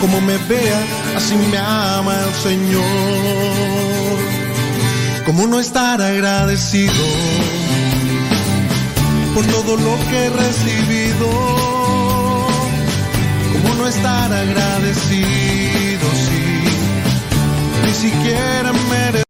como me vea, así me ama el Señor. ¿Cómo no estar agradecido por todo lo que he recibido? ¿Cómo no estar agradecido si ni siquiera merezco?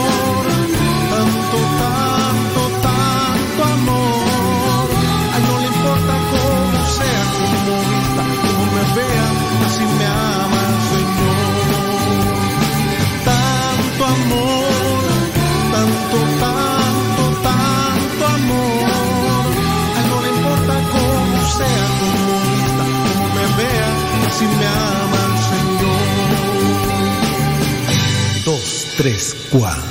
3, 4.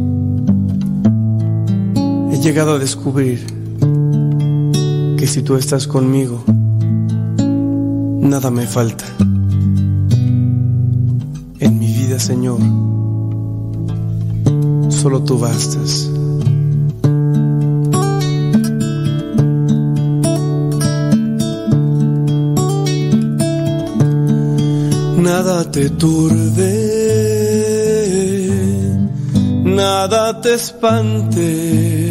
He llegado a descubrir que si tú estás conmigo, nada me falta. En mi vida, Señor, solo tú bastas. Nada te turbe, nada te espante,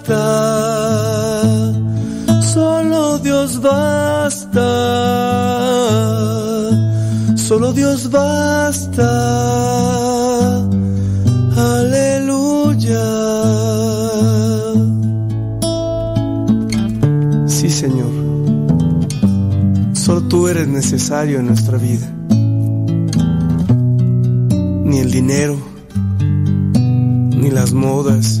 solo Dios basta, solo Dios basta. Aleluya. Sí, Señor, solo tú eres necesario en nuestra vida ni el dinero, ni las modas,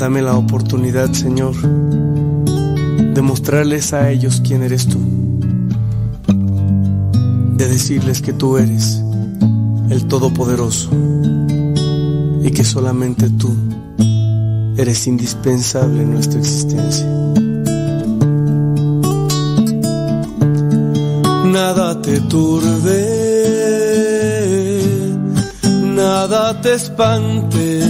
Dame la oportunidad, Señor, de mostrarles a ellos quién eres tú, de decirles que tú eres el Todopoderoso y que solamente tú eres indispensable en nuestra existencia. Nada te turbe nada te espante,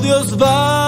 Dios basta.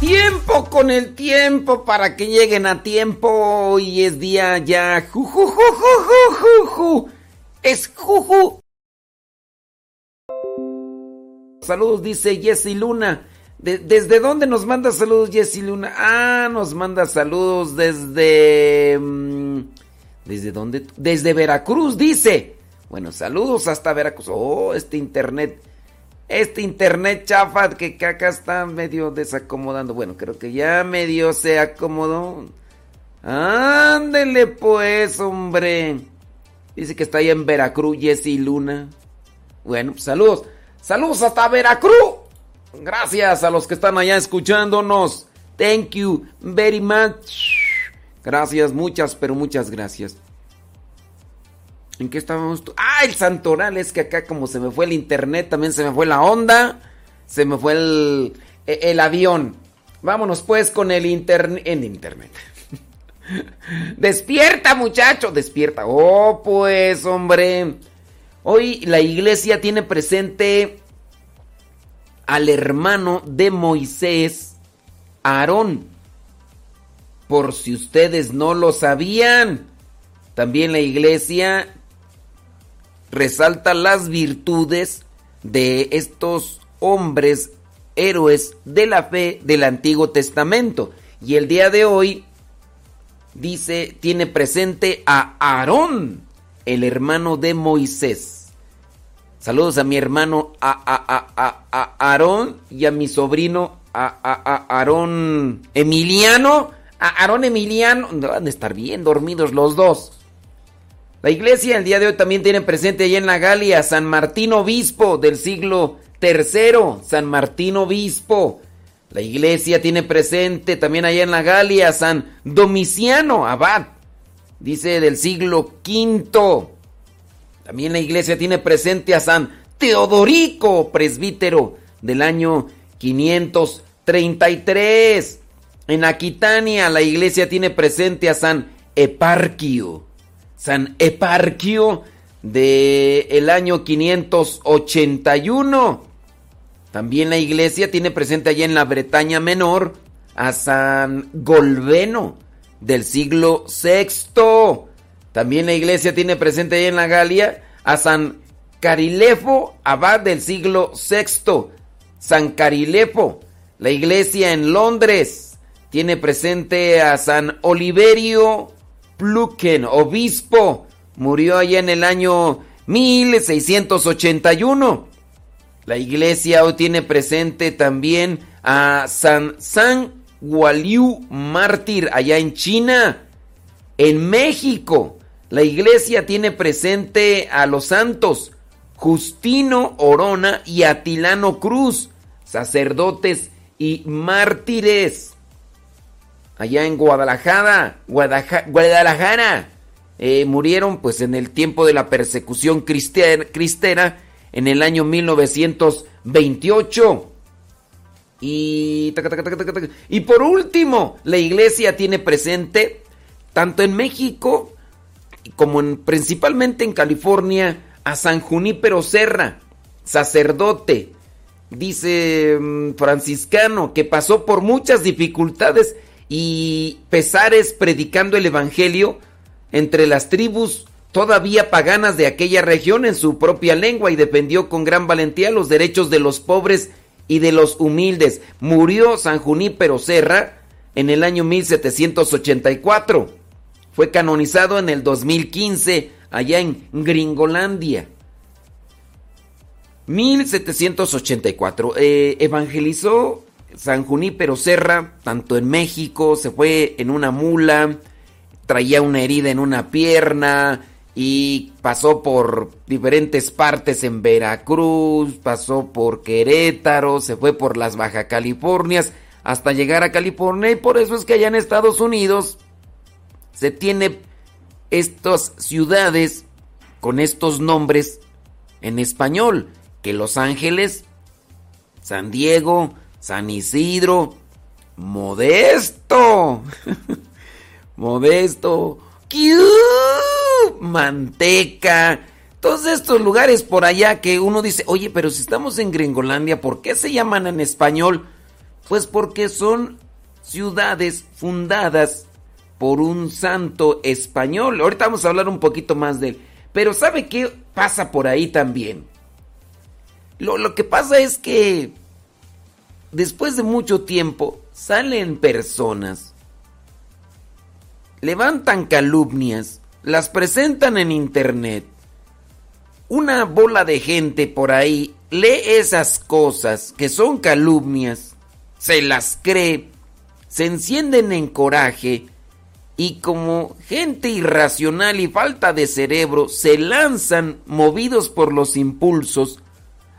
Tiempo con el tiempo para que lleguen a tiempo. Hoy es día ya. Ju, ju, ju, Es juju. Saludos, dice Jessy Luna. ¿Desde dónde nos manda saludos Jessy Luna? Ah, nos manda saludos desde... Mm, ¿Desde dónde? Desde Veracruz, dice. Bueno, saludos hasta Veracruz. Oh, este internet este internet chafa que acá está medio desacomodando. Bueno, creo que ya medio se acomodó. Ándele pues, hombre. Dice que está ahí en Veracruz, Jessy Luna. Bueno, pues, saludos. Saludos hasta Veracruz. Gracias a los que están allá escuchándonos. Thank you very much. Gracias, muchas, pero muchas gracias. ¿En qué estábamos? Ah, el santoral. Es que acá como se me fue el internet, también se me fue la onda. Se me fue el, e, el avión. Vámonos pues con el internet. En internet. despierta muchacho, despierta. Oh, pues hombre. Hoy la iglesia tiene presente al hermano de Moisés, Aarón. Por si ustedes no lo sabían. También la iglesia resalta las virtudes de estos hombres héroes de la fe del Antiguo Testamento. Y el día de hoy dice, tiene presente a Aarón, el hermano de Moisés. Saludos a mi hermano a, Aarón y a mi sobrino a, Aarón Emiliano. A Aarón Emiliano, van a estar bien dormidos los dos. La iglesia el día de hoy también tiene presente allá en la Galia San Martín Obispo del siglo III, San Martín Obispo. La iglesia tiene presente también allá en la Galia San Domiciano Abad, dice del siglo V. También la iglesia tiene presente a San Teodorico, presbítero del año 533. En Aquitania la iglesia tiene presente a San Eparquio. San Eparquio de año 581. También la iglesia tiene presente allá en la Bretaña Menor a San Golbeno del siglo VI. También la iglesia tiene presente allá en la Galia a San Carilefo, abad del siglo VI. San Carilefo. La iglesia en Londres tiene presente a San Oliverio Pluken, obispo, murió allá en el año 1681. La iglesia hoy tiene presente también a San San Gualiu, mártir, allá en China. En México, la iglesia tiene presente a los santos Justino Orona y Atilano Cruz, sacerdotes y mártires allá en Guadalajara, Guadalajara, eh, murieron pues en el tiempo de la persecución cristera en el año 1928. Y, y por último, la iglesia tiene presente, tanto en México como en, principalmente en California, a San Junípero Serra, sacerdote, dice mm, franciscano, que pasó por muchas dificultades y pesares predicando el Evangelio entre las tribus todavía paganas de aquella región en su propia lengua y defendió con gran valentía los derechos de los pobres y de los humildes. Murió San Junípero Serra en el año 1784. Fue canonizado en el 2015 allá en Gringolandia. 1784. Eh, evangelizó San Junípero Serra, tanto en México, se fue en una mula, traía una herida en una pierna y pasó por diferentes partes en Veracruz, pasó por Querétaro, se fue por las Baja Californias hasta llegar a California y por eso es que allá en Estados Unidos se tiene estas ciudades con estos nombres en español, que Los Ángeles, San Diego, San Isidro, Modesto, Modesto, Manteca, todos estos lugares por allá que uno dice, oye, pero si estamos en Gringolandia, ¿por qué se llaman en español? Pues porque son ciudades fundadas por un santo español. Ahorita vamos a hablar un poquito más de él. Pero ¿sabe qué pasa por ahí también? Lo, lo que pasa es que después de mucho tiempo, salen personas, levantan calumnias, las presentan en internet. Una bola de gente por ahí lee esas cosas que son calumnias, se las cree, se encienden en coraje y como gente irracional y falta de cerebro se lanzan movidos por los impulsos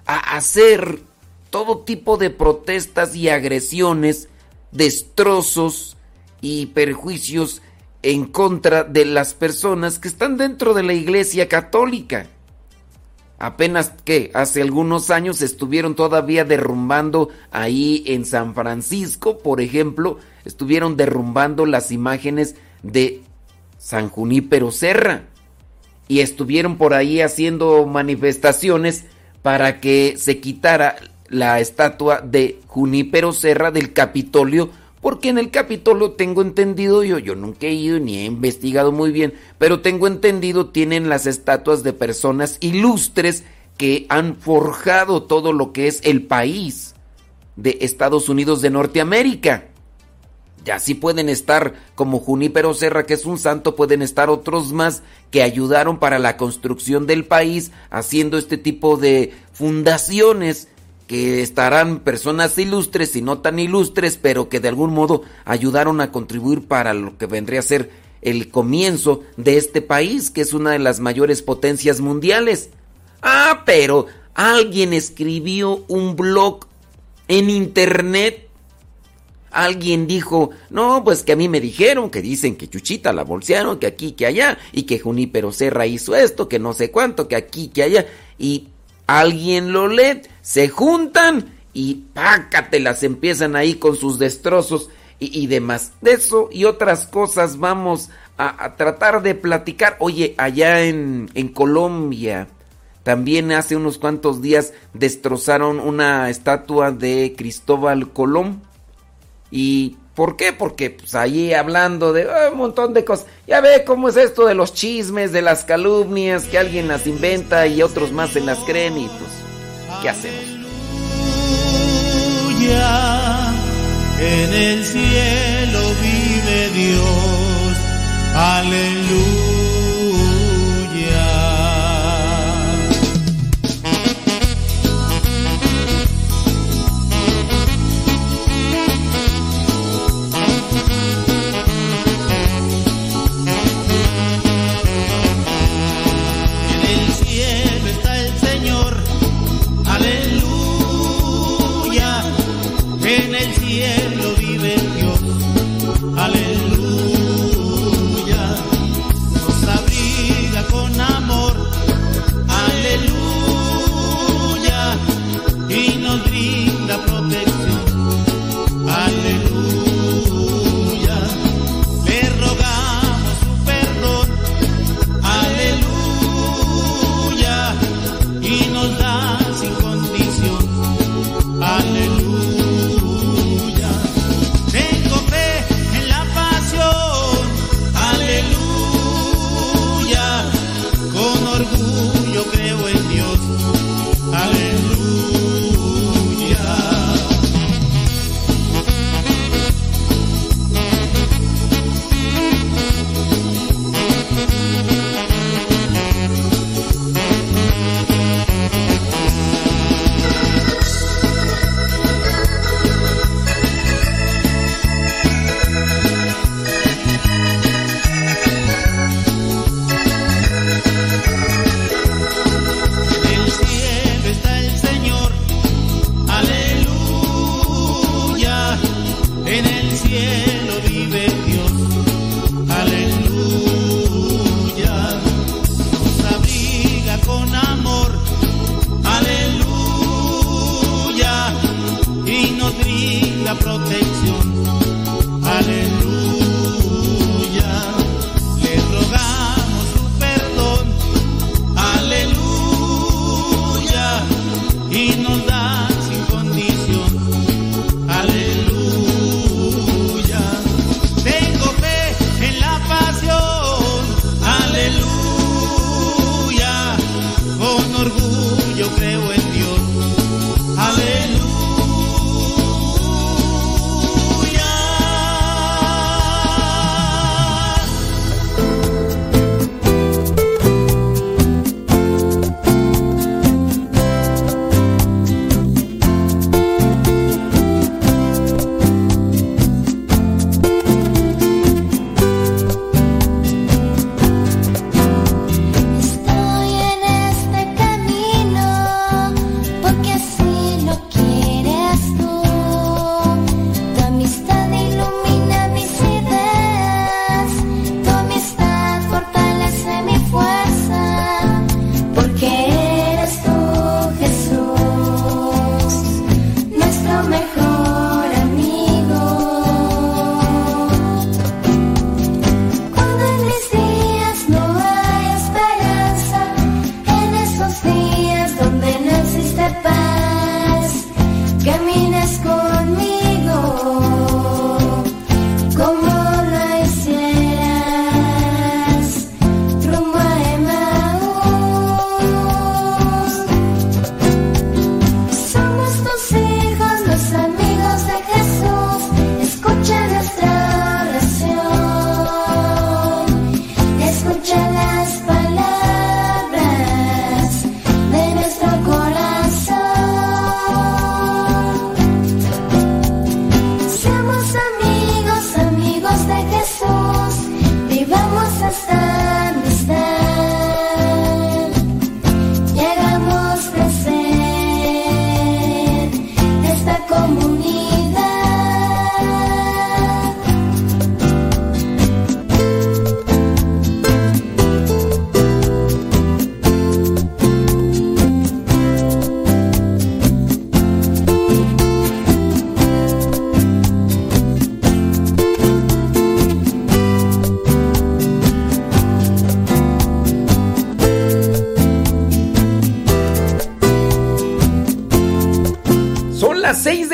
a hacer todo tipo de protestas y agresiones, destrozos y perjuicios en contra de las personas que están dentro de la Iglesia Católica. Apenas que hace algunos años estuvieron todavía derrumbando ahí en San Francisco, por ejemplo, estuvieron derrumbando las imágenes de San Junípero Serra y estuvieron por ahí haciendo manifestaciones para que se quitara la estatua de Junípero Serra del Capitolio porque en el Capitolio tengo entendido, yo, yo nunca he ido ni he investigado muy bien, pero tengo entendido tienen las estatuas de personas ilustres que han forjado todo lo que es el país de Estados Unidos de Norteamérica. Ya sí pueden estar como Junípero Serra, que es un santo, pueden estar otros más que ayudaron para la construcción del país haciendo este tipo de fundaciones que estarán personas ilustres y no tan ilustres, pero que de algún modo ayudaron a contribuir para lo que vendría a ser el comienzo de este país, que es una de las mayores potencias mundiales. Ah, pero alguien escribió un blog en internet. Alguien dijo, no, pues que a mí me dijeron, que dicen que Chuchita la bolsearon, que aquí, que allá, y que Junípero Serra hizo esto, que no sé cuánto, que aquí, que allá, y alguien lo lee, se juntan y pácatelas empiezan ahí con sus destrozos y, demás. De eso y otras cosas vamos a, tratar de platicar. Oye, allá en, Colombia, también hace unos cuantos días destrozaron una estatua de Cristóbal Colón. Y ¿Por qué? Porque pues ahí hablando de ah, un montón de cosas. Ya ve cómo es esto de los chismes, de las calumnias, que alguien las inventa y otros más se las creen y pues, ¿qué hacemos? Aleluya, en el cielo vive Dios. Aleluya.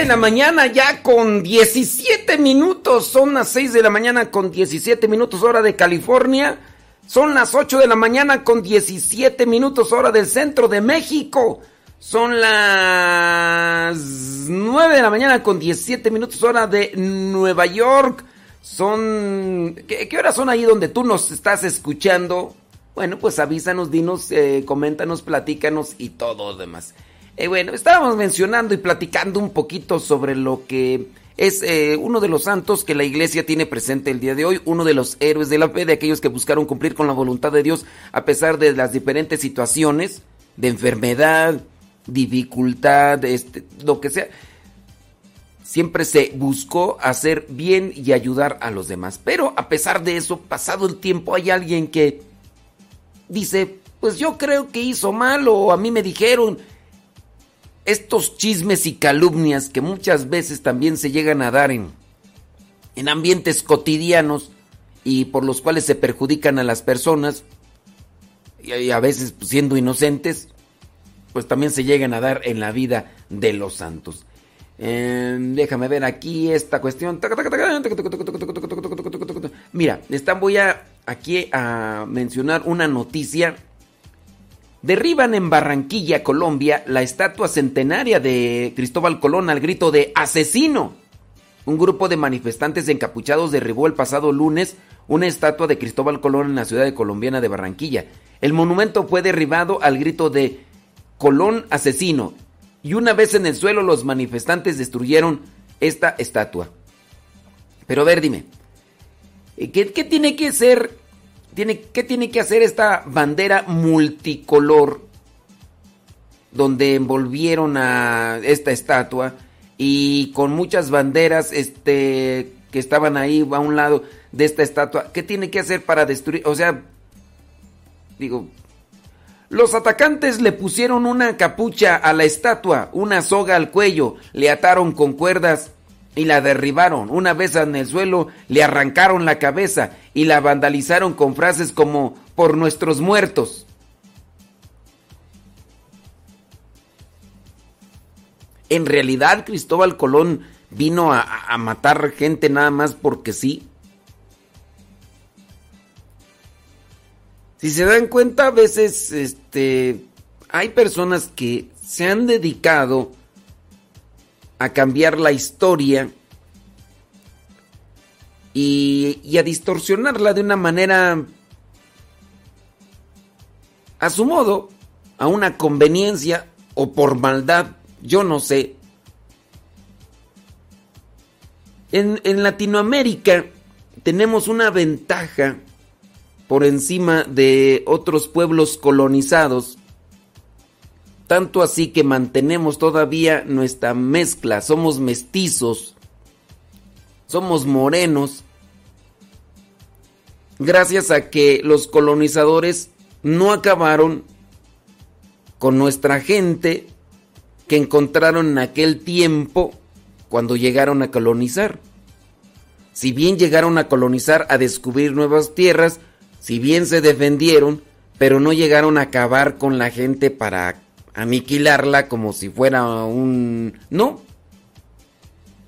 De la mañana ya con 17 minutos. Son las 6 de la mañana con 17 minutos hora de California. Son las 8 de la mañana con 17 minutos hora del centro de México. Son las 9 de la mañana con 17 minutos hora de Nueva York. Son... ¿Qué, horas son ahí donde tú nos estás escuchando? Bueno, pues avísanos, dinos, eh, coméntanos, platícanos y todo lo demás. Eh, bueno, estábamos mencionando y platicando un poquito sobre lo que es eh, uno de los santos que la iglesia tiene presente el día de hoy, uno de los héroes de la fe, de aquellos que buscaron cumplir con la voluntad de Dios a pesar de las diferentes situaciones de enfermedad, dificultad, este, lo que sea. Siempre se buscó hacer bien y ayudar a los demás. Pero a pesar de eso, pasado el tiempo, hay alguien que dice, pues yo creo que hizo mal o a mí me dijeron estos chismes y calumnias que muchas veces también se llegan a dar en, en ambientes cotidianos y por los cuales se perjudican a las personas y, a veces pues, siendo inocentes, pues también se llegan a dar en la vida de los santos. déjame ver aquí esta cuestión. Mira, voy a aquí a mencionar una noticia derriban en Barranquilla, Colombia, la estatua centenaria de Cristóbal Colón al grito de asesino. Un grupo de manifestantes encapuchados derribó el pasado lunes una estatua de Cristóbal Colón en la ciudad colombiana de Barranquilla. El monumento fue derribado al grito de Colón asesino y una vez en el suelo los manifestantes destruyeron esta estatua. Pero a ver, dime, ¿qué, qué tiene que ser ¿Qué tiene que hacer esta bandera multicolor donde envolvieron a esta estatua y con muchas banderas este, que estaban ahí a un lado de esta estatua? ¿Qué tiene que hacer para destruir? O sea, digo, los atacantes le pusieron una capucha a la estatua, una soga al cuello, le ataron con cuerdas y la derribaron. Una vez en el suelo le arrancaron la cabeza y la vandalizaron con frases como por nuestros muertos. En realidad Cristóbal Colón vino a, matar gente nada más porque sí. Si se dan cuenta, a veces este, hay personas que se han dedicado a cambiar la historia y, a distorsionarla de una manera a su modo, a una conveniencia o por maldad, yo no sé. En, en, Latinoamérica tenemos una ventaja por encima de otros pueblos colonizados tanto así que mantenemos todavía nuestra mezcla, somos mestizos, somos morenos, gracias a que los colonizadores no acabaron con nuestra gente que encontraron en aquel tiempo cuando llegaron a colonizar. Si bien llegaron a colonizar, a descubrir nuevas tierras, si bien se defendieron, pero no llegaron a acabar con la gente para aniquilarla como si fuera un... No.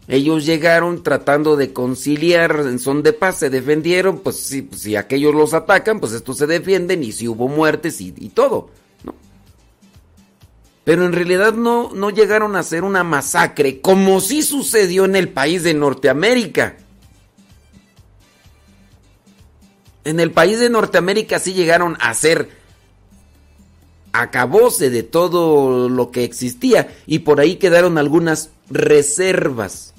Ellos llegaron tratando de conciliar son de paz, se defendieron, pues si, pues, si aquellos los atacan, pues estos se defienden y si hubo muertes y, todo, ¿no? Pero en realidad no, no llegaron a hacer una masacre como sí sucedió en el país de Norteamérica. En el país de Norteamérica sí llegaron a hacer acabóse de todo lo que existía y por ahí quedaron algunas reservas.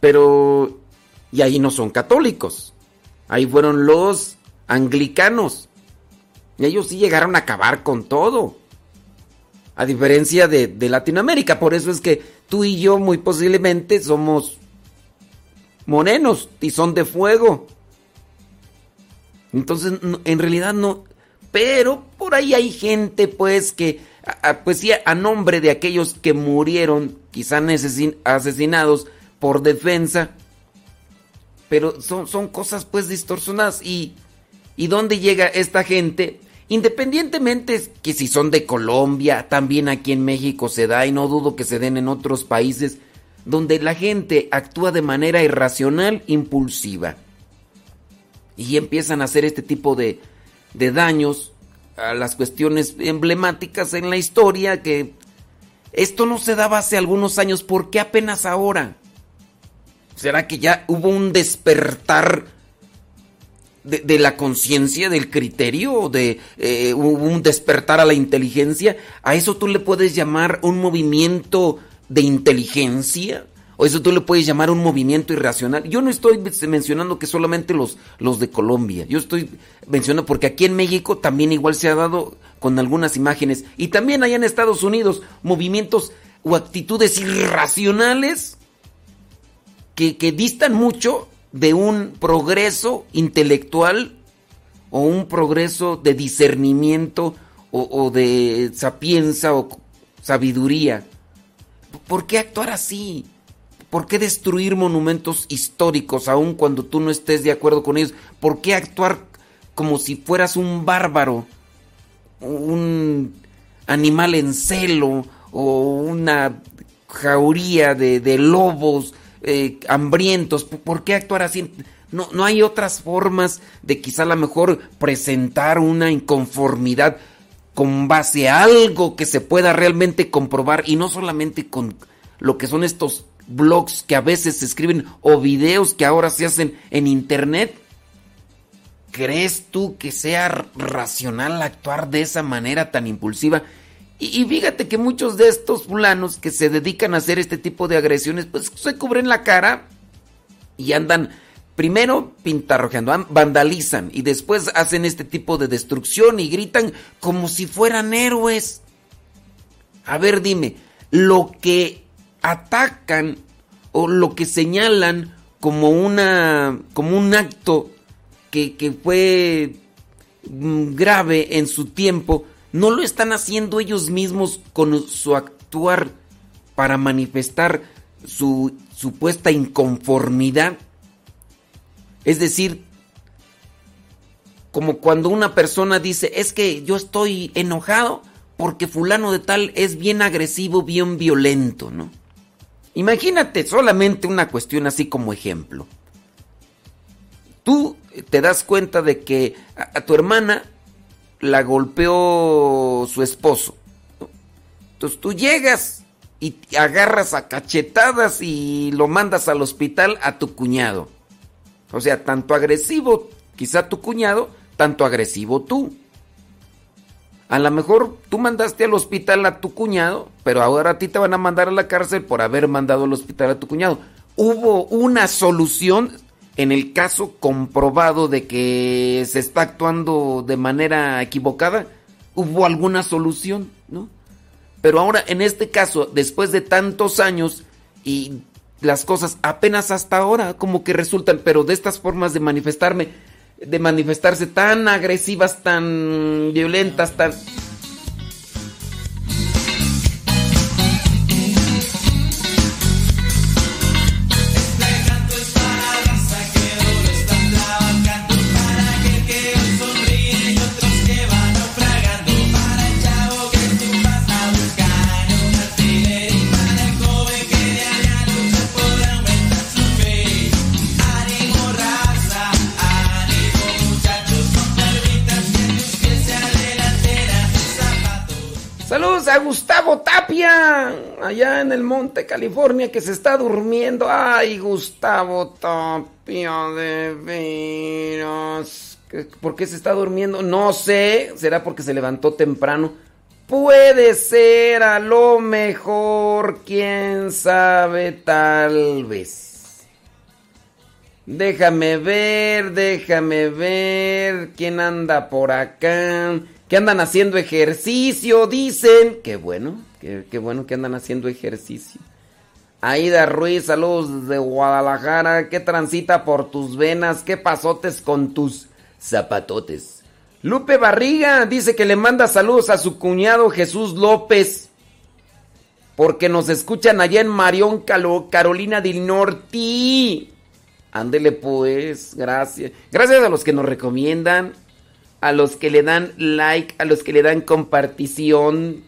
Pero, y ahí no son católicos, ahí fueron los anglicanos. Y ellos sí llegaron a acabar con todo. A diferencia de, de Latinoamérica, por eso es que tú y yo muy posiblemente somos morenos son de fuego. Entonces, en realidad no, pero por ahí hay gente pues que, pues sí, a nombre de aquellos que murieron, quizás asesinados por defensa, pero son, son cosas pues distorsionadas. ¿Y, ¿Y dónde llega esta gente? Independientemente que si son de Colombia, también aquí en México se da y no dudo que se den en otros países donde la gente actúa de manera irracional, impulsiva. Y empiezan a hacer este tipo de, de daños a las cuestiones emblemáticas en la historia que esto no se daba hace algunos años, ¿por qué apenas ahora? ¿Será que ya hubo un despertar de, la conciencia, del criterio, de eh, un despertar a la inteligencia? ¿A eso tú le puedes llamar un movimiento de inteligencia? ¿O eso tú le puedes llamar un movimiento irracional? Yo no estoy mencionando que solamente los, los de Colombia. Yo estoy mencionando porque aquí en México también igual se ha dado con algunas imágenes. Y también allá en Estados Unidos, movimientos o actitudes irracionales que, que distan mucho de un progreso intelectual o un progreso de discernimiento o, o de sapienza o sabiduría. ¿Por qué actuar así? ¿Por qué destruir monumentos históricos aun cuando tú no estés de acuerdo con ellos? ¿Por qué actuar como si fueras un bárbaro? Un animal en celo o una jauría de, lobos eh, hambrientos. ¿Por qué actuar así? No, no hay otras formas de quizá a lo mejor presentar una inconformidad con base a algo que se pueda realmente comprobar y no solamente con lo que son estos blogs que a veces se escriben o videos que ahora se hacen en internet. ¿Crees tú que sea racional actuar de esa manera tan impulsiva? Y, fíjate que muchos de estos fulanos que se dedican a hacer este tipo de agresiones, pues se cubren la cara y andan primero pintarrojeando, vandalizan y después hacen este tipo de destrucción y gritan como si fueran héroes. A ver, dime, lo que atacan o lo que señalan como una como un acto que, que fue mm, grave en su tiempo, no lo están haciendo ellos mismos con su actuar para manifestar su supuesta inconformidad. Es decir, como cuando una persona dice, es que yo estoy enojado porque fulano de tal es bien agresivo, bien violento, ¿no? Imagínate solamente una cuestión así como ejemplo. Tú te das cuenta de que a, tu hermana la golpeó su esposo. Entonces tú llegas y agarras a cachetadas y lo mandas al hospital a tu cuñado. O sea, tanto agresivo quizá tu cuñado, tanto agresivo tú. A lo mejor tú mandaste al hospital a tu cuñado, pero ahora a ti te van a mandar a la cárcel por haber mandado al hospital a tu cuñado. Hubo una solución en el caso comprobado de que se está actuando de manera equivocada. Hubo alguna solución, ¿no? Pero ahora, en este caso, después de tantos años y las cosas apenas hasta ahora como que resultan, pero de estas formas de manifestarme, de manifestarse tan agresivas, tan violentas, tan... Tapia, allá en el Monte, California, que se está durmiendo. Ay, Gustavo Tapia, de veras. ¿Por qué se está durmiendo? No sé, será porque se levantó temprano. Puede ser, a lo mejor, quién sabe, tal vez. Déjame ver, déjame ver quién anda por acá que andan haciendo ejercicio, dicen. Qué bueno, qué, bueno que andan haciendo ejercicio. Aida Ruiz, saludos de Guadalajara. ¿Qué transita por tus venas? ¿Qué pasotes con tus zapatotes? Lupe Barriga dice que le manda saludos a su cuñado Jesús López. Porque nos escuchan allá en Marión, Carolina del Norte. Ándele pues, gracias. Gracias a los que nos recomiendan. A los que le dan like, a los que le dan compartición.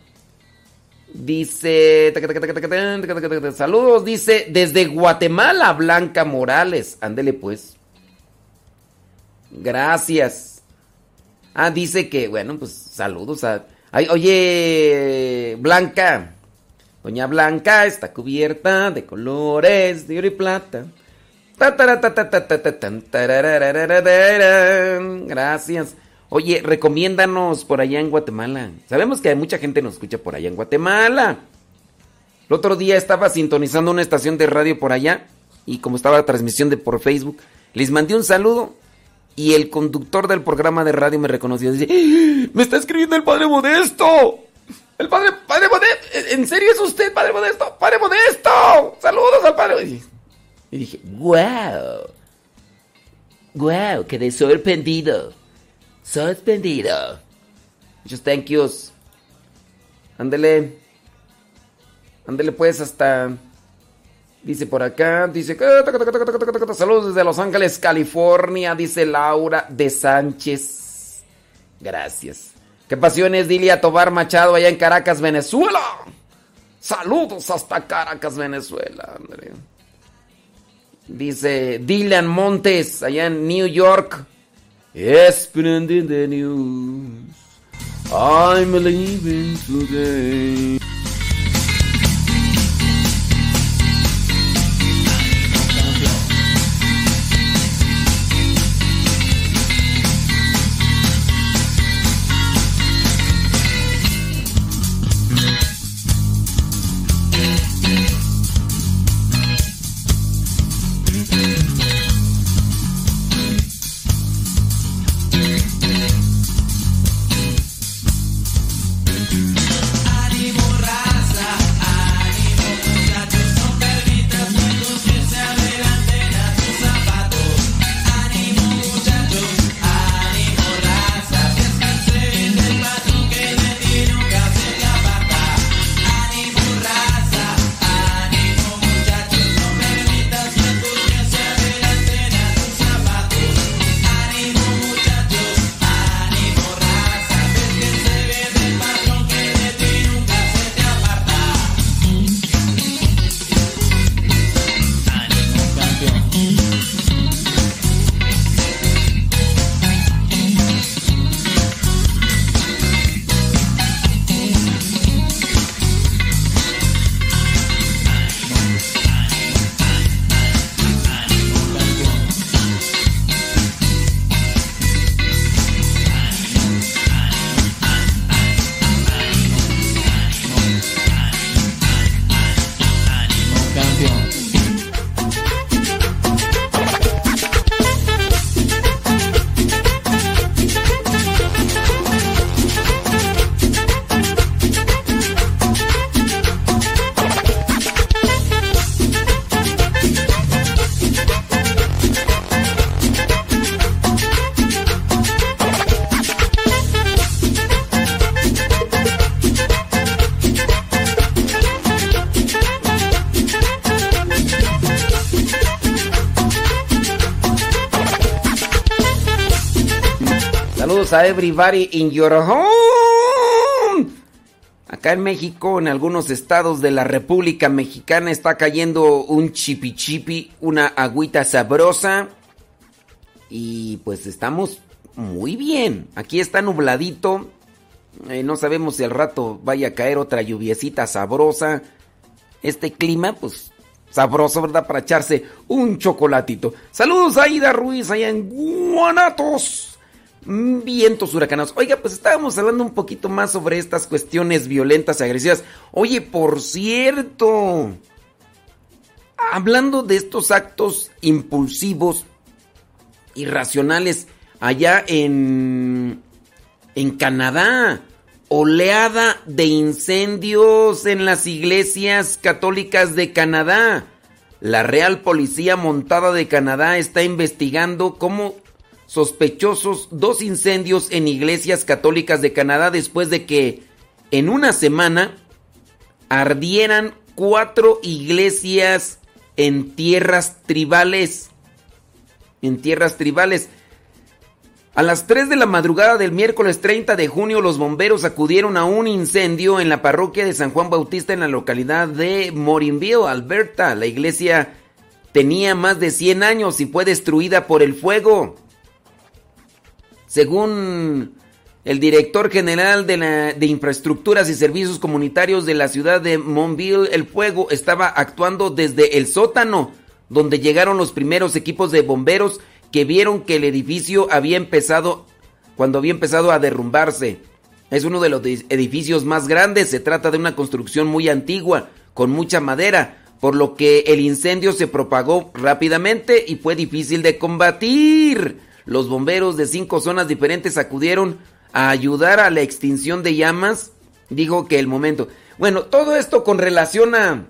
Dice, saludos, dice, desde Guatemala, Blanca Morales. Ándele pues. Gracias. Ah, dice que, bueno, pues saludos a... Ay, oye, Blanca. Doña Blanca está cubierta de colores de oro y plata. Gracias. Oye, recomiéndanos por allá en Guatemala. Sabemos que hay mucha gente nos escucha por allá en Guatemala. El otro día estaba sintonizando una estación de radio por allá y como estaba la transmisión de por Facebook, les mandé un saludo y el conductor del programa de radio me reconoció. Dice, ¡Ah! me está escribiendo el Padre Modesto. El Padre, Padre Modesto. ¿En serio es usted, Padre Modesto? Padre Modesto. Saludos al Padre. Y dije, wow. Wow, quedé sorprendido. Suspendido. Muchos thank yous. Ándele. Ándele pues hasta... Dice por acá, dice... Saludos desde Los Ángeles, California, dice Laura de Sánchez. Gracias. ¿Qué pasiones, Dilia Tobar Machado, allá en Caracas, Venezuela? Saludos hasta Caracas, Venezuela, Dice Dylan Montes, allá en New York. Spreading the news. I'm leaving today. Everybody in your home. Acá en México, en algunos estados de la República Mexicana, está cayendo un chipi chipi, una agüita sabrosa. Y pues estamos muy bien. Aquí está nubladito. Eh, no sabemos si al rato vaya a caer otra lluviecita sabrosa. Este clima, pues sabroso, ¿verdad? Para echarse un chocolatito. Saludos a Ida Ruiz allá en Guanatos. Vientos huracanados. Oiga, pues estábamos hablando un poquito más sobre estas cuestiones violentas y agresivas. Oye, por cierto, hablando de estos actos impulsivos, irracionales, allá en, en Canadá, oleada de incendios en las iglesias católicas de Canadá. La Real Policía Montada de Canadá está investigando cómo sospechosos dos incendios en iglesias católicas de Canadá después de que en una semana ardieran cuatro iglesias en tierras tribales. En tierras tribales. A las 3 de la madrugada del miércoles 30 de junio, los bomberos acudieron a un incendio en la parroquia de San Juan Bautista en la localidad de Morinville, Alberta. La iglesia tenía más de 100 años y fue destruida por el fuego. Según el director general de, de, Infraestructuras y Servicios Comunitarios de la ciudad de Montville, el fuego estaba actuando desde el sótano, donde llegaron los primeros equipos de bomberos que vieron que el edificio había empezado, cuando había empezado a derrumbarse. Es uno de los edificios más grandes, se trata de una construcción muy antigua, con mucha madera, por lo que el incendio se propagó rápidamente y fue difícil de combatir. Los bomberos de cinco zonas diferentes acudieron a ayudar a la extinción de llamas, dijo que el momento. Bueno, todo esto con relación a,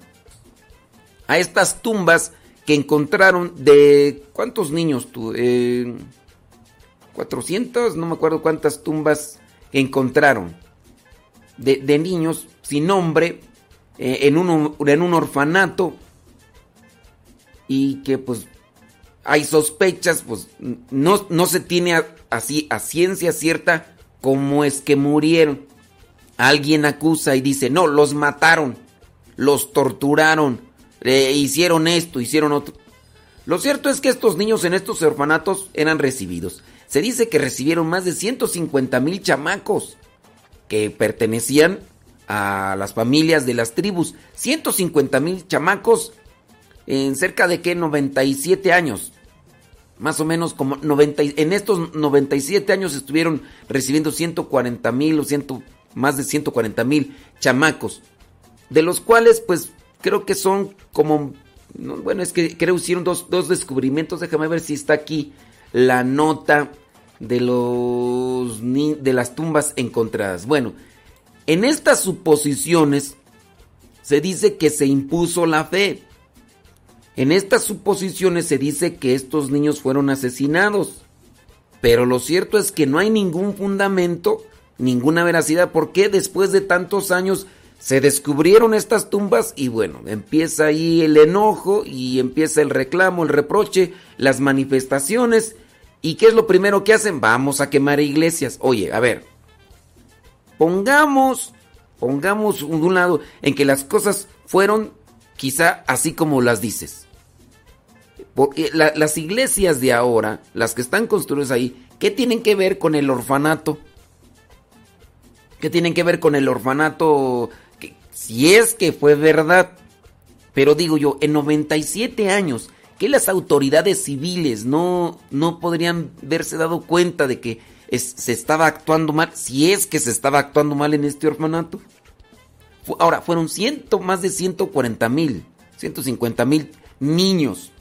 a estas tumbas que encontraron de... ¿Cuántos niños tú? Eh, 400, no me acuerdo cuántas tumbas encontraron de, de niños sin nombre eh, en, un, en un orfanato y que pues hay sospechas, pues no, no se tiene así a ciencia cierta cómo es que murieron. Alguien acusa y dice, no, los mataron, los torturaron, hicieron esto, hicieron otro. Lo cierto es que estos niños en estos orfanatos eran recibidos. Se dice que recibieron más de 150 mil chamacos que pertenecían a las familias de las tribus. 150 mil chamacos en cerca de que 97 años. Más o menos como 90, en estos 97 años estuvieron recibiendo 140 mil o ciento, más de 140 mil chamacos. De los cuales pues creo que son como, bueno, es que creo hicieron dos, dos descubrimientos, déjame ver si está aquí la nota de los de las tumbas encontradas. Bueno, en estas suposiciones se dice que se impuso la fe. En estas suposiciones se dice que estos niños fueron asesinados. Pero lo cierto es que no hay ningún fundamento, ninguna veracidad, porque después de tantos años se descubrieron estas tumbas y bueno, empieza ahí el enojo y empieza el reclamo, el reproche, las manifestaciones. ¿Y qué es lo primero que hacen? Vamos a quemar iglesias. Oye, a ver, pongamos, pongamos un lado en que las cosas fueron quizá así como las dices. Porque las iglesias de ahora, las que están construidas ahí, ¿qué tienen que ver con el orfanato? ¿Qué tienen que ver con el orfanato si es que fue verdad. Pero digo yo, en 97 años, que las autoridades civiles no, no podrían verse dado cuenta de que se estaba actuando mal, si es que se estaba actuando mal en este orfanato. Ahora, fueron ciento, más de 140 mil, 150 mil niños.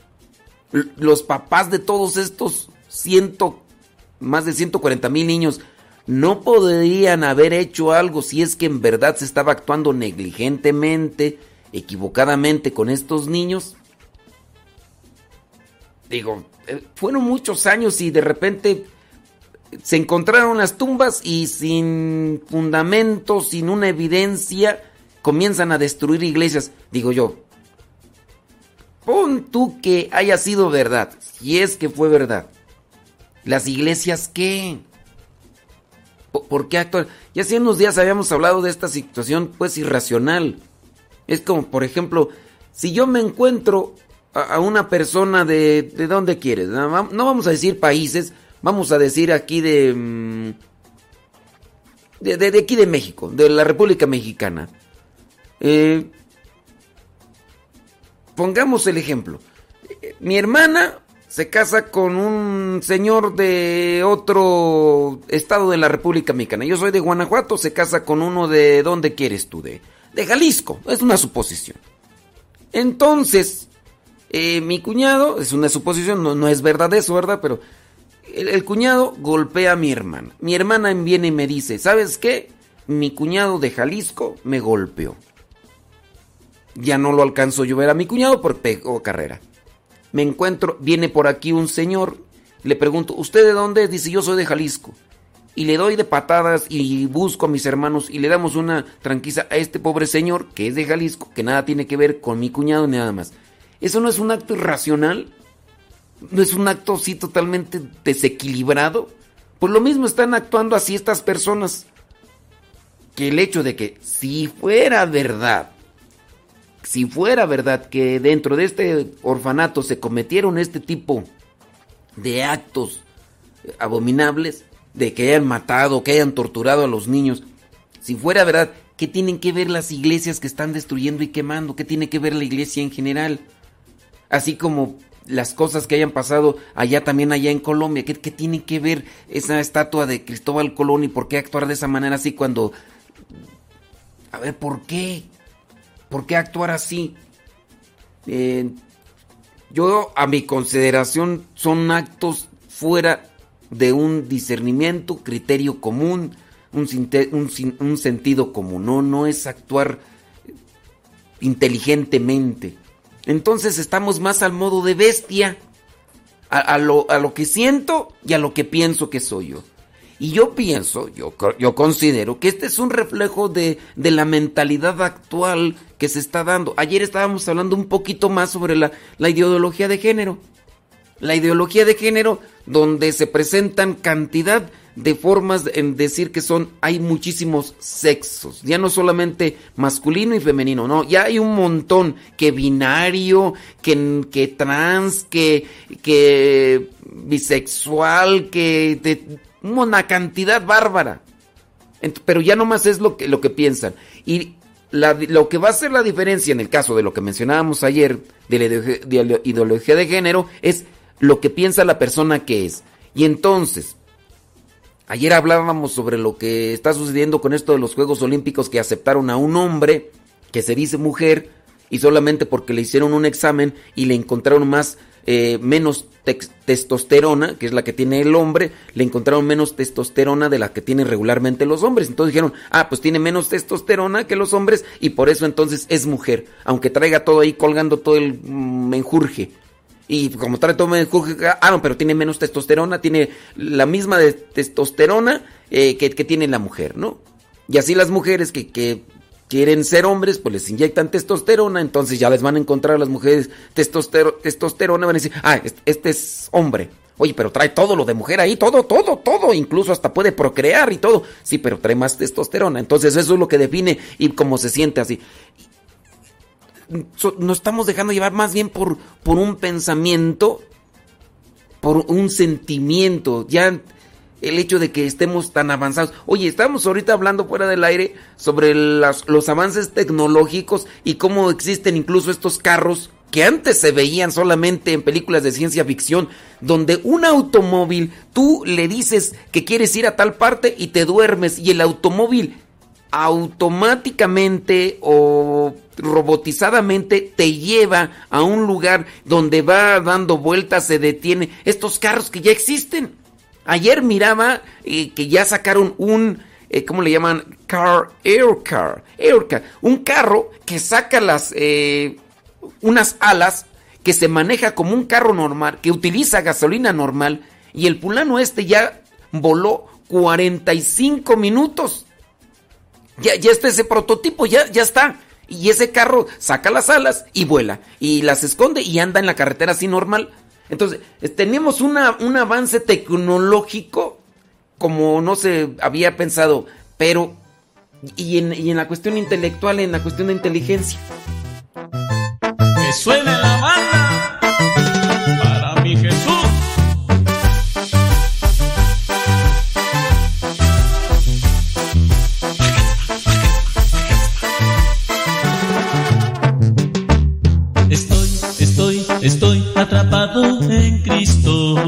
Los papás de todos estos ciento, más de 140 mil niños no podrían haber hecho algo si es que en verdad se estaba actuando negligentemente, equivocadamente con estos niños. Digo, eh, fueron muchos años y de repente se encontraron las tumbas y sin fundamento, sin una evidencia, comienzan a destruir iglesias. Digo yo, pon tú que haya sido verdad, si es que fue verdad. ¿Las iglesias qué? ¿Por qué actuar? Ya hace unos días habíamos hablado de esta situación pues irracional. Es como, por ejemplo, si yo me encuentro a, una persona de... ¿De dónde quieres? No, vamos a decir países, vamos a decir aquí de, mm, de... De, aquí de México, de la República Mexicana. Eh, pongamos el ejemplo. Mi hermana se casa con un señor de otro estado de la República Mexicana. Yo soy de Guanajuato, se casa con uno de... ¿Dónde quieres tú? De, de Jalisco. Es una suposición. Entonces, eh, mi cuñado, es una suposición, no, es verdad eso, ¿verdad? Pero el, el cuñado golpea a mi hermana. Mi hermana viene y me dice, ¿sabes qué? Mi cuñado de Jalisco me golpeó. Ya no lo alcanzo yo ver a mi cuñado por pegó carrera me encuentro, viene por aquí un señor, le pregunto, ¿usted de dónde? Dice, yo soy de Jalisco. Y le doy de patadas y busco a mis hermanos y le damos una tranquila a este pobre señor que es de Jalisco, que nada tiene que ver con mi cuñado ni nada más. ¿Eso no es un acto irracional? ¿No es un acto así totalmente desequilibrado? Pues lo mismo están actuando así estas personas. Que el hecho de que si fuera verdad, si fuera verdad que dentro de este orfanato se cometieron este tipo de actos abominables, de que hayan matado, que hayan torturado a los niños, si fuera verdad, ¿qué tienen que ver las iglesias que están destruyendo y quemando? ¿Qué tiene que ver la iglesia en general? Así como las cosas que hayan pasado allá también allá en Colombia. ¿Qué, tiene que ver esa estatua de Cristóbal Colón y por qué actuar de esa manera así cuando... A ver, ¿por qué? ¿Por qué actuar así? Eh, yo, a mi consideración, son actos fuera de un discernimiento, criterio común, un, sentido común. No, no es actuar inteligentemente. Entonces estamos más al modo de bestia, a, lo, a, lo, que siento y a lo que pienso que soy yo. Y yo pienso, yo, yo considero que este es un reflejo de, de, la mentalidad actual que se está dando. Ayer estábamos hablando un poquito más sobre la, la ideología de género. La ideología de género donde se presentan cantidad de formas en decir que son, hay muchísimos sexos, ya no solamente masculino y femenino, no, ya hay un montón, que binario, que, que trans, que, que bisexual, que de una cantidad bárbara. Pero ya nomás es lo que, lo que piensan. Y lo que va a ser la diferencia en el caso de lo que mencionábamos ayer de la ideología de género es lo que piensa la persona que es. Y entonces, Ayer hablábamos sobre lo que está sucediendo con esto de los Juegos Olímpicos que aceptaron a un hombre que se dice mujer y solamente porque le hicieron un examen y le encontraron más eh, menos testosterona, que es la que tiene el hombre, le encontraron menos testosterona de la que tienen regularmente los hombres. Entonces dijeron, ah, pues tiene menos testosterona que los hombres y por eso entonces es mujer, aunque traiga todo ahí colgando todo el menjurje. Y como trae todo ah, no, pero tiene menos testosterona, tiene la misma testosterona eh, que, tiene la mujer, ¿no? Y así las mujeres que, quieren ser hombres, pues les inyectan testosterona, entonces ya les van a encontrar a las mujeres testosterona, van a decir, ah, este, es hombre. Oye, pero trae todo lo de mujer ahí, todo, todo, todo, incluso hasta puede procrear y todo. Sí, pero trae más testosterona. Entonces eso es lo que define y cómo se siente así nos estamos dejando llevar más bien por, por un pensamiento, por un sentimiento. Ya el hecho de que estemos tan avanzados. Oye, estamos ahorita hablando fuera del aire sobre los avances tecnológicos y cómo existen incluso estos carros que antes se veían solamente en películas de ciencia ficción, donde un automóvil, tú le dices que quieres ir a tal parte y te duermes y el automóvil automáticamente o robotizadamente te lleva a un lugar donde va dando vueltas, se detiene. Estos carros que ya existen. Ayer miraba eh, que ya sacaron un, eh, ¿cómo le llaman? Car, air car, air car. Un carro que saca las, eh, unas alas, que se maneja como un carro normal, que utiliza gasolina normal. Y el pulano este ya voló 45 minutos. Ya, ya está ese prototipo, ya, ya está. Y ese carro saca las alas y vuela. Y las esconde y anda en la carretera así normal. Entonces, tenemos una, un avance tecnológico como no se había pensado. Pero, y en, y en la cuestión intelectual, en la cuestión de inteligencia. Que suene la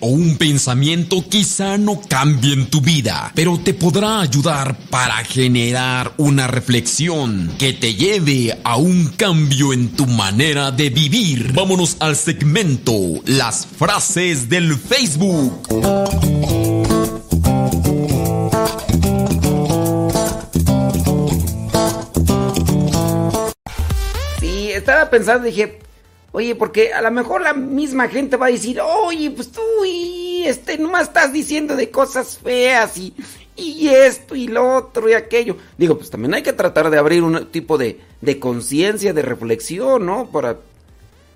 O un pensamiento quizá no cambien tu vida, pero te podrá ayudar para generar una reflexión que te lleve a un cambio en tu manera de vivir. Vámonos al segmento Las frases del Facebook. Estaba pensando, dije, oye, porque a lo mejor la misma gente va a decir, oye, pues tú y este nomás estás diciendo de cosas feas y, y esto y lo otro y aquello. Digo, pues también hay que tratar de abrir un tipo de, de conciencia, de reflexión, ¿no? Para,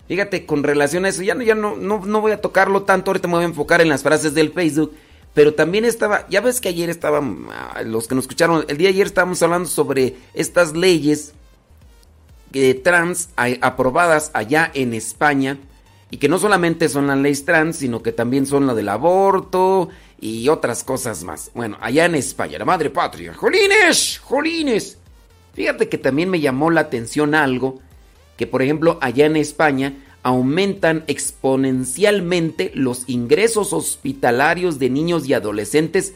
fíjate, con relación a eso, ya no, ya no, no, no voy a tocarlo tanto, ahorita me voy a enfocar en las frases del Facebook. Pero también estaba, ya ves que ayer estaban, ah, los que nos escucharon, el día de ayer estábamos hablando sobre estas leyes eh, trans aprobadas allá en España y que no solamente son las leyes trans, sino que también son la del aborto y otras cosas más. Bueno, allá en España, la madre patria. ¡Jolines! ¡Jolines! Fíjate que también me llamó la atención algo que por ejemplo allá en España aumentan exponencialmente los ingresos hospitalarios de niños y adolescentes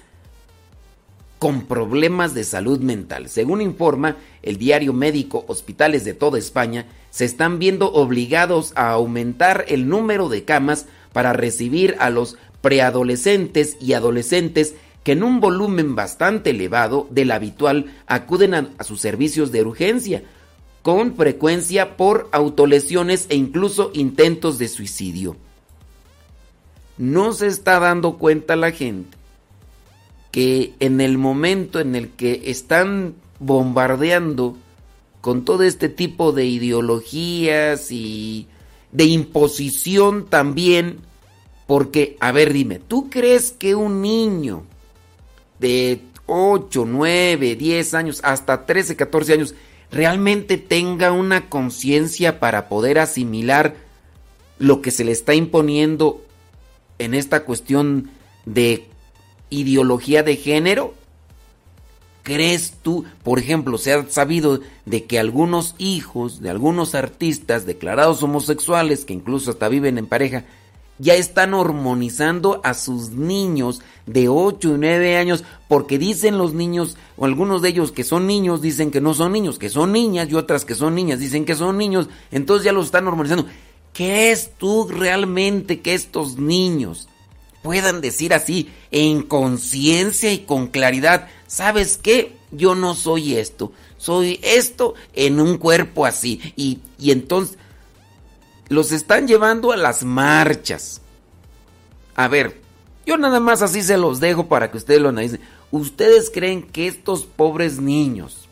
con problemas de salud mental. Según informa el diario médico Hospitales de toda España, se están viendo obligados a aumentar el número de camas para recibir a los preadolescentes y adolescentes que en un volumen bastante elevado del habitual acuden a, a sus servicios de urgencia, con frecuencia por autolesiones e incluso intentos de suicidio. No se está dando cuenta la gente que en el momento en el que están bombardeando con todo este tipo de ideologías y de imposición también, porque, a ver, dime, ¿tú crees que un niño de 8, 9, 10 años, hasta 13, 14 años, realmente tenga una conciencia para poder asimilar lo que se le está imponiendo en esta cuestión de ideología de género? ¿Crees tú, por ejemplo, se ha sabido de que algunos hijos de algunos artistas declarados homosexuales, que incluso hasta viven en pareja, ya están hormonizando a sus niños de 8 y 9 años porque dicen los niños, o algunos de ellos que son niños dicen que no son niños, que son niñas y otras que son niñas dicen que son niños, entonces ya los están hormonizando. ¿Crees tú realmente que estos niños puedan decir así en conciencia y con claridad, ¿sabes qué? Yo no soy esto, soy esto en un cuerpo así. Y, y entonces los están llevando a las marchas. A ver, yo nada más así se los dejo para que ustedes lo analicen. ¿Ustedes creen que estos pobres niños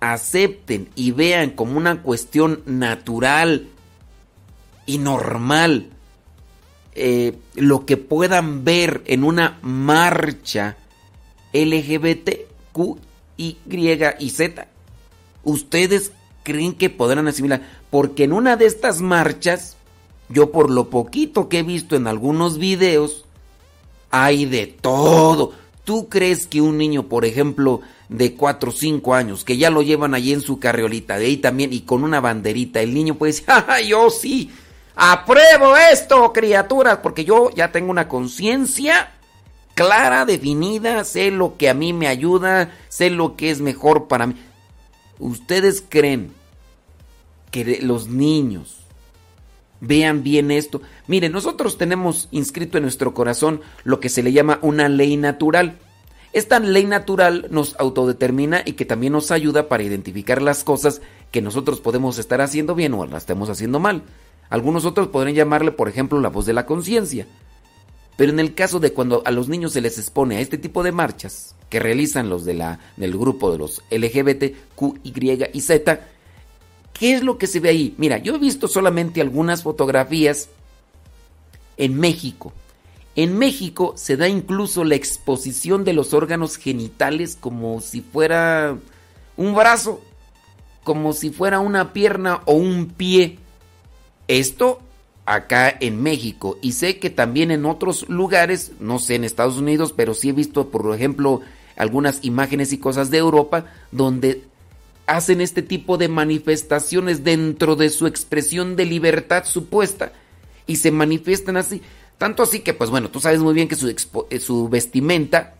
acepten y vean como una cuestión natural y normal eh, lo que puedan ver en una marcha LGBT, Y y Z, ustedes creen que podrán asimilar. Porque en una de estas marchas, yo por lo poquito que he visto en algunos videos, hay de todo. ¿Tú crees que un niño, por ejemplo, de 4 o 5 años, que ya lo llevan allí en su carriolita, de ahí también, y con una banderita, el niño puede decir, ¡ah, yo sí! Apruebo esto, criaturas, porque yo ya tengo una conciencia clara, definida, sé lo que a mí me ayuda, sé lo que es mejor para mí. ¿Ustedes creen que los niños vean bien esto? Miren, nosotros tenemos inscrito en nuestro corazón lo que se le llama una ley natural. Esta ley natural nos autodetermina y que también nos ayuda para identificar las cosas que nosotros podemos estar haciendo bien o las estemos haciendo mal. Algunos otros podrían llamarle, por ejemplo, la voz de la conciencia. Pero en el caso de cuando a los niños se les expone a este tipo de marchas que realizan los de la, del grupo de los LGBT, Q, Y y Z, ¿qué es lo que se ve ahí? Mira, yo he visto solamente algunas fotografías en México. En México se da incluso la exposición de los órganos genitales como si fuera un brazo, como si fuera una pierna o un pie. Esto acá en México y sé que también en otros lugares, no sé en Estados Unidos, pero sí he visto, por ejemplo, algunas imágenes y cosas de Europa donde hacen este tipo de manifestaciones dentro de su expresión de libertad supuesta y se manifiestan así. Tanto así que, pues bueno, tú sabes muy bien que su, eh, su vestimenta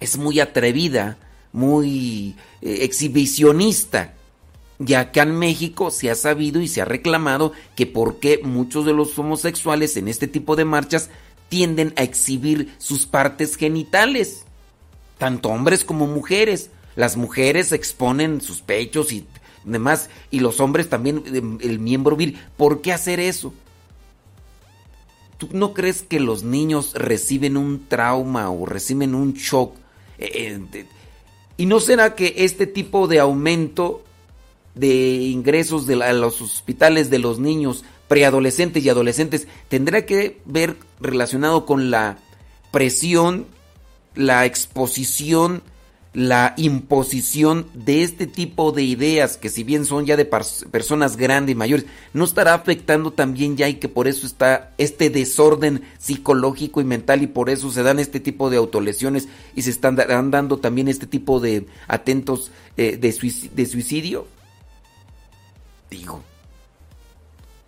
es muy atrevida, muy eh, exhibicionista. Y acá en México se ha sabido y se ha reclamado que por qué muchos de los homosexuales en este tipo de marchas tienden a exhibir sus partes genitales, tanto hombres como mujeres. Las mujeres exponen sus pechos y demás, y los hombres también em, el miembro viril. ¿Por qué hacer eso? ¿Tú no crees que los niños reciben un trauma o reciben un shock? Eh, eh, ¿Y no será que este tipo de aumento de ingresos de los hospitales de los niños preadolescentes y adolescentes tendrá que ver relacionado con la presión, la exposición, la imposición de este tipo de ideas que si bien son ya de personas grandes y mayores, no estará afectando también ya y que por eso está este desorden psicológico y mental y por eso se dan este tipo de autolesiones y se están dando también este tipo de atentos eh, de suicidio? Digo.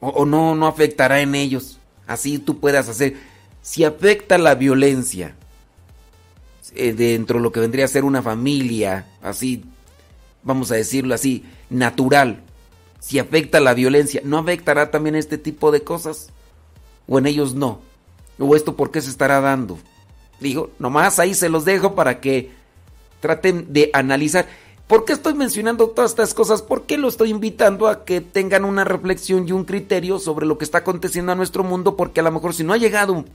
O, no, no afectará en ellos. Así tú puedas hacer. Si afecta la violencia eh, dentro de lo que vendría a ser una familia, así, vamos a decirlo así, natural. Si afecta la violencia, ¿no afectará también este tipo de cosas? ¿O en ellos no? ¿O esto por qué se estará dando? Digo, nomás ahí se los dejo para que traten de analizar. ¿Por qué estoy mencionando todas estas cosas? ¿Por qué lo estoy invitando a que tengan una reflexión y un criterio sobre lo que está aconteciendo a nuestro mundo? Porque a lo mejor si no ha llegado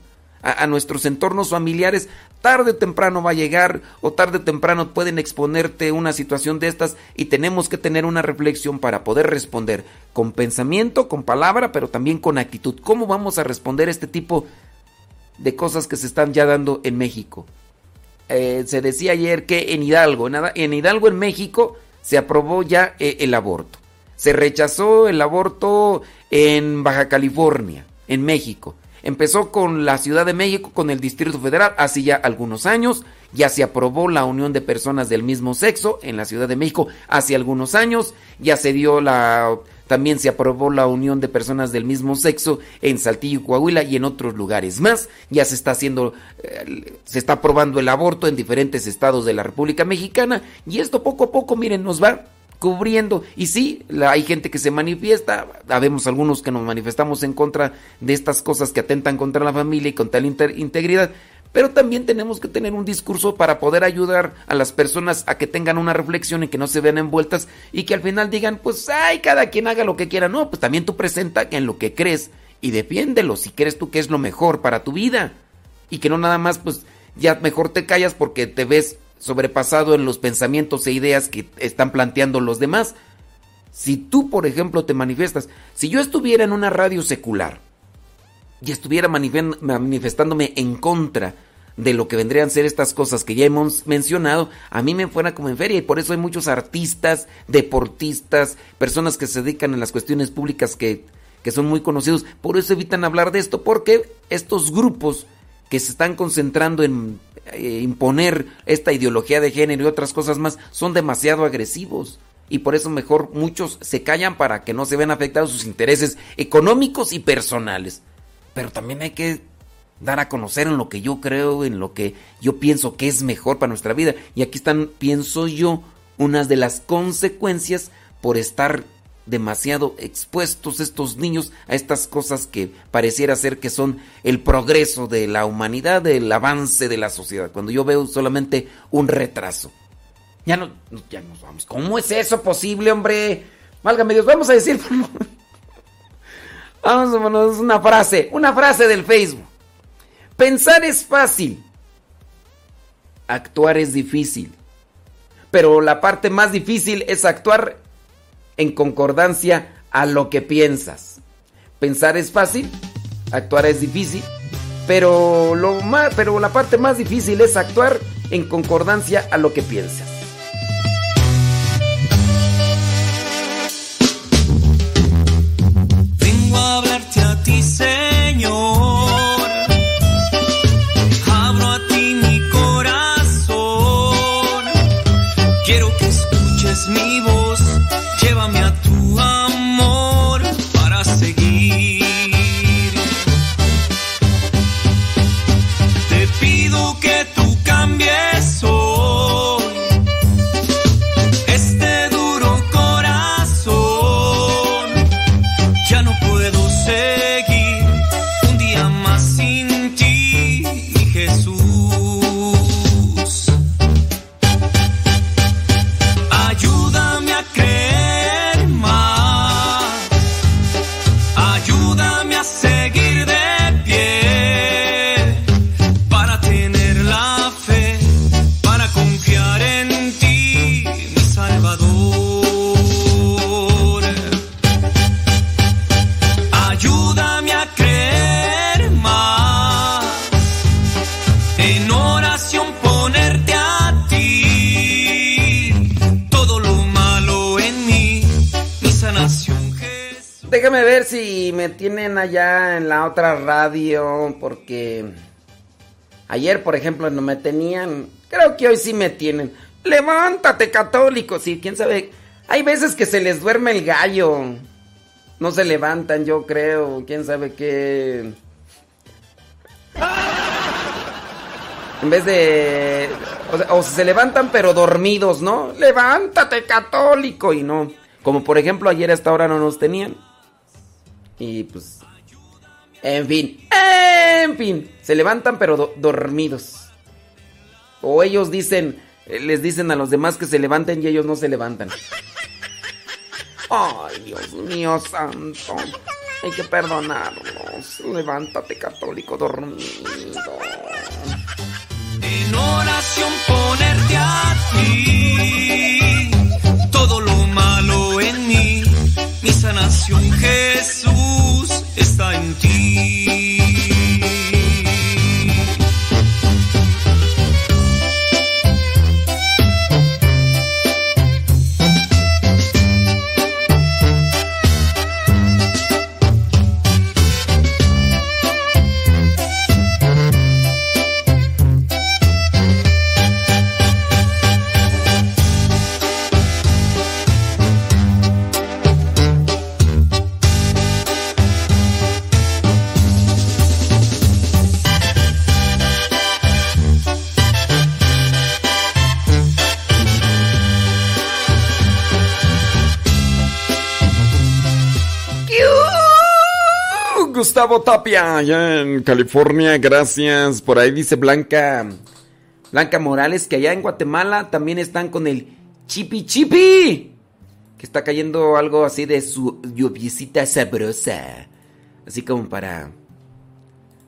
a, nuestros entornos familiares, tarde o temprano va a llegar o tarde o temprano pueden exponerte una situación de estas y tenemos que tener una reflexión para poder responder con pensamiento, con palabra, pero también con actitud. ¿Cómo vamos a responder este tipo de cosas que se están ya dando en México? Eh, se decía ayer que en Hidalgo, en Hidalgo, en México, se aprobó ya eh, el aborto. Se rechazó el aborto en Baja California, en México. Empezó con la Ciudad de México, con el Distrito Federal, hace ya algunos años. Ya se aprobó la unión de personas del mismo sexo en la Ciudad de México hace algunos años. Ya se dio la también se aprobó la unión de personas del mismo sexo en Saltillo, Coahuila y en otros lugares más. Ya se está haciendo, eh, se está aprobando el aborto en diferentes estados de la República Mexicana y esto poco a poco, miren, nos va cubriendo. Y sí, hay gente que se manifiesta, habemos algunos que nos manifestamos en contra de estas cosas que atentan contra la familia y contra la integridad, pero también tenemos que tener un discurso para poder ayudar a las personas a que tengan una reflexión y que no se vean envueltas y que al final digan, pues, ay, cada quien haga lo que quiera. No, pues también tú presenta en lo que crees y defiéndelo si crees tú que es lo mejor para tu vida. Y que no nada más, pues, ya mejor te callas porque te ves sobrepasado en los pensamientos e ideas que están planteando los demás. Si tú, por ejemplo, te manifiestas, si yo estuviera en una radio secular, y estuviera manifestándome en contra de lo que vendrían a ser estas cosas que ya hemos mencionado, a mí me fuera como en feria y por eso hay muchos artistas, deportistas, personas que se dedican en las cuestiones públicas que, que son muy conocidos, por eso evitan hablar de esto, porque estos grupos que se están concentrando en eh, imponer esta ideología de género y otras cosas más son demasiado agresivos. Y por eso mejor muchos se callan para que no se vean afectados sus intereses económicos y personales. Pero también hay que dar a conocer en lo que yo creo, en lo que yo pienso que es mejor para nuestra vida. Y aquí están, pienso yo, unas de las consecuencias por estar demasiado expuestos estos niños a estas cosas que pareciera ser que son el progreso de la humanidad, el avance de la sociedad, cuando yo veo solamente un retraso. Ya no, ya nos vamos. ¿Cómo es eso posible, hombre? Válgame Dios, vamos a decir... Vamos a poner una frase, una frase del Facebook. Pensar es fácil, actuar es difícil. Pero la parte más difícil es actuar en concordancia a lo que piensas. Pensar es fácil, actuar es difícil, pero, lo más, pero la parte más difícil es actuar en concordancia a lo que piensas. Tienen allá en la otra radio, porque ayer, por ejemplo, no me tenían, creo que hoy sí me tienen. Levántate, católico, sí, quién sabe. Hay veces que se les duerme el gallo. no se levantan, yo creo. Quién sabe qué. En vez de. O, se levantan pero dormidos, ¿no? Levántate, católico. Y no. Como por ejemplo, ayer a esta hora no nos tenían. Y pues. En fin. En fin. Se levantan pero dormidos. O ellos dicen. Les dicen a los demás que se levanten y ellos no se levantan. Ay, Dios mío santo. Hay que perdonarnos. Levántate, católico dormido. En oración ponerte a ti. Todo lo malo en mí. Mi sanación, Jesús, está en ti. Gustavo Tapia, allá en California, gracias. Por ahí dice Blanca, Blanca Morales, que allá en Guatemala también están con el chipi chipi. Que está cayendo algo así de su lluviecita sabrosa. Así como para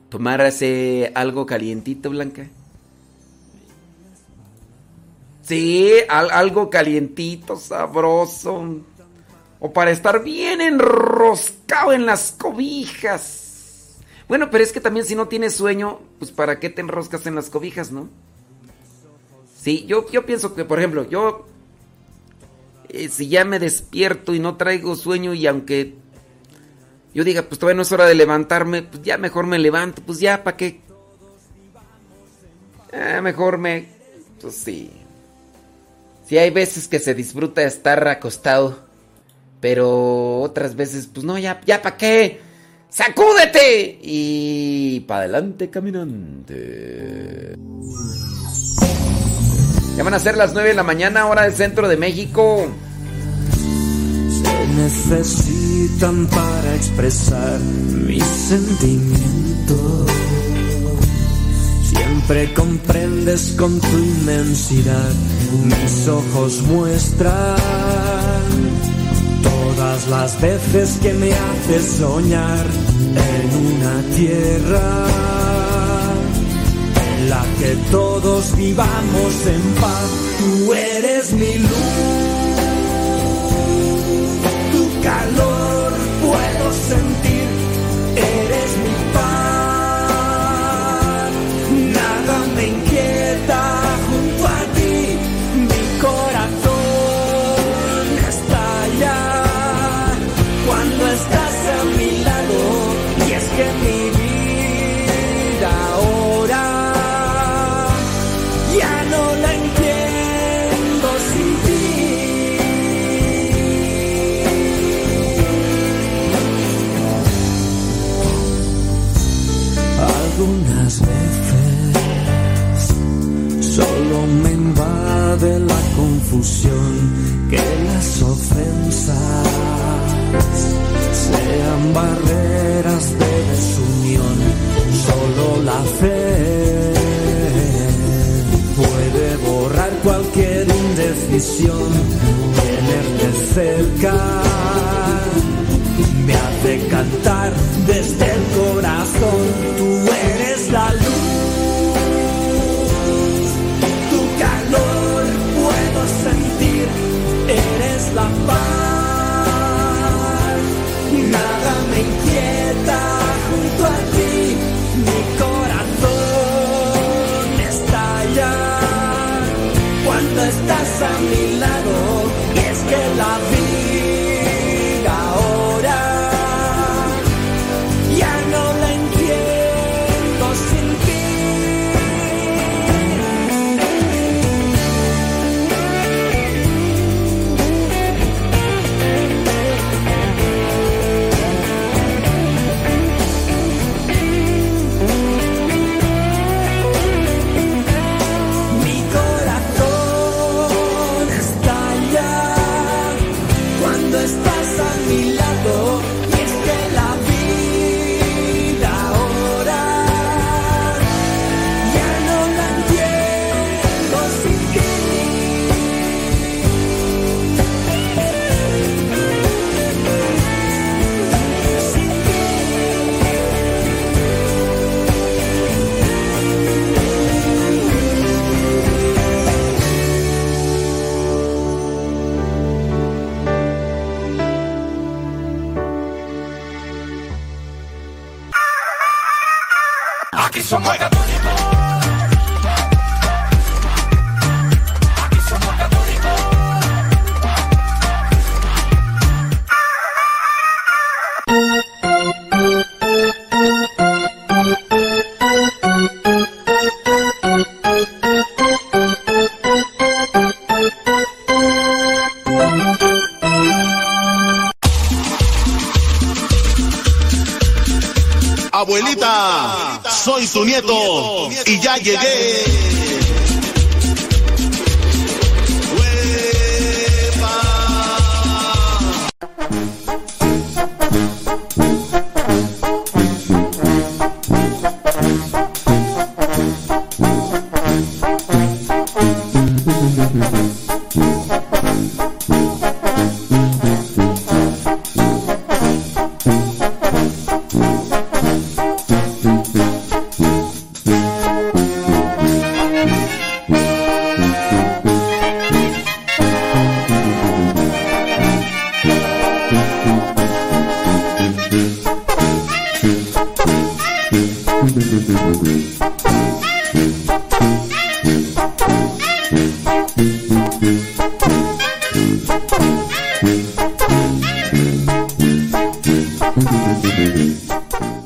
tomarse algo calientito, Blanca. Sí, algo calientito, sabroso. O para estar bien enroscado en las cobijas. Bueno, pero es que también si no tienes sueño, pues para qué te enroscas en las cobijas, ¿no? Sí, yo, yo pienso que, por ejemplo, yo... Eh, si ya me despierto y no traigo sueño y aunque yo diga, pues todavía no es hora de levantarme, pues ya mejor me levanto, pues ya, ¿para qué? Eh, mejor me... Pues sí. Sí hay veces que se disfruta estar acostado. Pero otras veces, pues no, ya, ya para qué. ¡Sacúdete! Y para adelante, caminante. Ya van a ser las 9 de la mañana, hora del centro de México. Se necesitan para expresar mis sentimientos. Siempre comprendes con tu inmensidad, mis ojos muestran las veces que me haces soñar en una tierra en la que todos vivamos en paz, tú eres mi luz, tu calor puedo sentir, invade la confusión que las ofensas sean barreras de desunión, solo la fe puede borrar cualquier indecisión, tenerte cerca me hace cantar desde el corazón, tú eres la luz, la paz. Nada me inquieta junto a ti, mi corazón estalla cuando estás a mi lado es que la vida somos tu nieto y ya llegué.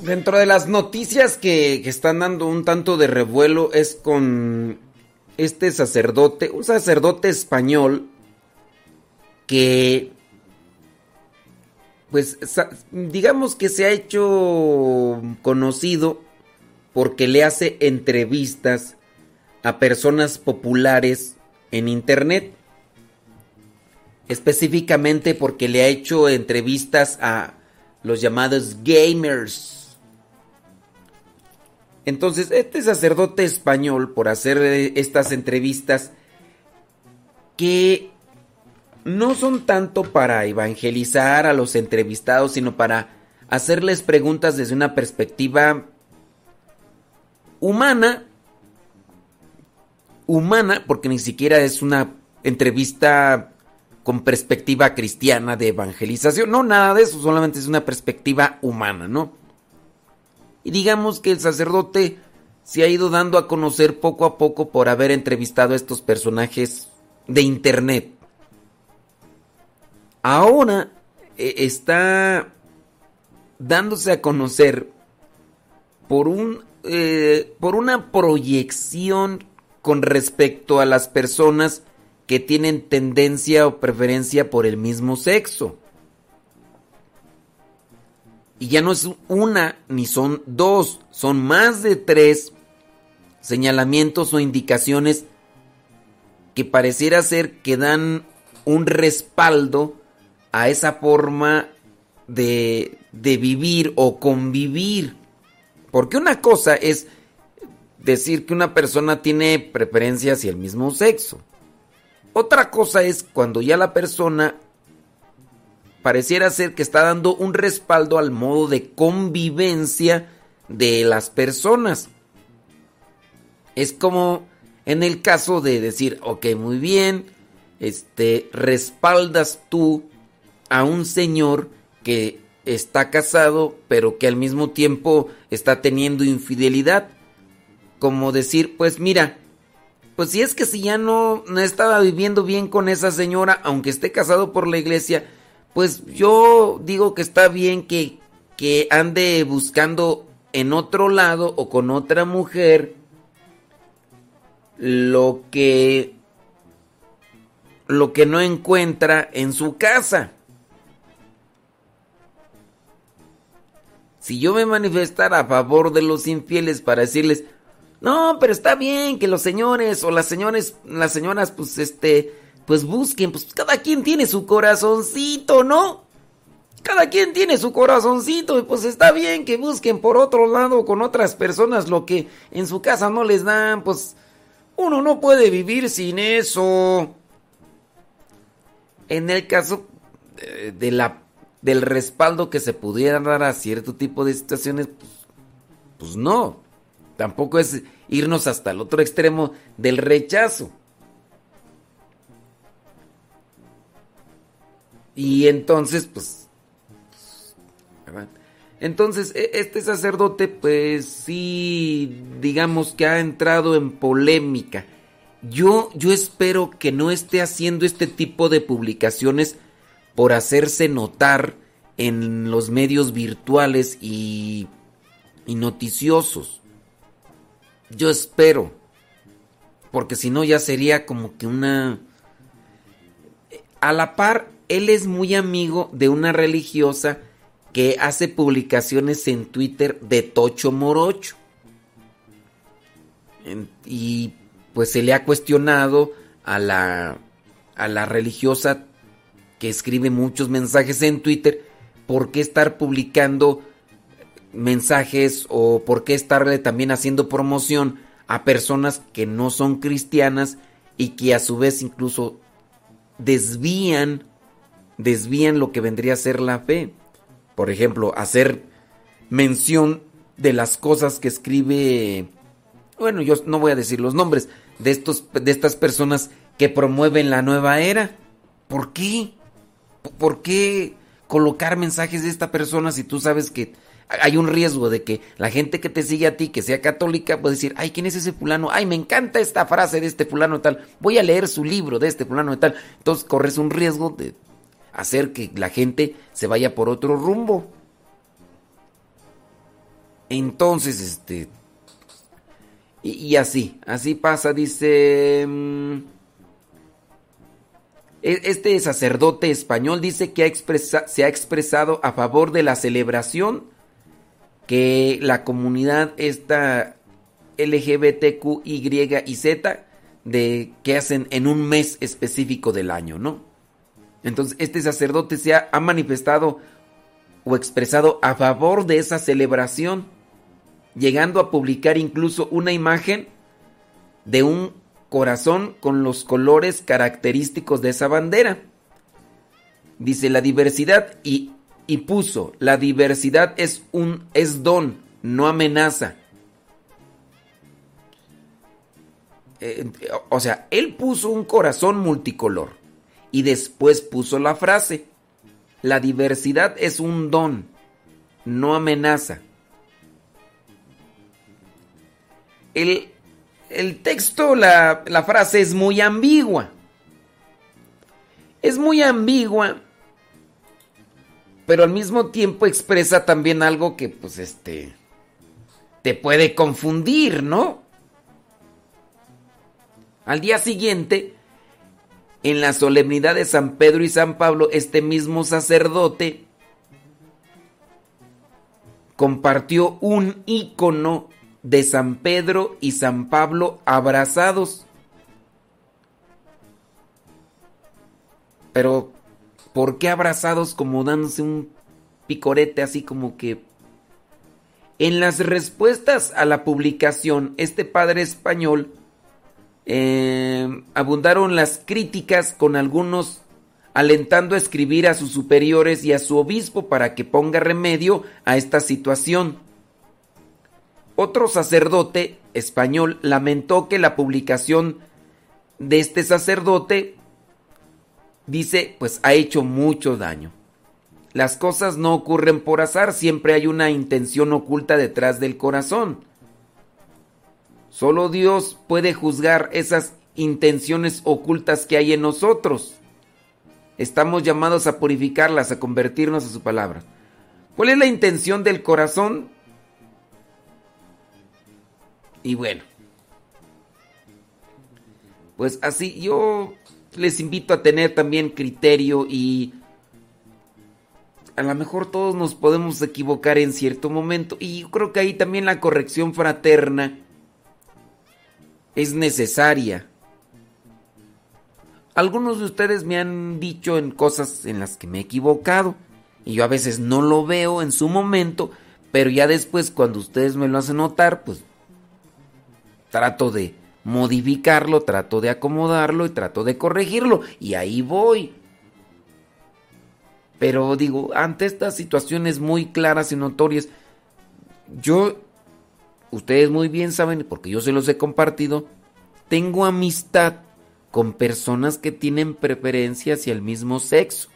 Dentro de las noticias que, que están dando un tanto de revuelo es con este sacerdote, un sacerdote español que, pues, digamos que se ha hecho conocido porque le hace entrevistas a personas populares en internet. Específicamente porque le ha hecho entrevistas a los llamados gamers. Entonces, este sacerdote español, por hacer eh, estas entrevistas, que no son tanto para evangelizar a los entrevistados, sino para hacerles preguntas desde una perspectiva humana, humana, porque ni siquiera es una entrevista con perspectiva cristiana de evangelización, no, nada de eso, solamente es una perspectiva humana, ¿no? Y digamos que el sacerdote se ha ido dando a conocer poco a poco por haber entrevistado a estos personajes de internet. Ahora eh, está dándose a conocer por un eh, por una proyección con respecto a las personas que tienen tendencia o preferencia por el mismo sexo. Y ya no es una ni son dos, son más de tres señalamientos o indicaciones que pareciera ser que dan un respaldo a esa forma de, de vivir o convivir. Porque una cosa es decir que una persona tiene preferencia hacia el mismo sexo. Otra cosa es cuando ya la persona pareciera ser que está dando un respaldo al modo de convivencia de las personas. Es como en el caso de decir, ok, muy bien, este, respaldas tú a un señor que está casado, pero que al mismo tiempo está teniendo infidelidad. Como decir, pues mira, pues si es que si ya no, no estaba viviendo bien con esa señora, aunque esté casado por la iglesia, pues yo digo que está bien que, que ande buscando en otro lado o con otra mujer lo que lo que no encuentra en su casa. Si yo me manifestara a favor de los infieles para decirles, no, pero está bien que los señores o las señores, las señoras, pues este, pues busquen, pues cada quien tiene su corazoncito, ¿no? Cada quien tiene su corazoncito y pues está bien que busquen por otro lado con otras personas lo que en su casa no les dan, pues uno no puede vivir sin eso. En el caso eh, de la del respaldo que se pudiera dar a cierto tipo de situaciones, pues, pues no. Tampoco es irnos hasta el otro extremo del rechazo. Y entonces, pues. Entonces, e- este sacerdote, pues sí, digamos que ha entrado en polémica. Yo, yo espero que no esté haciendo este tipo de publicaciones por hacerse notar en los medios virtuales y, y noticiosos. Yo espero. Porque si no ya sería como que una... A la par, él es muy amigo de una religiosa que hace publicaciones en Twitter de Tocho Morocho. Y pues se le ha cuestionado a la, a la religiosa que escribe muchos mensajes en Twitter, ¿por qué estar publicando mensajes o por qué estarle también haciendo promoción a personas que no son cristianas y que a su vez incluso desvían desvían lo que vendría a ser la fe. Por ejemplo, hacer mención de las cosas que escribe bueno, yo no voy a decir los nombres de estos de estas personas que promueven la nueva era. ¿Por qué? ¿Por qué colocar mensajes de esta persona si tú sabes que hay un riesgo de que la gente que te sigue a ti, que sea católica, puede decir, ay, ¿quién es ese fulano? Ay, me encanta esta frase de este fulano de tal. Voy a leer su libro de este fulano de tal. Entonces corres un riesgo de hacer que la gente se vaya por otro rumbo. Entonces, este... Y, así, así pasa, dice... mm, Este sacerdote español dice que se ha expresado a favor de la celebración que la comunidad esta LGBTQ, Y Z de que hacen en un mes específico del año, ¿no? Entonces, este sacerdote se ha manifestado o expresado a favor de esa celebración, llegando a publicar incluso una imagen de un corazón con los colores característicos de esa bandera. Dice la diversidad y, y puso, la diversidad es un es don, no amenaza. Eh, o sea, él puso un corazón multicolor y después puso la frase, la diversidad es un don, no amenaza. El, el texto, la, frase es muy ambigua. Es muy ambigua, pero al mismo tiempo expresa también algo que, pues, este, te puede confundir, ¿no? Al día siguiente, en la solemnidad de San Pedro y San Pablo, este mismo sacerdote compartió un icono de San Pedro y San Pablo abrazados. Pero, ¿por qué abrazados como dándose un picorete así como que... En las respuestas a la publicación, este padre español eh, abundaron las críticas con algunos alentando a escribir a sus superiores y a su obispo para que ponga remedio a esta situación. Otro sacerdote español lamentó que la publicación de este sacerdote dice, pues ha hecho mucho daño. Las cosas no ocurren por azar, siempre hay una intención oculta detrás del corazón. Solo Dios puede juzgar esas intenciones ocultas que hay en nosotros. Estamos llamados a purificarlas, a convertirnos a su palabra. ¿Cuál es la intención del corazón? Y bueno, pues así yo les invito a tener también criterio y a lo mejor todos nos podemos equivocar en cierto momento y yo creo que ahí también la corrección fraterna es necesaria. Algunos de ustedes me han dicho en cosas en las que me he equivocado y yo a veces no lo veo en su momento, pero ya después cuando ustedes me lo hacen notar, pues trato de modificarlo, trato de acomodarlo y trato de corregirlo y ahí voy. Pero digo, ante estas situaciones muy claras y notorias, yo, ustedes muy bien saben, porque yo se los he compartido, tengo amistad con personas que tienen preferencia hacia el mismo sexo.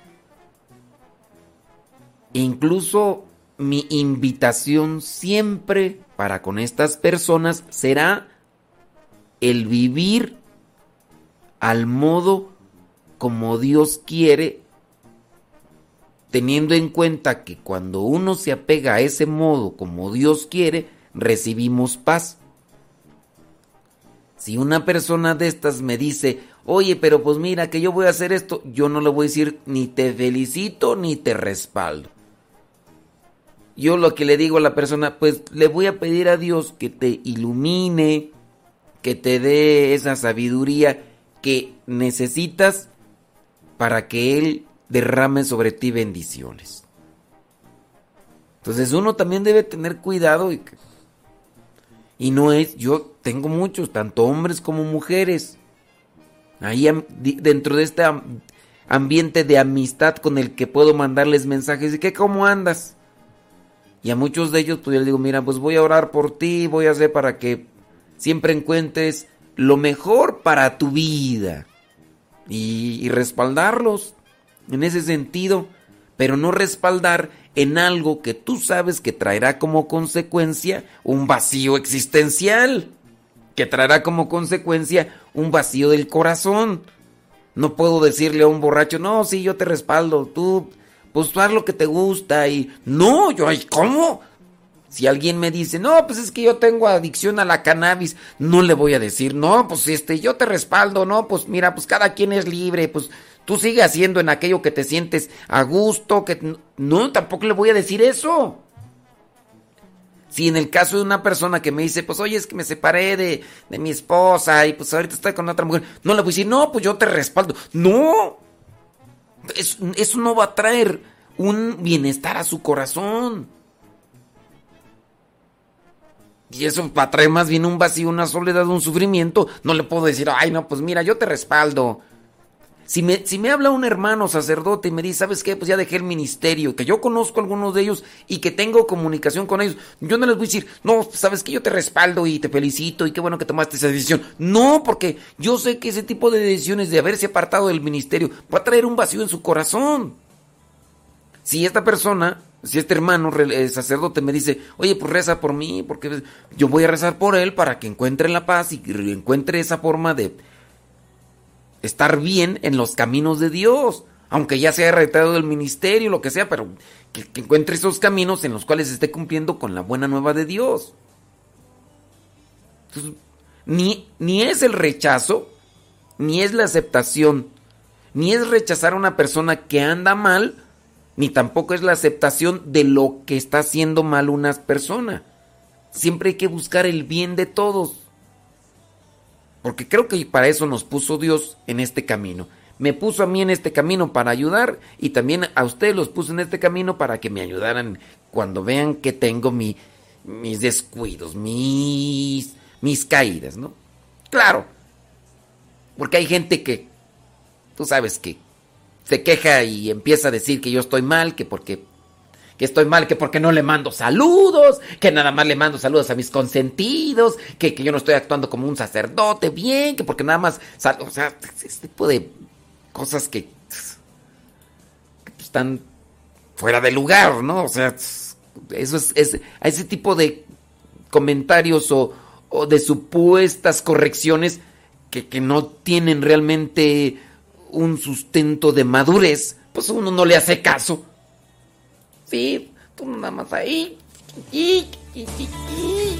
E incluso mi invitación siempre para con estas personas será el vivir al modo como Dios quiere, teniendo en cuenta que cuando uno se apega a ese modo como Dios quiere, recibimos paz. Si una persona de estas me dice, oye, pero pues mira que yo voy a hacer esto, yo no le voy a decir ni te felicito ni te respaldo. Yo lo que le digo a la persona, pues le voy a pedir a Dios que te ilumine, que te dé esa sabiduría que necesitas para que Él derrame sobre ti bendiciones. Entonces uno también debe tener cuidado y, y no es, yo tengo muchos, tanto hombres como mujeres, ahí dentro de este ambiente de amistad con el que puedo mandarles mensajes y que cómo andas. Y a muchos de ellos pues yo les digo, mira, pues voy a orar por ti, voy a hacer para que siempre encuentres lo mejor para tu vida. Y, respaldarlos en ese sentido, pero no respaldar en algo que tú sabes que traerá como consecuencia un vacío existencial, que traerá como consecuencia un vacío del corazón. No puedo decirle a un borracho, no, sí, yo te respaldo, tú pues haz lo que te gusta y no, yo, ¿cómo? Si alguien me dice, no, pues es que yo tengo adicción a la cannabis, no le voy a decir, no, pues este, yo te respaldo, no, pues mira, pues cada quien es libre, pues tú sigue haciendo en aquello que te sientes a gusto, que no, tampoco le voy a decir eso. Si en el caso de una persona que me dice, pues oye, es que me separé de, de mi esposa y pues ahorita estoy con otra mujer, no le voy a decir, no, pues yo te respaldo. No, eso, no va a traer un bienestar a su corazón. Y eso va a traer más bien un vacío, una soledad, un sufrimiento. No le puedo decir, ay, no, pues mira, yo te respaldo. Si me, si me habla un hermano sacerdote y me dice, ¿sabes qué? Pues ya dejé el ministerio, que yo conozco a algunos de ellos y que tengo comunicación con ellos, yo no les voy a decir, no, ¿sabes qué? Yo te respaldo y te felicito y qué bueno que tomaste esa decisión. No, porque yo sé que ese tipo de decisiones de haberse apartado del ministerio va a traer un vacío en su corazón. Si esta persona, si este hermano eh, sacerdote me dice, oye, pues reza por mí, porque yo voy a rezar por él para que encuentre la paz y encuentre esa forma de estar bien en los caminos de Dios, aunque ya se haya retirado del ministerio, lo que sea, pero que, encuentre esos caminos en los cuales esté cumpliendo con la buena nueva de Dios. ni, ni es el rechazo, ni es la aceptación, ni es rechazar a una persona que anda mal, ni tampoco es la aceptación de lo que está haciendo mal una persona. Siempre hay que buscar el bien de todos. Porque creo que para eso nos puso Dios en este camino. Me puso a mí en este camino para ayudar y también a ustedes los puso en este camino para que me ayudaran cuando vean que tengo mi, mis descuidos, mis, mis caídas, ¿no? Claro, porque hay gente que, tú sabes que se queja y empieza a decir que yo estoy mal, que porque que estoy mal, que porque no le mando saludos, que nada más le mando saludos a mis consentidos, que, yo no estoy actuando como un sacerdote bien, que porque nada más, o sea, ese tipo de cosas que, están fuera de lugar, ¿no? O sea, eso es, a ese tipo de comentarios o, de supuestas correcciones que, que no tienen realmente un sustento de madurez, pues uno no le hace caso. Sí, tú nada más ahí. Y, y, y,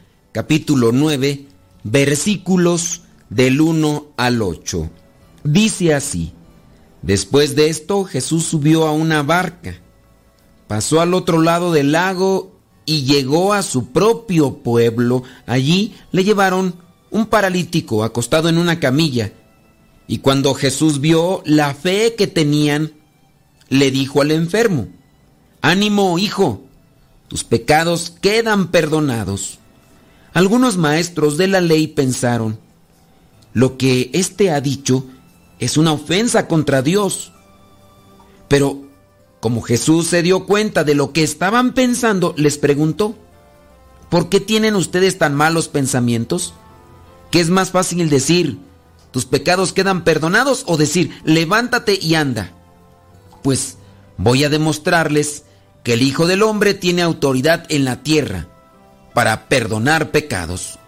capítulo 9 versículos del 1 al 8. Dice así, después de esto Jesús subió a una barca, pasó al otro lado del lago y llegó a su propio pueblo. Allí le llevaron un paralítico acostado en una camilla. Y cuando Jesús vio la fe que tenían, le dijo al enfermo, Ánimo, hijo, tus pecados quedan perdonados. Algunos maestros de la ley pensaron, lo que éste ha dicho es una ofensa contra Dios. Pero como Jesús se dio cuenta de lo que estaban pensando, les preguntó, ¿por qué tienen ustedes tan malos pensamientos? ¿Qué es más fácil decir, tus pecados quedan perdonados o decir, levántate y anda? Pues voy a demostrarles que el Hijo del Hombre tiene autoridad en la tierra para perdonar pecados.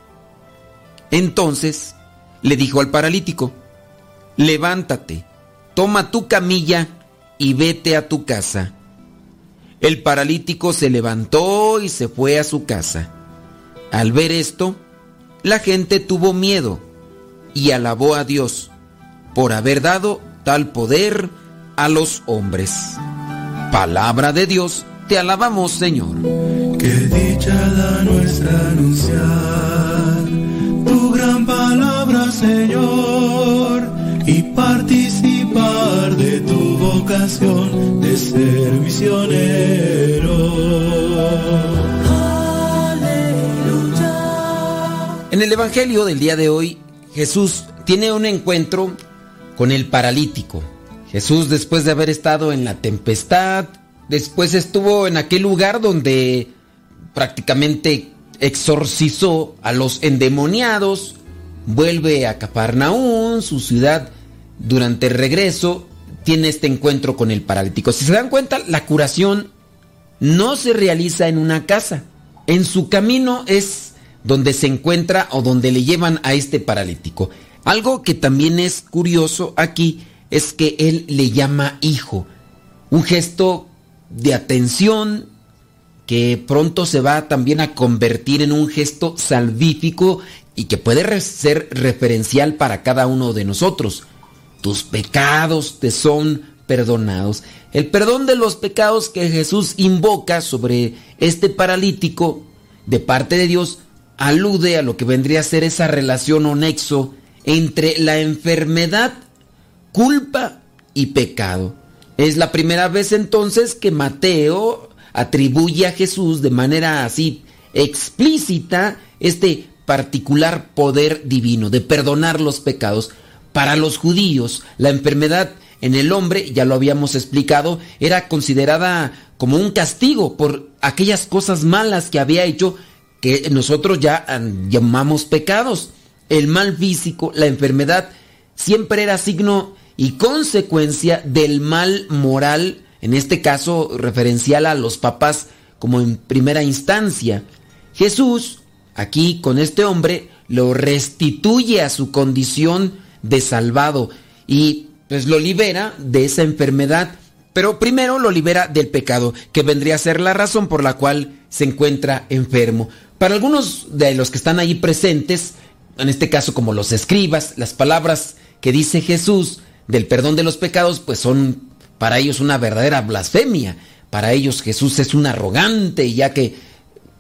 Entonces le dijo al paralítico, levántate, toma tu camilla y vete a tu casa. El paralítico se levantó y se fue a su casa. Al ver esto, la gente tuvo miedo y alabó a Dios por haber dado tal poder a los hombres. Palabra de Dios, te alabamos Señor. Qué dicha da nuestra anunciar tu gran palabra, Señor, y participar de tu vocación de ser misionero. En el Evangelio del día de hoy, Jesús tiene un encuentro con el paralítico. Jesús después de haber estado en la tempestad, después estuvo en aquel lugar donde prácticamente exorcizó a los endemoniados, vuelve a Capernaum, su ciudad, durante el regreso tiene este encuentro con el paralítico. Si se dan cuenta, la curación no se realiza en una casa. En su camino es donde se encuentra o donde le llevan a este paralítico. Algo que también es curioso aquí es que él le llama hijo. Un gesto de atención que pronto se va también a convertir en un gesto salvífico y que puede ser referencial para cada uno de nosotros. Tus pecados te son perdonados. El perdón de los pecados que Jesús invoca sobre este paralítico de parte de Dios alude a lo que vendría a ser esa relación o nexo entre la enfermedad, culpa y pecado. Es la primera vez entonces que Mateo atribuye a Jesús de manera así explícita este particular poder divino de perdonar los pecados. Para los judíos, la enfermedad en el hombre, ya lo habíamos explicado, era considerada como un castigo por aquellas cosas malas que había hecho que nosotros ya llamamos pecados. El mal físico, la enfermedad, siempre era signo y consecuencia del mal moral, en este caso referencial a los papás como en primera instancia. Jesús, aquí con este hombre, lo restituye a su condición de salvado y pues lo libera de esa enfermedad, pero primero lo libera del pecado, que vendría a ser la razón por la cual se encuentra enfermo. Para algunos de los que están ahí presentes, en este caso como los escribas, las palabras que dice Jesús del perdón de los pecados, pues son para ellos una verdadera blasfemia. Para ellos Jesús es un arrogante, ya que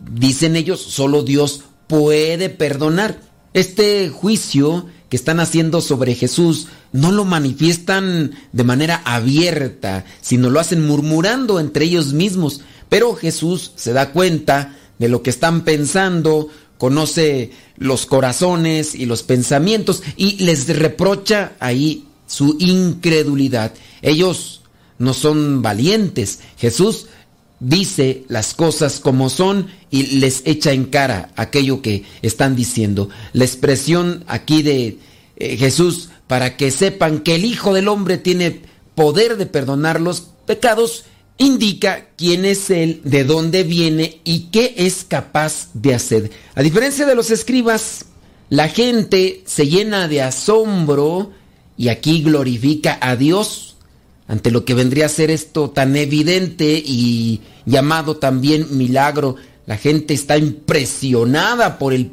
dicen ellos, solo Dios puede perdonar. Este juicio que están haciendo sobre Jesús no lo manifiestan de manera abierta, sino lo hacen murmurando entre ellos mismos. Pero Jesús se da cuenta de lo que están pensando, conoce los corazones y los pensamientos y les reprocha ahí su incredulidad. Ellos no son valientes. Jesús dice las cosas como son y les echa en cara aquello que están diciendo. La expresión aquí de eh, Jesús para que sepan que el Hijo del Hombre tiene poder de perdonar los pecados indica quién es Él, de dónde viene y qué es capaz de hacer. A diferencia de los escribas, la gente se llena de asombro y aquí glorifica a Dios ante lo que vendría a ser esto tan evidente y llamado también milagro. La gente está impresionada por el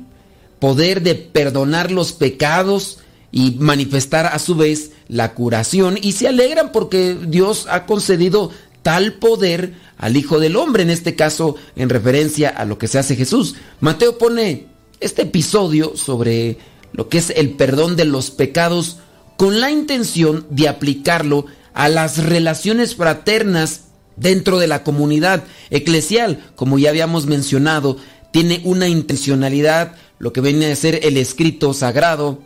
poder de perdonar los pecados y manifestar a su vez la curación y se alegran porque Dios ha concedido tal poder al Hijo del Hombre, en este caso en referencia a lo que se hace Jesús. Mateo pone este episodio sobre lo que es el perdón de los pecados con la intención de aplicarlo a las relaciones fraternas dentro de la comunidad eclesial, como ya habíamos mencionado, tiene una intencionalidad, lo que viene a ser el escrito sagrado,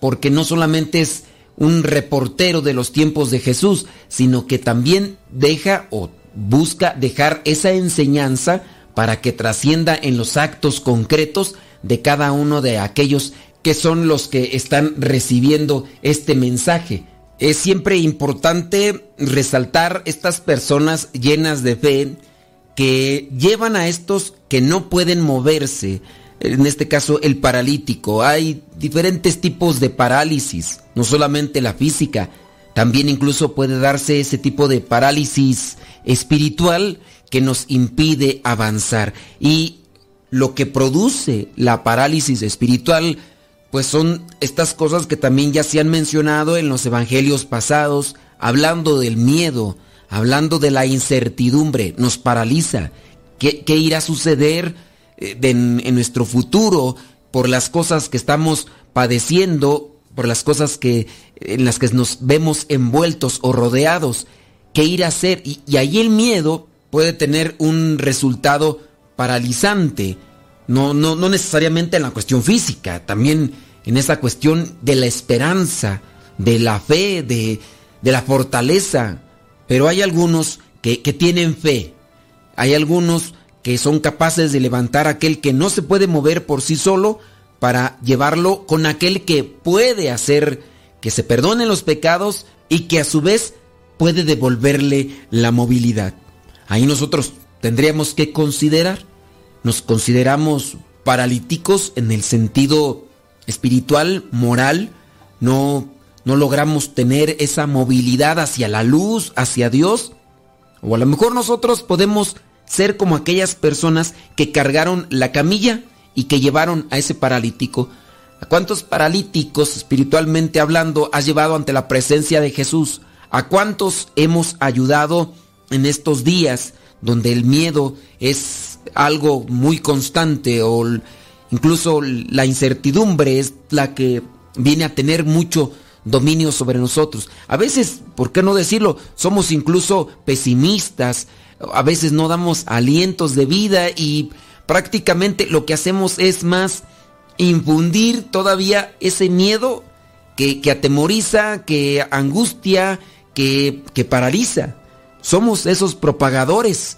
porque no solamente es un reportero de los tiempos de Jesús, sino que también deja o busca dejar esa enseñanza para que trascienda en los actos concretos de cada uno de aquellos que son los que están recibiendo este mensaje. Es siempre importante resaltar estas personas llenas de fe que llevan a estos que no pueden moverse, en este caso el paralítico. Hay diferentes tipos de parálisis, no solamente la física, también incluso puede darse ese tipo de parálisis espiritual que nos impide avanzar. Y lo que produce la parálisis espiritual, pues son estas cosas que también ya se han mencionado en los evangelios pasados, hablando del miedo, hablando de la incertidumbre, nos paraliza. ¿Qué, qué irá a suceder? en, nuestro futuro, por las cosas que estamos padeciendo, por las cosas que, en las que nos vemos envueltos o rodeados, qué ir a hacer. Y, y ahí el miedo puede tener un resultado paralizante, no, no, no necesariamente en la cuestión física, también en esa cuestión de la esperanza, de la fe, de, de la fortaleza. Pero hay algunos que, que tienen fe, hay algunos que son capaces de levantar a aquel que no se puede mover por sí solo para llevarlo con aquel que puede hacer que se perdonen los pecados y que a su vez puede devolverle la movilidad. Ahí nosotros tendríamos que considerar, nos consideramos paralíticos en el sentido espiritual, moral, no, no logramos tener esa movilidad hacia la luz, hacia Dios, o a lo mejor nosotros podemos ser como aquellas personas que cargaron la camilla y que llevaron a ese paralítico. ¿A cuántos paralíticos, espiritualmente hablando, has llevado ante la presencia de Jesús? ¿A cuántos hemos ayudado en estos días donde el miedo es algo muy constante o incluso la incertidumbre es la que viene a tener mucho dominio sobre nosotros? A veces, ¿por qué no decirlo? Somos incluso pesimistas, a veces no damos alientos de vida y prácticamente lo que hacemos es más infundir todavía ese miedo que, atemoriza, que angustia, que, que paraliza. Somos esos propagadores.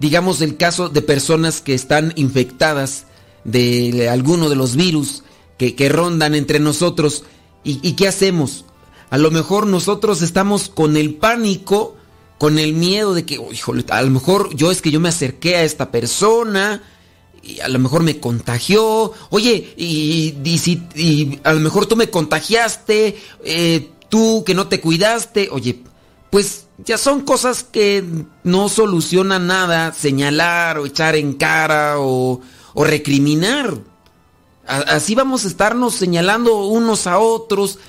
Digamos el caso de personas que están infectadas de alguno de los virus que, que rondan entre nosotros. ¿Y, ¿Y, qué hacemos? A lo mejor nosotros estamos con el pánico con el miedo de que, híjole, a lo mejor yo es que yo me acerqué a esta persona y a lo mejor me contagió, oye, y, y, a lo mejor tú me contagiaste, eh, tú que no te cuidaste, oye, pues ya son cosas que no solucionan nada, señalar o echar en cara o, recriminar. así vamos a estarnos señalando unos a otros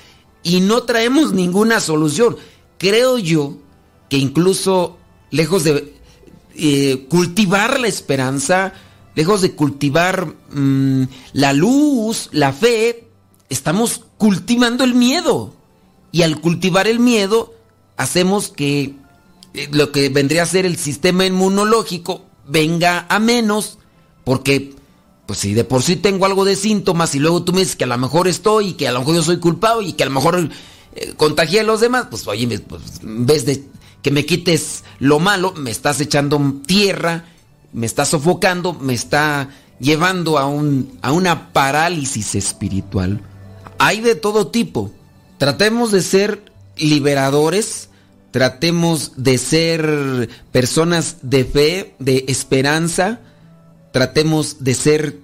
y no traemos ninguna solución. Creo yo que incluso lejos de eh, cultivar la esperanza, lejos de cultivar mm, la luz, la fe, estamos cultivando el miedo. Y al cultivar el miedo, hacemos que eh, lo que vendría a ser el sistema inmunológico venga a menos, porque pues si de por sí tengo algo de síntomas y luego tú me dices que a lo mejor estoy y que a lo mejor yo soy culpado y que a lo mejor eh, contagié a los demás, pues oye, pues, en vez de que me quites lo malo, me estás echando tierra, me estás sofocando, me está llevando a, un, a una parálisis espiritual. Hay de todo tipo. Tratemos de ser liberadores, tratemos de ser personas de fe, de esperanza, tratemos de ser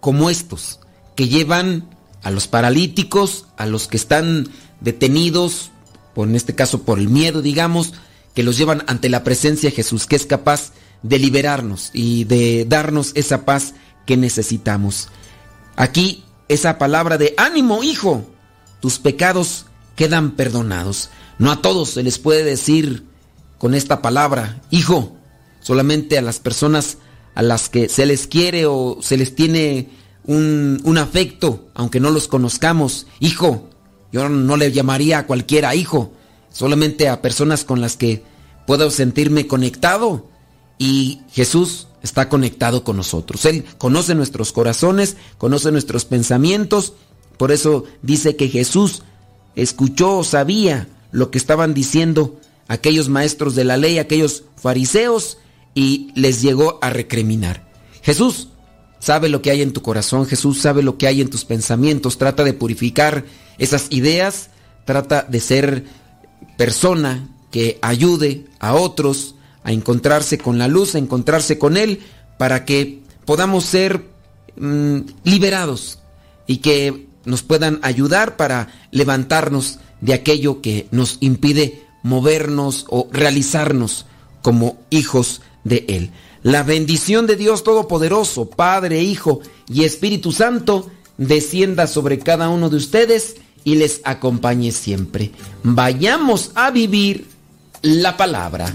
como estos, que llevan a los paralíticos, a los que están detenidos, por en este caso por el miedo, digamos, que los llevan ante la presencia de Jesús, que es capaz de liberarnos y de darnos esa paz que necesitamos. Aquí esa palabra de ánimo, hijo, tus pecados quedan perdonados. No a todos se les puede decir con esta palabra, hijo, solamente a las personas a las que se les quiere o se les tiene un, un afecto, aunque no los conozcamos. Hijo, yo no le llamaría a cualquiera hijo, solamente a personas con las que puedo sentirme conectado. Y Jesús está conectado con nosotros. Él conoce nuestros corazones, conoce nuestros pensamientos. Por eso dice que Jesús escuchó, sabía lo que estaban diciendo aquellos maestros de la ley, aquellos fariseos, y les llegó a recriminar. Jesús sabe lo que hay en tu corazón, Jesús sabe lo que hay en tus pensamientos, trata de purificar esas ideas, trata de ser persona que ayude a otros a encontrarse con la luz, a encontrarse con Él, para que podamos ser mm, liberados y que nos puedan ayudar para levantarnos de aquello que nos impide movernos o realizarnos como hijos de Él. La bendición de Dios Todopoderoso, Padre, Hijo y Espíritu Santo, descienda sobre cada uno de ustedes y les acompañe siempre. Vayamos a vivir la palabra.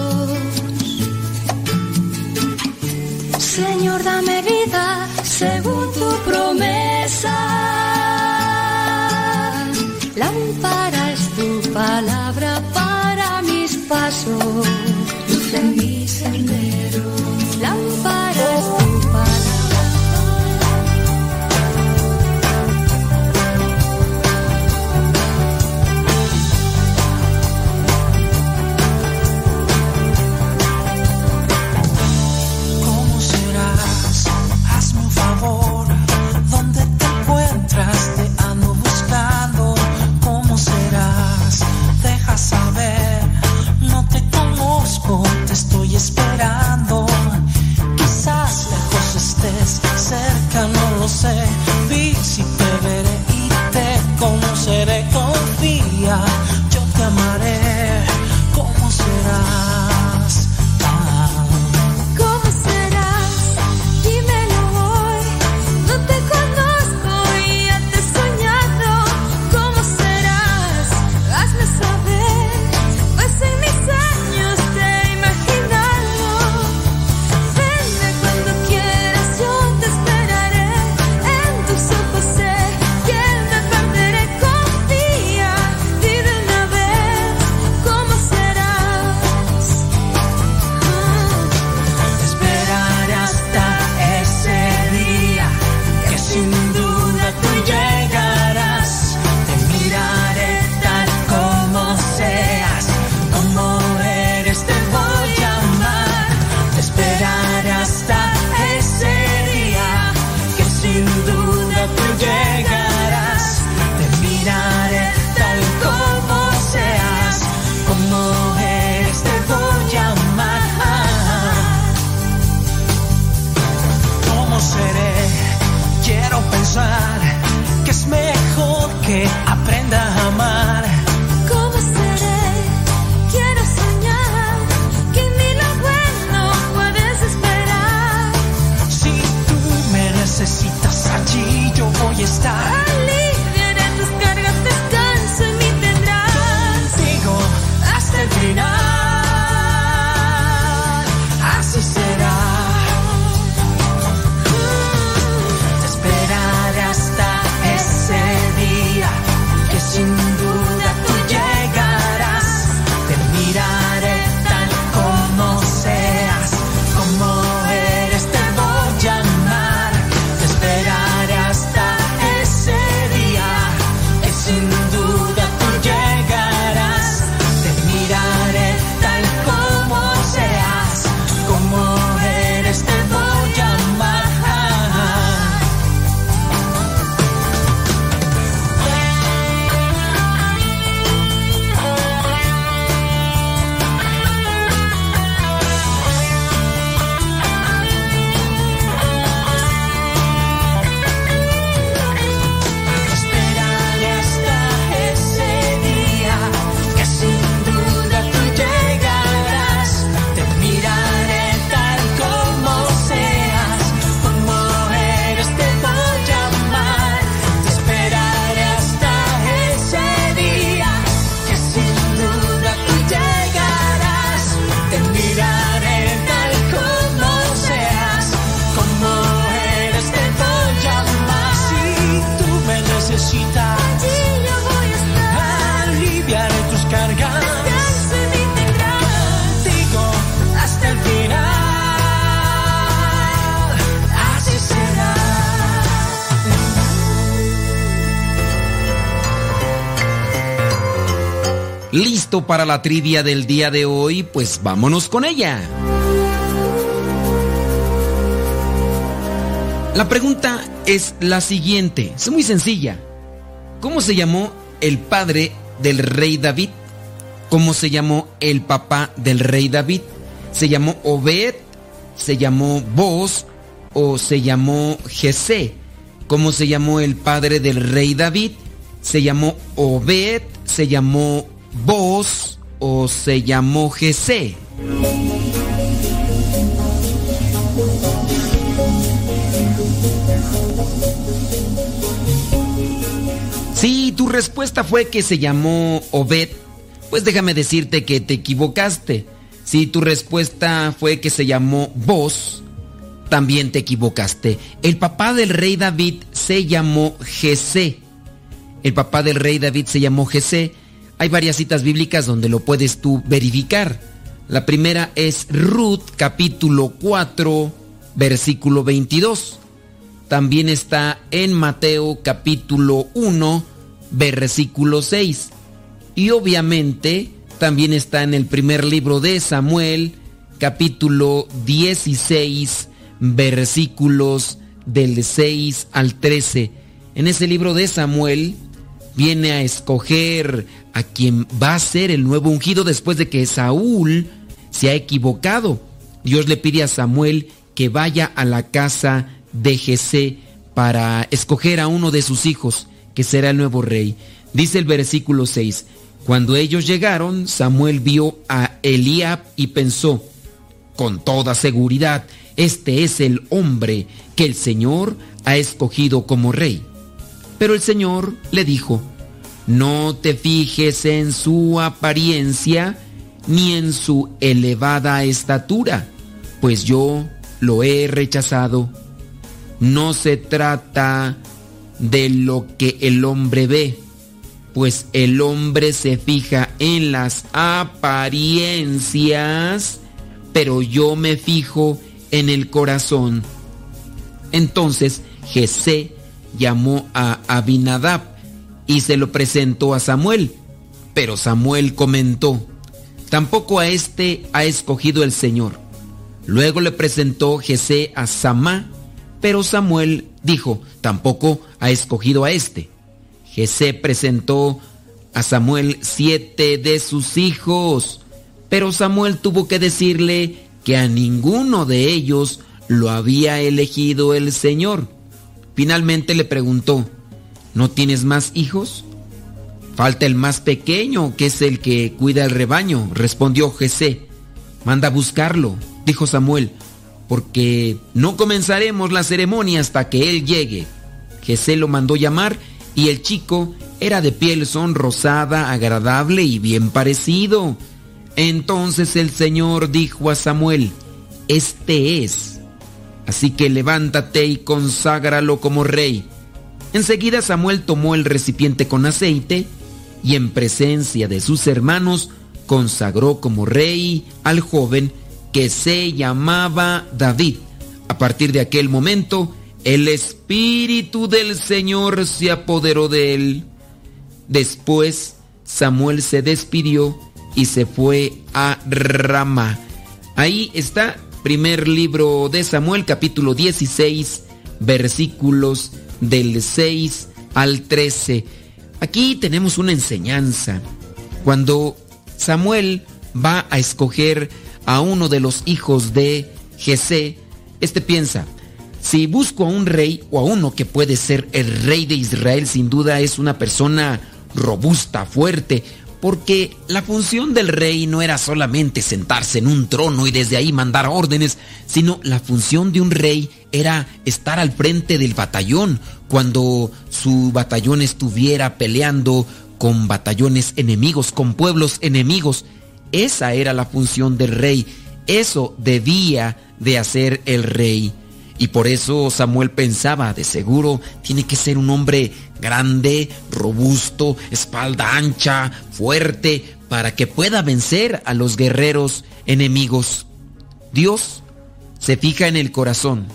Señor, dame vida según tu promesa. say. ¿Listo para la trivia del día de hoy? Pues vámonos con ella. La pregunta es la siguiente, es muy sencilla. ¿Cómo se llamó el padre del rey David? ¿Cómo se llamó el papá del rey David? ¿Se llamó Obed? ¿Se llamó Boz? ¿O se llamó Jesé? ¿Cómo se llamó el padre del rey David? ¿Se llamó Obed? ¿Se llamó Boz? ¿O se llamó Jesé? Si tu respuesta fue que se llamó Obed, pues déjame decirte que te equivocaste. Si tu respuesta fue que se llamó Boz, también te equivocaste. El papá del rey David se llamó Jesé. El papá del rey David se llamó Jesé. Hay varias citas bíblicas donde lo puedes tú verificar. La primera es Ruth capítulo 4 versículo 22. También está en Mateo capítulo 1 versículo 6. Y obviamente también está en el primer libro de Samuel, capítulo 16, versículos del 6 al 13. En ese libro de Samuel viene a escoger a quien va a ser el nuevo ungido después de que Saúl se ha equivocado. Dios le pide a Samuel que vaya a la casa de Jesé para escoger a uno de sus hijos, que será el nuevo rey. Dice el versículo 6, cuando ellos llegaron, Samuel vio a Eliab y pensó, con toda seguridad, este es el hombre que el Señor ha escogido como rey. Pero el Señor le dijo, no te fijes en su apariencia ni en su elevada estatura, pues yo lo he rechazado. No se trata de lo que el hombre ve, pues el hombre se fija en las apariencias, pero yo me fijo en el corazón. Entonces Jesé llamó a Abinadab y se lo presentó a Samuel, pero Samuel comentó, tampoco a este ha escogido el Señor. Luego le presentó Jesé a Samá, pero Samuel dijo, tampoco ha escogido a este. Jesé presentó a Samuel siete de sus hijos, pero Samuel tuvo que decirle que a ninguno de ellos lo había elegido el Señor. Finalmente le preguntó, ¿no tienes más hijos? Falta el más pequeño, que es el que cuida el rebaño, respondió Jesé. Manda a buscarlo, dijo Samuel, porque no comenzaremos la ceremonia hasta que él llegue. Jesé lo mandó llamar y el chico era de piel sonrosada, agradable y bien parecido. Entonces el Señor dijo a Samuel, Este es. Así que levántate y conságralo como rey. Enseguida Samuel tomó el recipiente con aceite y en presencia de sus hermanos consagró como rey al joven que se llamaba David. A partir de aquel momento, el Espíritu del Señor se apoderó de él. Después, Samuel se despidió y se fue a Rama. Ahí está, primer libro de Samuel, capítulo 16, versículos del 6 al 13. Aquí tenemos una enseñanza. Cuando Samuel va a escoger a uno de los hijos de Jesé, este piensa, si busco a un rey o a uno que puede ser el rey de Israel, sin duda es una persona robusta, fuerte, porque la función del rey no era solamente sentarse en un trono y desde ahí mandar órdenes, sino la función de un rey era estar al frente del batallón cuando su batallón estuviera peleando con batallones enemigos, con pueblos enemigos. Esa era la función del rey. Eso debía de hacer el rey. Y por eso Samuel pensaba, de seguro tiene que ser un hombre grande, robusto, espalda ancha, fuerte, para que pueda vencer a los guerreros enemigos. Dios se fija en el corazón,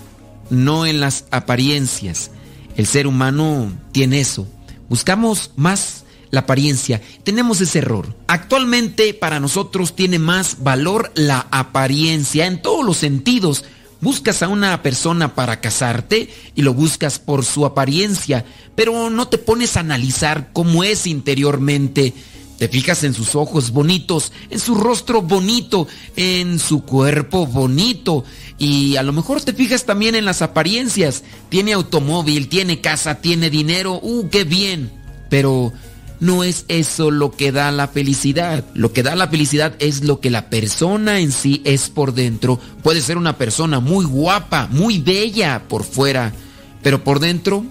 no en las apariencias. El ser humano tiene eso. Buscamos más la apariencia. Tenemos ese error. Actualmente para nosotros tiene más valor la apariencia en todos los sentidos. Buscas a una persona para casarte y lo buscas por su apariencia, pero no te pones a analizar cómo es interiormente. Te fijas en sus ojos bonitos, en su rostro bonito, en su cuerpo bonito. Y a lo mejor te fijas también en las apariencias. Tiene automóvil, tiene casa, tiene dinero. ¡Uh, qué bien! Pero no es eso lo que da la felicidad. Lo que da la felicidad es lo que la persona en sí es por dentro. Puede ser una persona muy guapa, muy bella por fuera, pero por dentro,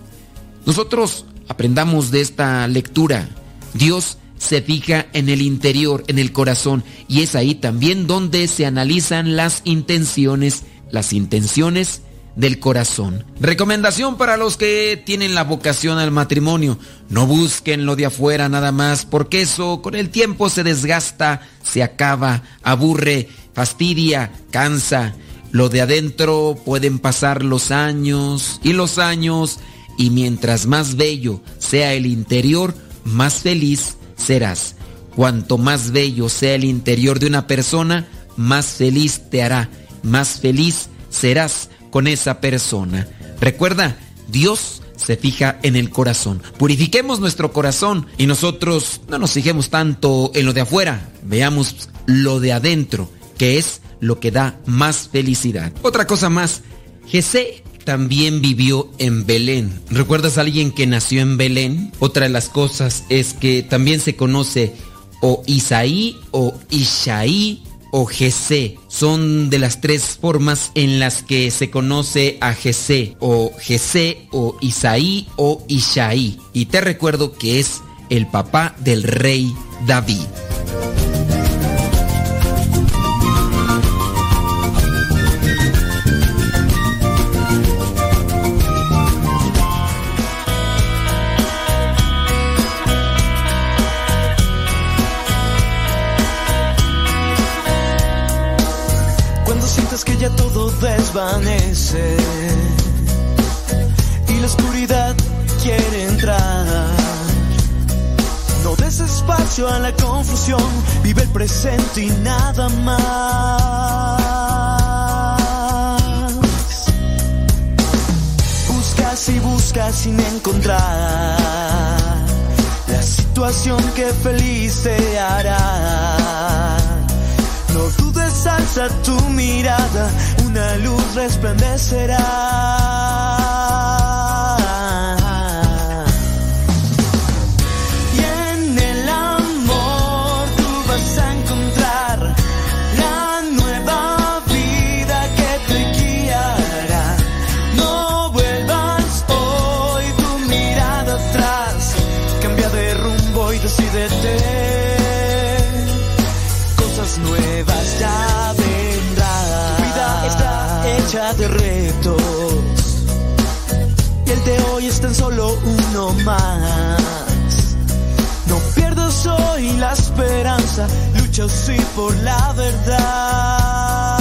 nosotros aprendamos de esta lectura. Dios se fija en el interior, en el corazón, y es ahí también donde se analizan las intenciones, las intenciones del corazón. Recomendación para los que tienen la vocación al matrimonio. No busquen lo de afuera nada más, porque eso con el tiempo se desgasta, se acaba, aburre, fastidia, cansa. Lo de adentro pueden pasar los años y los años, y mientras más bello sea el interior, más feliz serás. Cuanto más bello sea el interior de una persona, más feliz te hará, más feliz serás con esa persona. Recuerda, Dios se fija en el corazón. Purifiquemos nuestro corazón y nosotros no nos fijemos tanto en lo de afuera, veamos lo de adentro, que es lo que da más felicidad. Otra cosa más, Jesé también vivió en Belén. ¿Recuerdas a alguien que nació en Belén? Otra de las cosas es que también se conoce o Isaí o Ishaí o Jesé. Son de las tres formas en las que se conoce a Jesé, o Jesé, o Isaí, o Ishaí. Y te recuerdo que es el papá del rey David. Y la oscuridad quiere entrar. No des espacio a la confusión, vive el presente y nada más. Buscas y buscas sin encontrar la situación que feliz te hará. No dudes, alza tu mirada, una luz resplandecerá. No pierdas hoy la esperanza, lucha sí por la verdad.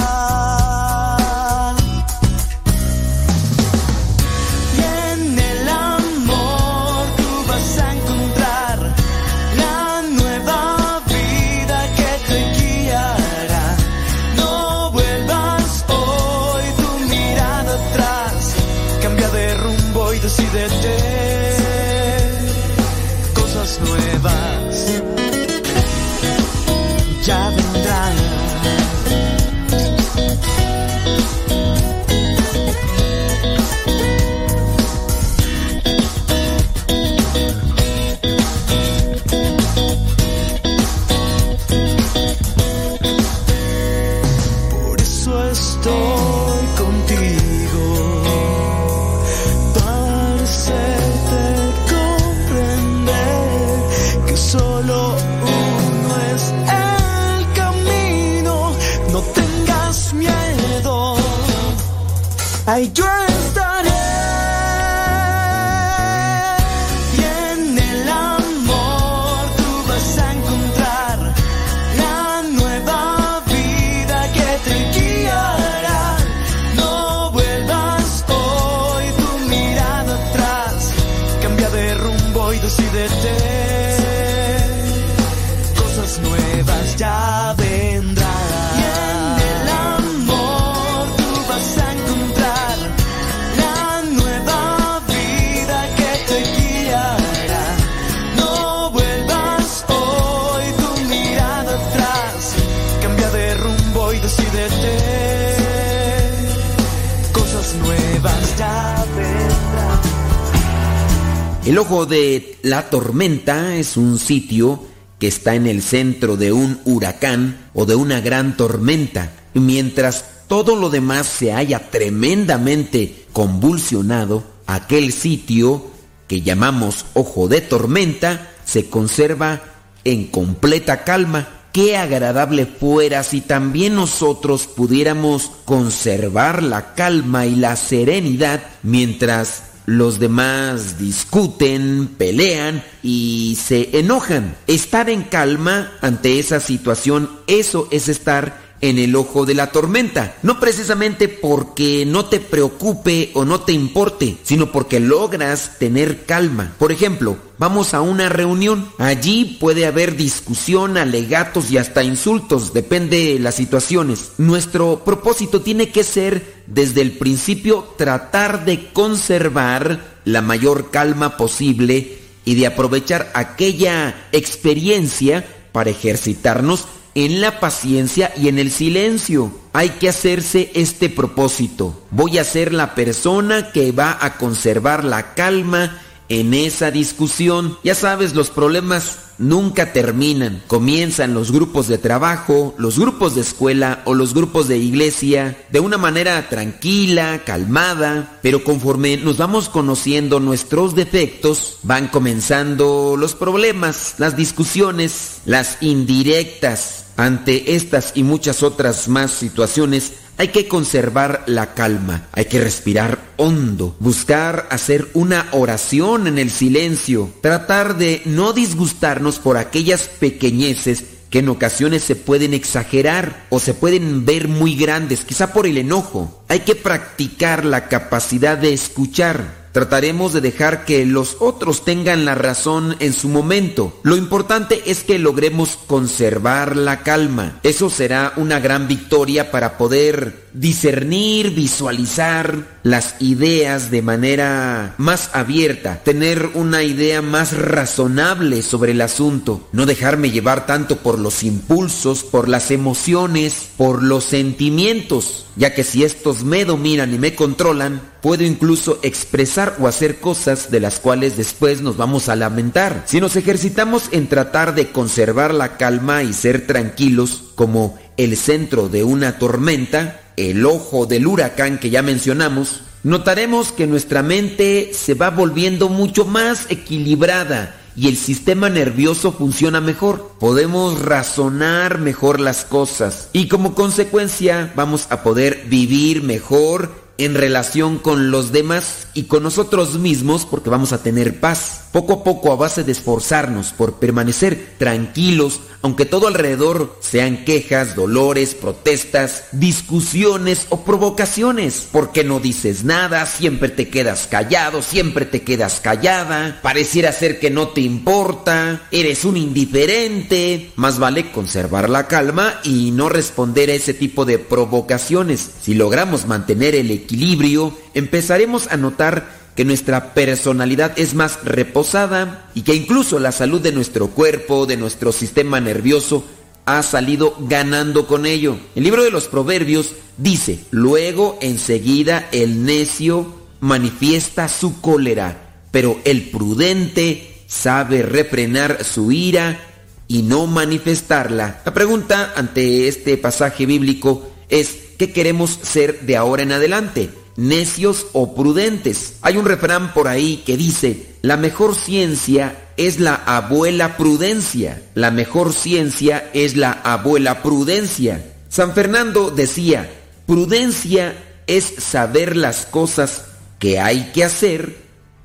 El ojo de la tormenta es un sitio que está en el centro de un huracán o de una gran tormenta, mientras todo lo demás se haya tremendamente convulsionado, aquel sitio que llamamos ojo de tormenta se conserva en completa calma. Qué agradable fuera si también nosotros pudiéramos conservar la calma y la serenidad mientras los demás discuten, pelean y se enojan. Estar en calma ante esa situación, eso es estar en el ojo de la tormenta. No precisamente porque no te preocupe o no te importe, sino porque logras tener calma. Por ejemplo, vamos a una reunión. Allí puede haber discusión, alegatos y hasta insultos, depende de las situaciones. Nuestro propósito tiene que ser desde el principio tratar de conservar la mayor calma posible y de aprovechar aquella experiencia para ejercitarnos en la paciencia y en el silencio. Hay que hacerse este propósito. Voy a ser la persona que va a conservar la calma en esa discusión. Ya sabes, los problemas nunca terminan. Comienzan los grupos de trabajo, los grupos de escuela o los grupos de iglesia de una manera tranquila, calmada, pero conforme nos vamos conociendo nuestros defectos, van comenzando los problemas, las discusiones, las indirectas. Ante estas y muchas otras más situaciones, hay que conservar la calma, hay que respirar hondo, buscar hacer una oración en el silencio, tratar de no disgustarnos por aquellas pequeñeces que en ocasiones se pueden exagerar o se pueden ver muy grandes, quizá por el enojo. Hay que practicar la capacidad de escuchar, Trataremos de dejar que los otros tengan la razón en su momento. Lo importante es que logremos conservar la calma. Eso será una gran victoria para poder discernir, visualizar las ideas de manera más abierta, tener una idea más razonable sobre el asunto, no dejarme llevar tanto por los impulsos, por las emociones, por los sentimientos, ya que si estos me dominan y me controlan, puedo incluso expresar o hacer cosas de las cuales después nos vamos a lamentar. Si nos ejercitamos en tratar de conservar la calma y ser tranquilos como el centro de una tormenta, el ojo del huracán que ya mencionamos, notaremos que nuestra mente se va volviendo mucho más equilibrada y el sistema nervioso funciona mejor. Podemos razonar mejor las cosas y como consecuencia vamos a poder vivir mejor en relación con los demás y con nosotros mismos porque vamos a tener paz. Poco a poco a base de esforzarnos por permanecer tranquilos, aunque todo alrededor sean quejas, dolores, protestas, discusiones o provocaciones. porque no dices nada? Siempre te quedas callado, siempre te quedas callada. Pareciera ser que no te importa, eres un indiferente. Más vale conservar la calma y no responder a ese tipo de provocaciones. Si logramos mantener el equilibrio, empezaremos a notar que nuestra personalidad es más reposada y que incluso la salud de nuestro cuerpo, de nuestro sistema nervioso, ha salido ganando con ello. El libro de los Proverbios dice, luego enseguida el necio manifiesta su cólera, pero el prudente sabe refrenar su ira y no manifestarla. La pregunta ante este pasaje bíblico es, ¿qué queremos ser de ahora en adelante? Necios o prudentes. Hay un refrán por ahí que dice, la mejor ciencia es la abuela prudencia. La mejor ciencia es la abuela prudencia. San Fernando decía, prudencia es saber las cosas que hay que hacer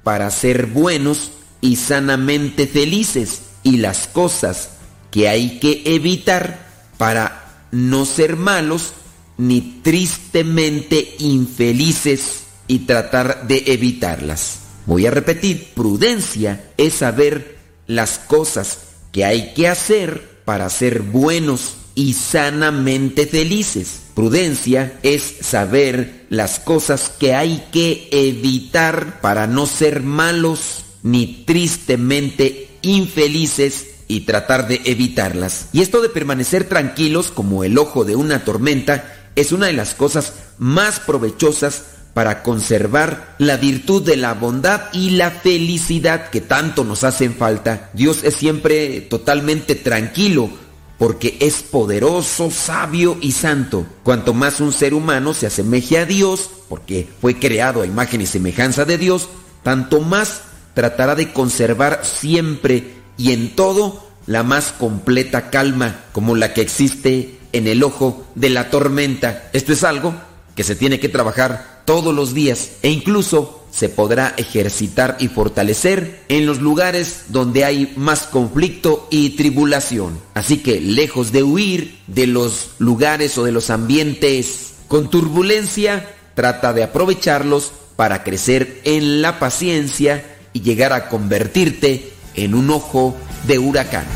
para ser buenos y sanamente felices y las cosas que hay que evitar para no ser malos ni tristemente infelices y tratar de evitarlas. Voy a repetir, prudencia es saber las cosas que hay que hacer para ser buenos y sanamente felices. Prudencia es saber las cosas que hay que evitar para no ser malos ni tristemente infelices y tratar de evitarlas. Y esto de permanecer tranquilos como el ojo de una tormenta es una de las cosas más provechosas para conservar la virtud de la bondad y la felicidad que tanto nos hacen falta. Dios es siempre totalmente tranquilo porque es poderoso, sabio y santo. Cuanto más un ser humano se asemeje a Dios, porque fue creado a imagen y semejanza de Dios, tanto más tratará de conservar siempre y en todo la más completa calma como la que existe en el ojo de la tormenta. Esto es algo que se tiene que trabajar todos los días e incluso se podrá ejercitar y fortalecer en los lugares donde hay más conflicto y tribulación. Así que lejos de huir de los lugares o de los ambientes con turbulencia, trata de aprovecharlos para crecer en la paciencia y llegar a convertirte en un ojo de huracán.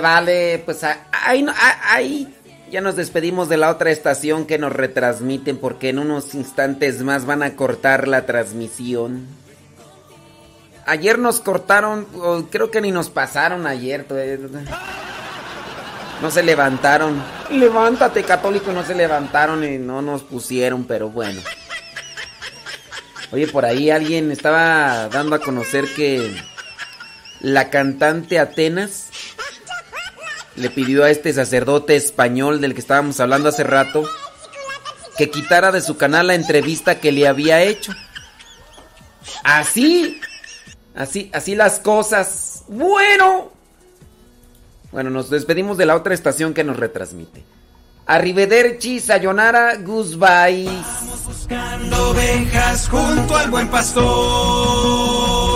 Vale, pues ahí, ya nos despedimos de la otra estación que nos retransmiten porque en unos instantes más van a cortar la transmisión. Ayer nos cortaron, creo que ni nos pasaron ayer. No se levantaron. Levántate, católico, no se levantaron y no nos pusieron, pero bueno. Oye, por ahí alguien estaba dando a conocer que la cantante Atenas le pidió a este sacerdote español del que estábamos hablando hace rato que quitara de su canal la entrevista que le había hecho. Así, así, así las cosas. Bueno. Bueno, nos despedimos de la otra estación que nos retransmite. Arrivederci, sayonara, goodbye. Vamos buscando ovejas junto al buen pastor.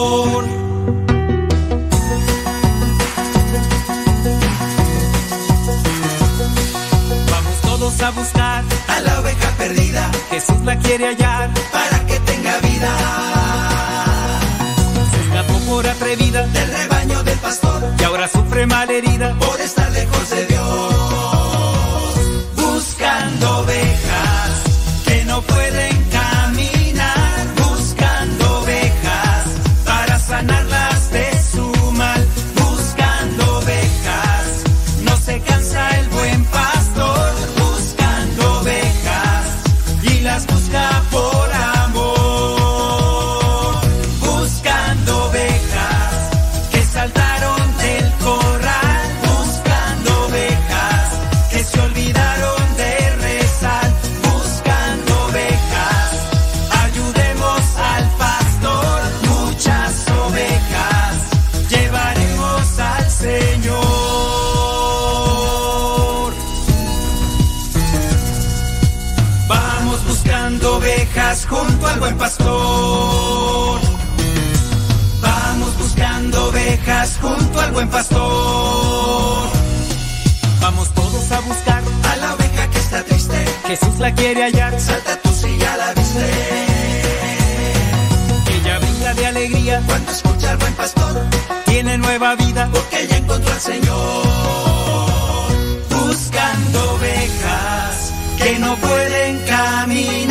Vamos a buscar a la oveja perdida. Jesús la quiere hallar para que tenga vida. Se escapó por atrevida del rebaño del pastor y ahora sufre malherida por estar lejos de Dios. Buen pastor. Vamos buscando ovejas junto al buen pastor. Vamos todos a buscar a la oveja que está triste. Jesús la quiere hallar. Salta tú si ya la viste. Ella brinda de alegría cuando escucha al buen pastor. Tiene nueva vida porque ella encontró al Señor. Buscando ovejas que no pueden caminar.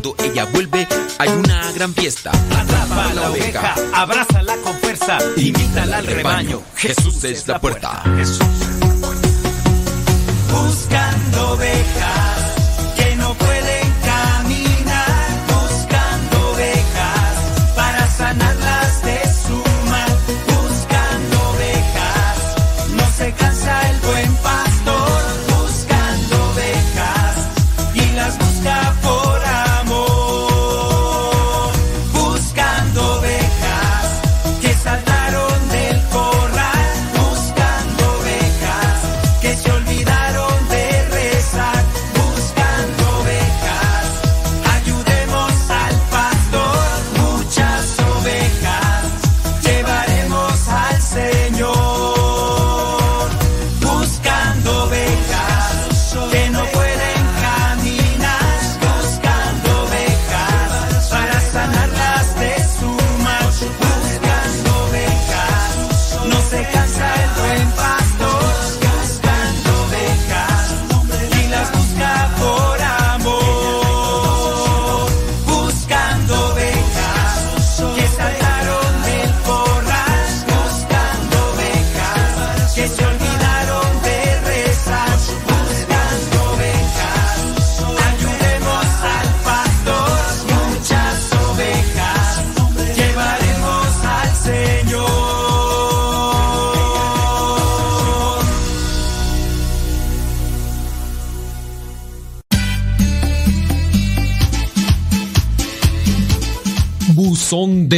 ella vuelve hay una gran fiesta. Atrapa a la oveja, abrázala con fuerza, invítala al rebaño. Jesús es la puerta. Buscando ovejas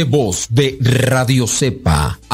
voz de Radio Cepa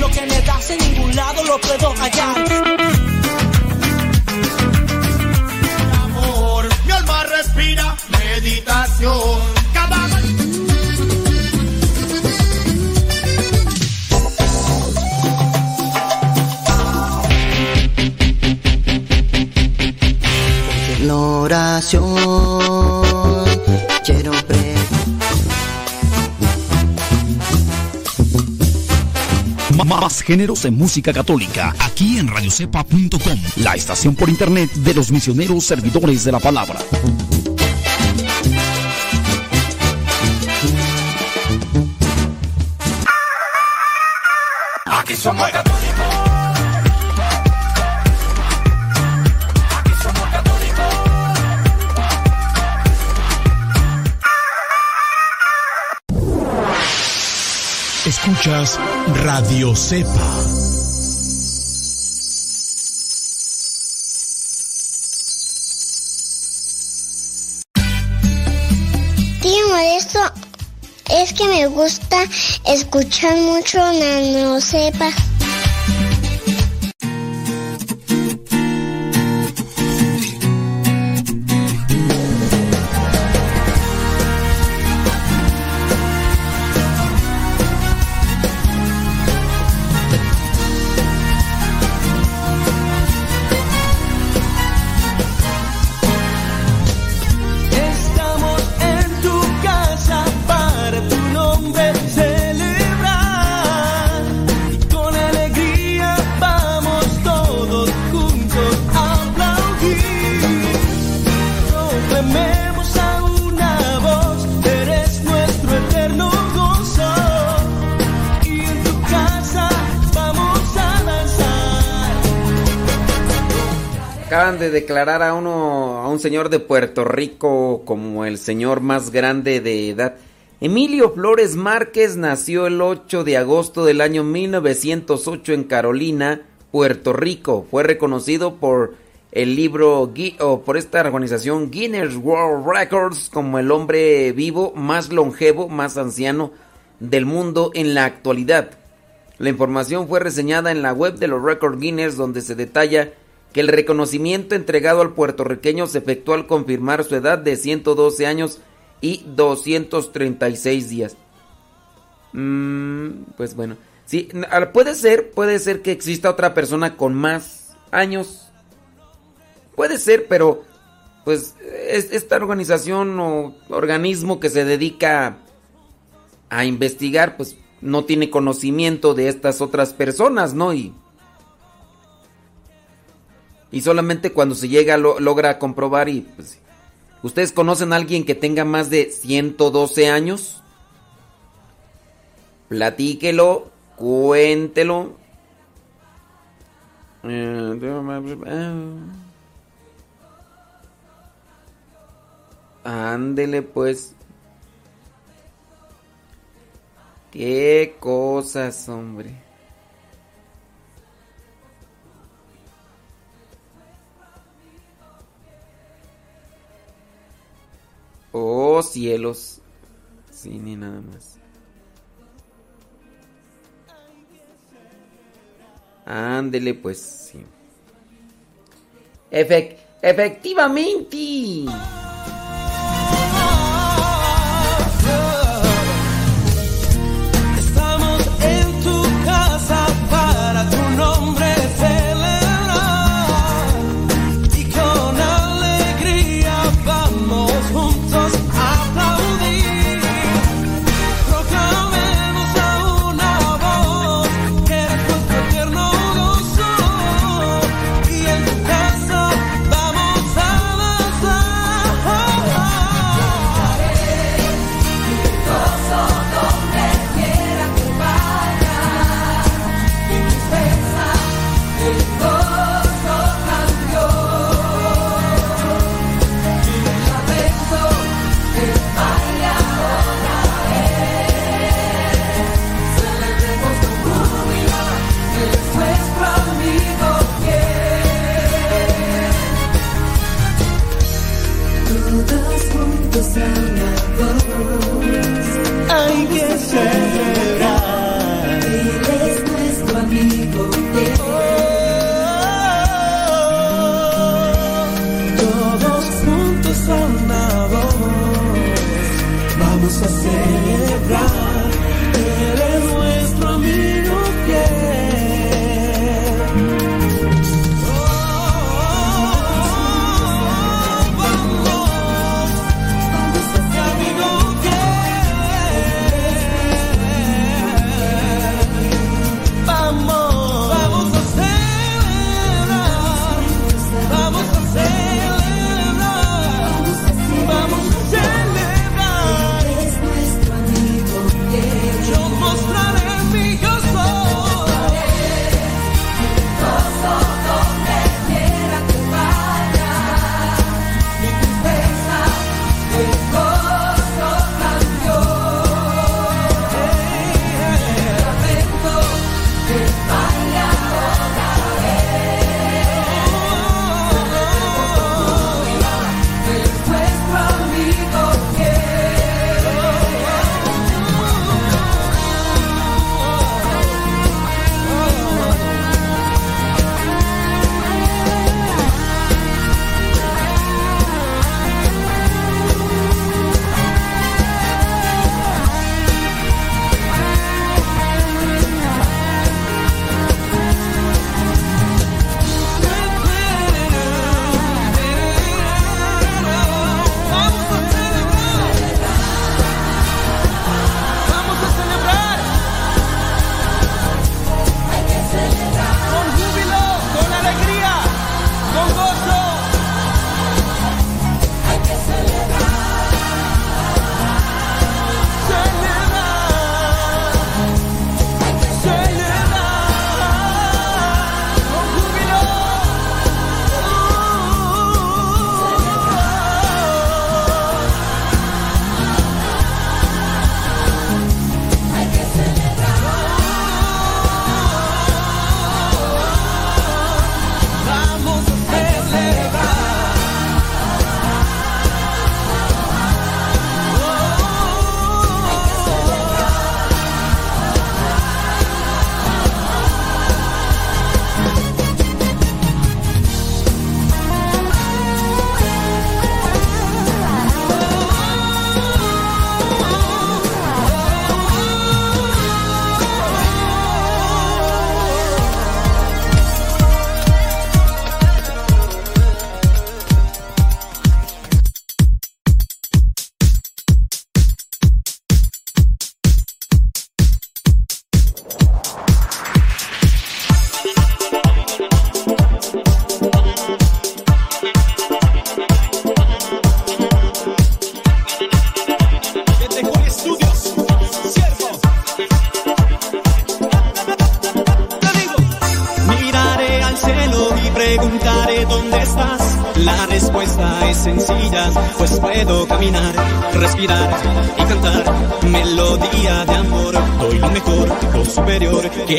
Lo que me das en ningún lado lo puedo hallar. respira meditación. Cada la oración Más géneros en música católica, aquí en radiocepa.com, la estación por internet de los misioneros servidores de la palabra. Aquí Escuchas Radio Cepa. Tío esto es que me gusta escuchar mucho Nano Sepa. De declarar a uno, a un señor de Puerto Rico como el señor más grande de edad. Emilio Flores Márquez nació el 8 de agosto del año 1908 en Carolina, Puerto Rico. Fue reconocido por el libro o por esta organización Guinness World Records como el hombre vivo más longevo, más anciano del mundo en la actualidad. La información fue reseñada en la web de los Record Guinness donde se detalla que el reconocimiento entregado al puertorriqueño se efectuó al confirmar su edad de 112 años y 236 días. Mm, pues bueno, sí, puede ser, puede ser que exista otra persona con más años. Puede ser, pero pues es- esta organización o organismo que se dedica a investigar, pues no tiene conocimiento de estas otras personas, ¿no? Y, y solamente cuando se llega lo- logra comprobar y pues, ¿ustedes conocen a alguien que tenga más de 112 años? Platíquelo, cuéntelo. Ándele pues. Qué cosas, hombre. Oh, cielos. Sí, ni nada más. Ándele, pues, sí. Efec- efectivamente.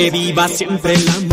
que viva siempre el amor.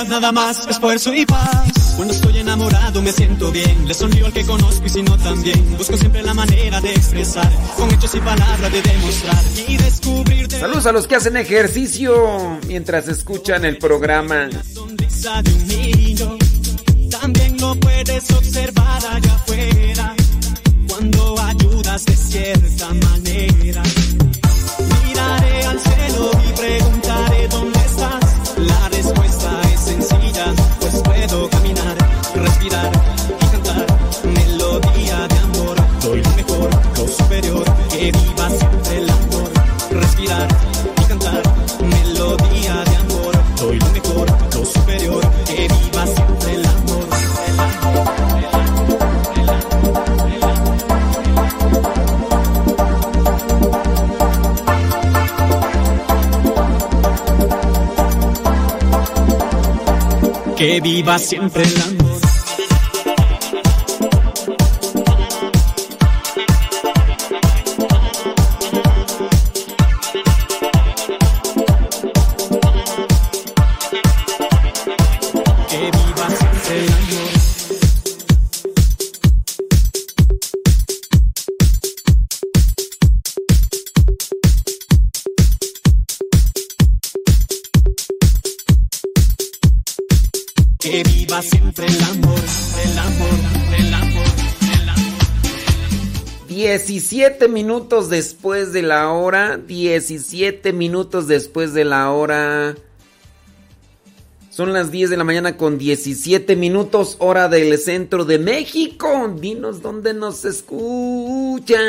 felicidad, nada más, esfuerzo y paz. Cuando estoy enamorado me siento bien, le sonrío al que conozco y si no también. Busco siempre la manera de expresar, con hechos y palabras de demostrar y descubrir. De Saludos a los que hacen ejercicio mientras escuchan el programa. La sonrisa de un niño, también lo puedes observar. viva siempre en la minutos después de la hora. 17 minutos después de la hora. Son las 10 de la mañana con 17 minutos, hora del centro de México. Dinos dónde nos escuchas.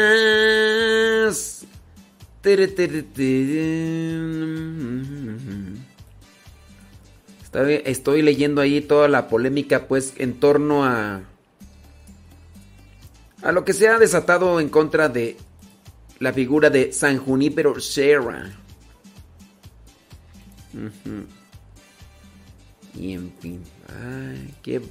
Estoy leyendo ahí toda la polémica, pues, en torno a a lo que se ha desatado en contra de la figura de San Junípero Serra. Y en fin, ay, qué,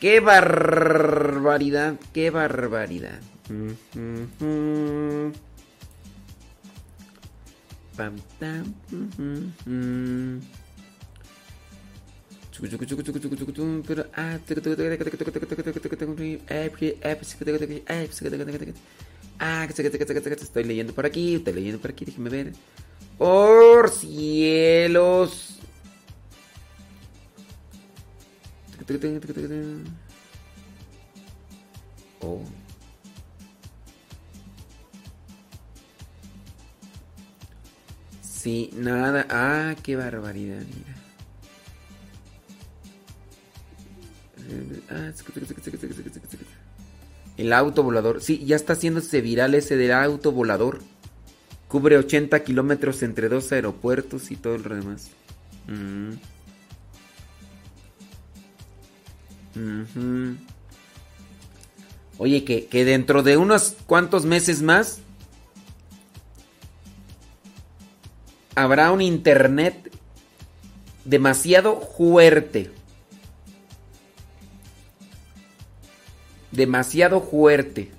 qué barbaridad, qué barbaridad. Ujú. Pam, tam, ujú. Chucu, estoy leyendo por aquí, estoy leyendo por aquí, déjeme ver. Por cielos. Oh. Sí, nada. Ah, qué barbaridad, mira. El auto volador. Sí, ya está haciéndose viral ese del auto volador. Cubre 80 kilómetros entre dos aeropuertos y todo lo demás. Mm. Oye, que, que dentro de unos cuantos meses más habrá un internet demasiado fuerte. Demasiado fuerte.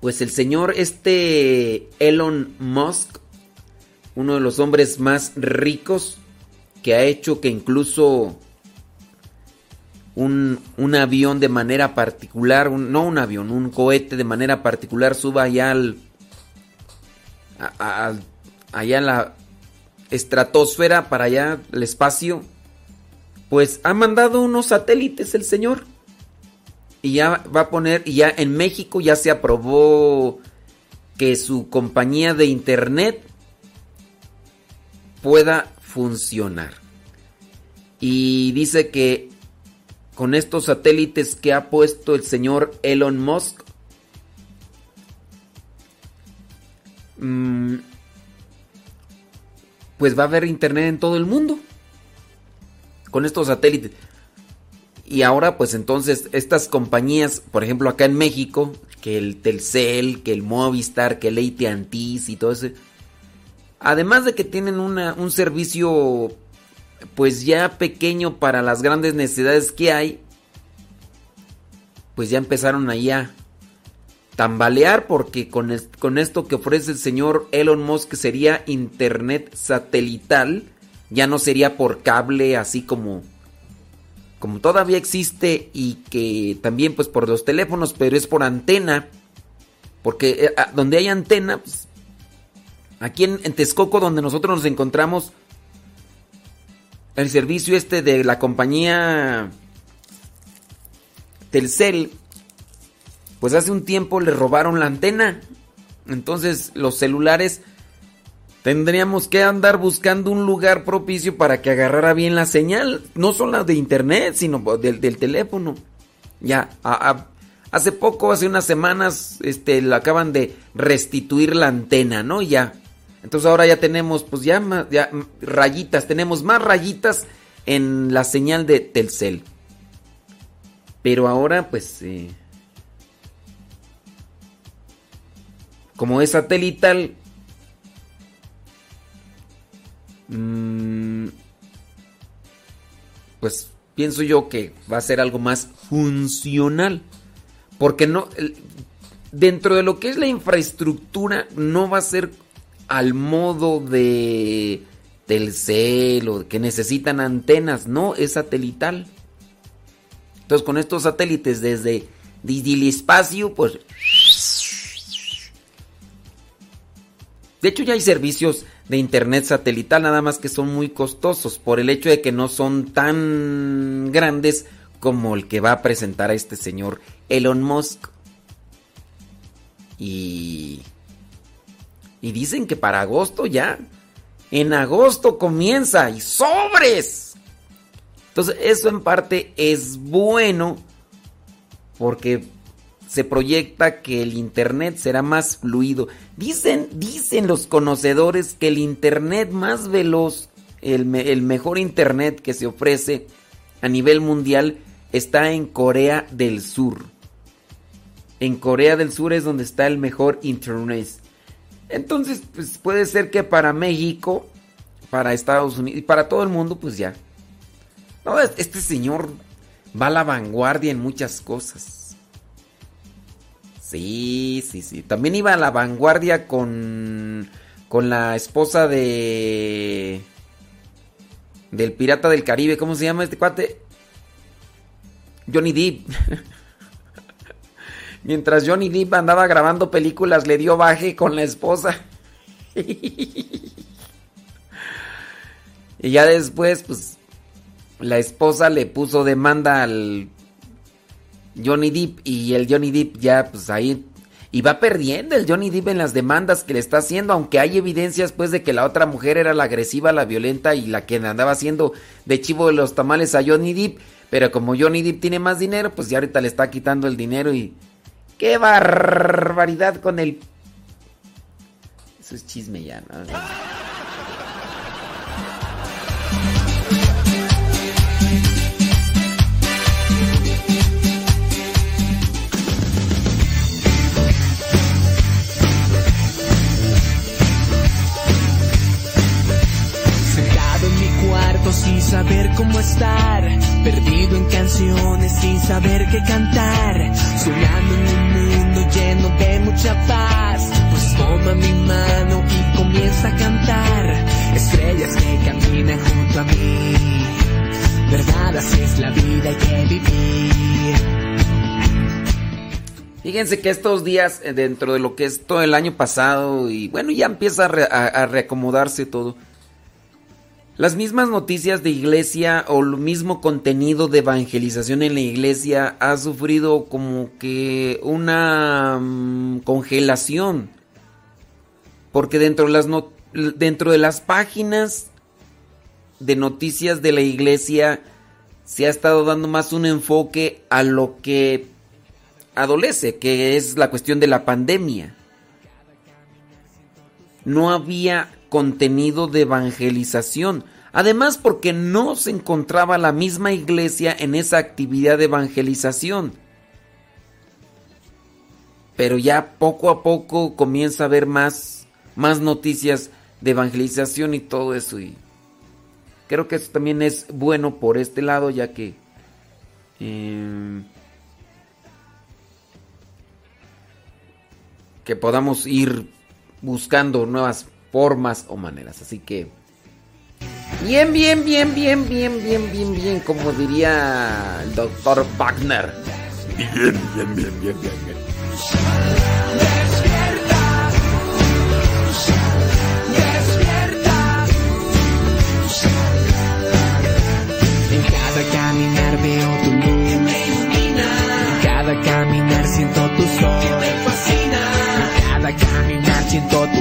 Pues el señor este Elon Musk, uno de los hombres más ricos, que ha hecho que incluso un, un avión de manera particular, un- no un avión, un cohete de manera particular suba allá al, a- a- allá en la estratosfera, para allá, el espacio, pues ha mandado unos satélites el señor. Y ya va a poner, y ya en México ya se aprobó que su compañía de internet pueda funcionar. Y dice que con estos satélites que ha puesto el señor Elon Musk, mm, pues va a haber internet en todo el mundo. Con estos satélites. Y ahora, pues entonces, estas compañías, por ejemplo, acá en México, que el Telcel, que el Movistar, que el ATT y todo ese. Además de que tienen una- un servicio, pues ya pequeño para las grandes necesidades que hay, pues ya empezaron ahí a tambalear porque con, con esto que ofrece el señor Elon Musk sería internet satelital, ya no sería por cable así como como todavía existe y que también pues por los teléfonos, pero es por antena, porque eh, ah, donde hay antena, pues, aquí en, en Texcoco donde nosotros nos encontramos, el servicio este de la compañía Telcel, pues hace un tiempo le robaron la antena, entonces los celulares Tendríamos que andar buscando un lugar propicio para que agarrara bien la señal, no solo de internet, sino del, teléfono. Ya, hace poco, hace unas semanas, este, le acaban de restituir la antena, ¿no? Ya. Entonces ahora ya tenemos, pues ya, ma- ya rayitas, tenemos más rayitas en la señal de Telcel. Pero ahora, pues, eh, como es satelital, Mm, pues pienso yo que va a ser algo más funcional. Porque no. dentro de lo que es la infraestructura, no va a ser al modo de Telcel o que necesitan antenas. No, es satelital. Entonces, con estos satélites desde, desde el espacio, pues. De hecho, ya hay servicios de internet satelital, nada más que son muy costosos por el hecho de que no son tan grandes como el que va a presentar a este señor Elon Musk. Y Y dicen que para agosto ya. En agosto comienza y sobres. Entonces eso en parte es bueno porque se proyecta que el internet será más fluido. Dicen, dicen los conocedores que el internet más veloz, el, mejor internet que se ofrece a nivel mundial está en Corea del Sur. En Corea del Sur es donde está el mejor internet. Entonces, pues puede ser que para México, para Estados Unidos y para todo el mundo, pues ya. Este señor va a la vanguardia en muchas cosas. Sí, sí, sí. También iba a la vanguardia con con la esposa de del pirata del Caribe, ¿cómo se llama este cuate? Johnny Depp. Mientras Johnny Depp andaba grabando películas, le dio baje con la esposa. y ya después, pues, la esposa le puso demanda al Johnny Depp y el Johnny Depp ya pues ahí y va perdiendo el Johnny Depp en las demandas que le está haciendo, aunque hay evidencias pues de que la otra mujer era la agresiva, la violenta y la que andaba haciendo de chivo de los tamales a Johnny Depp, pero como Johnny Depp tiene más dinero, pues ya ahorita le está quitando el dinero y qué barbaridad con el Eso es chisme ya, ¿no? Sin saber cómo estar, perdido en canciones sin saber qué cantar, soñando en un mundo lleno de mucha paz. Pues toma mi mano y comienza a cantar, estrellas que caminan junto a mí. Verdad, así es la vida que vivir. Fíjense que estos días, eh, dentro de lo que es todo el año pasado, y bueno, ya empieza a reacomodarse todo. Las mismas noticias de iglesia o el mismo contenido de evangelización en la iglesia ha sufrido como que una um, congelación. Porque dentro de, las dentro de las páginas de noticias de la iglesia se ha estado dando más un enfoque a lo que adolece, que es la cuestión de la pandemia. No había contenido de evangelización. Además porque no se encontraba la misma iglesia en esa actividad de evangelización. Pero ya poco a poco comienza a haber más, más noticias de evangelización y todo eso. Y creo que eso también es bueno por este lado ya que... Eh, que podamos ir buscando nuevas formas o maneras. Así que... Bien, bien, bien, bien, bien, bien, bien, bien, como diría el doctor Wagner. Bien, bien, bien, bien, bien, bien. Despierta, despierta. En cada caminar veo tu luz me. En cada caminar siento tu sol que me fascina. En cada caminar siento tu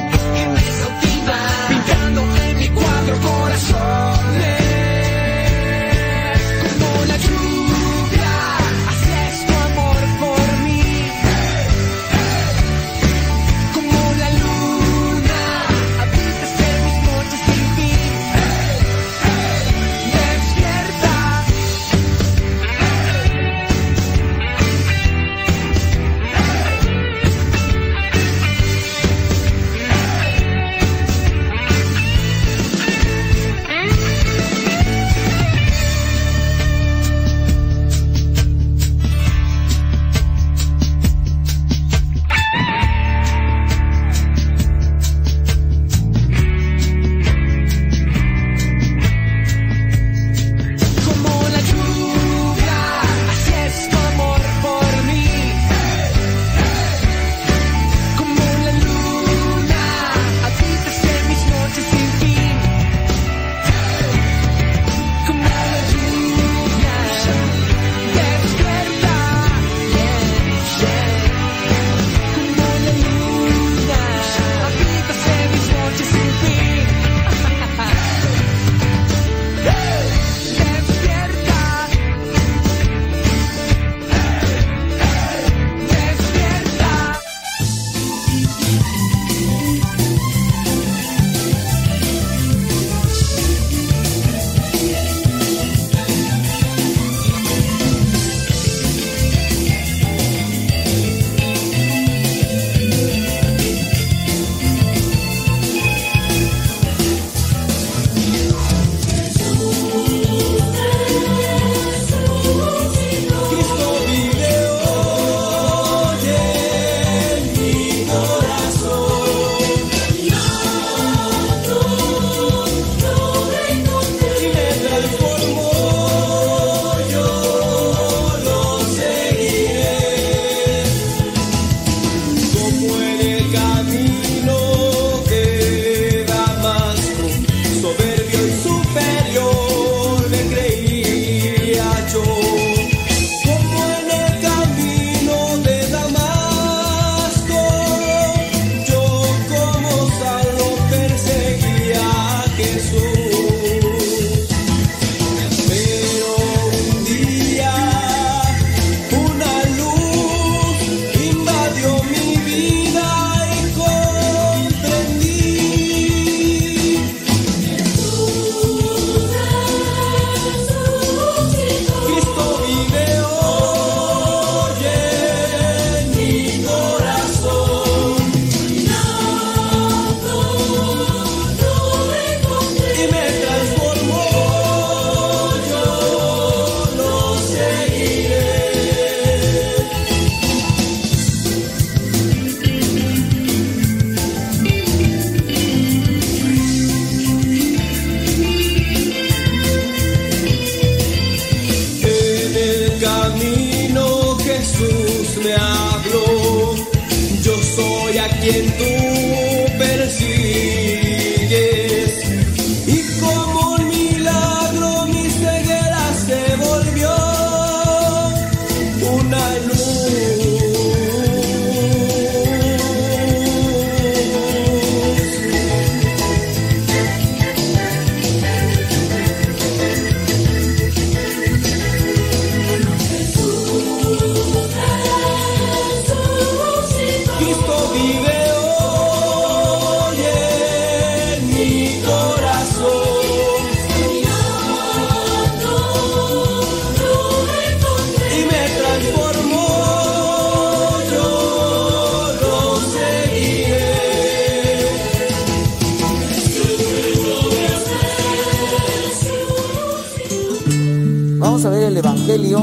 el Evangelio.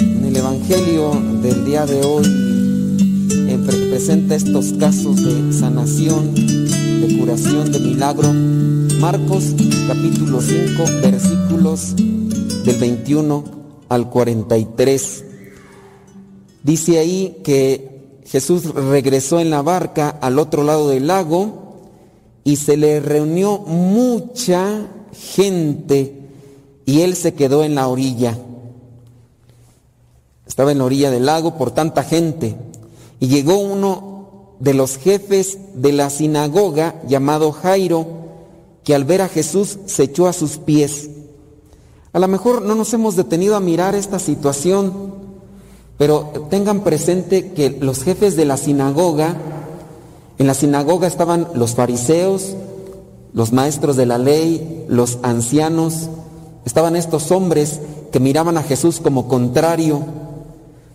En el Evangelio del día de hoy presenta estos casos de sanación, de curación, de milagro. Marcos capítulo 5 versículos del 21 al 43. Dice ahí que Jesús regresó en la barca al otro lado del lago y se le reunió mucha gente y él se quedó en la orilla. Estaba en la orilla del lago por tanta gente y llegó uno de los jefes de la sinagoga llamado Jairo, que al ver a Jesús se echó a sus pies. A lo mejor no nos hemos detenido a mirar esta situación, pero tengan presente que los jefes de la sinagoga, en la sinagoga estaban los fariseos, los maestros de la ley, los ancianos, estaban estos hombres que miraban a Jesús como contrario.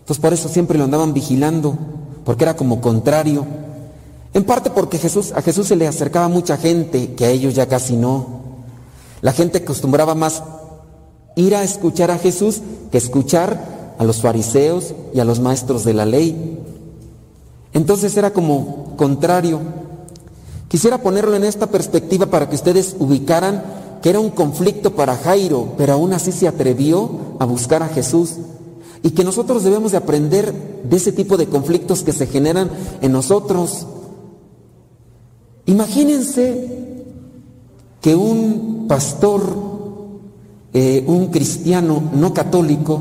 Entonces por eso siempre lo andaban vigilando, porque era como contrario. En parte porque Jesús, a Jesús se le acercaba mucha gente, que a ellos ya casi no. La gente acostumbraba más ir a escuchar a Jesús que escuchar a los fariseos y a los maestros de la ley. Entonces era como contrario. Quisiera ponerlo en esta perspectiva para que ustedes ubicaran que era un conflicto para Jairo, pero aún así se atrevió a buscar a Jesús. Y que nosotros debemos de aprender de ese tipo de conflictos que se generan en nosotros. Imagínense que un pastor, eh, un cristiano no católico,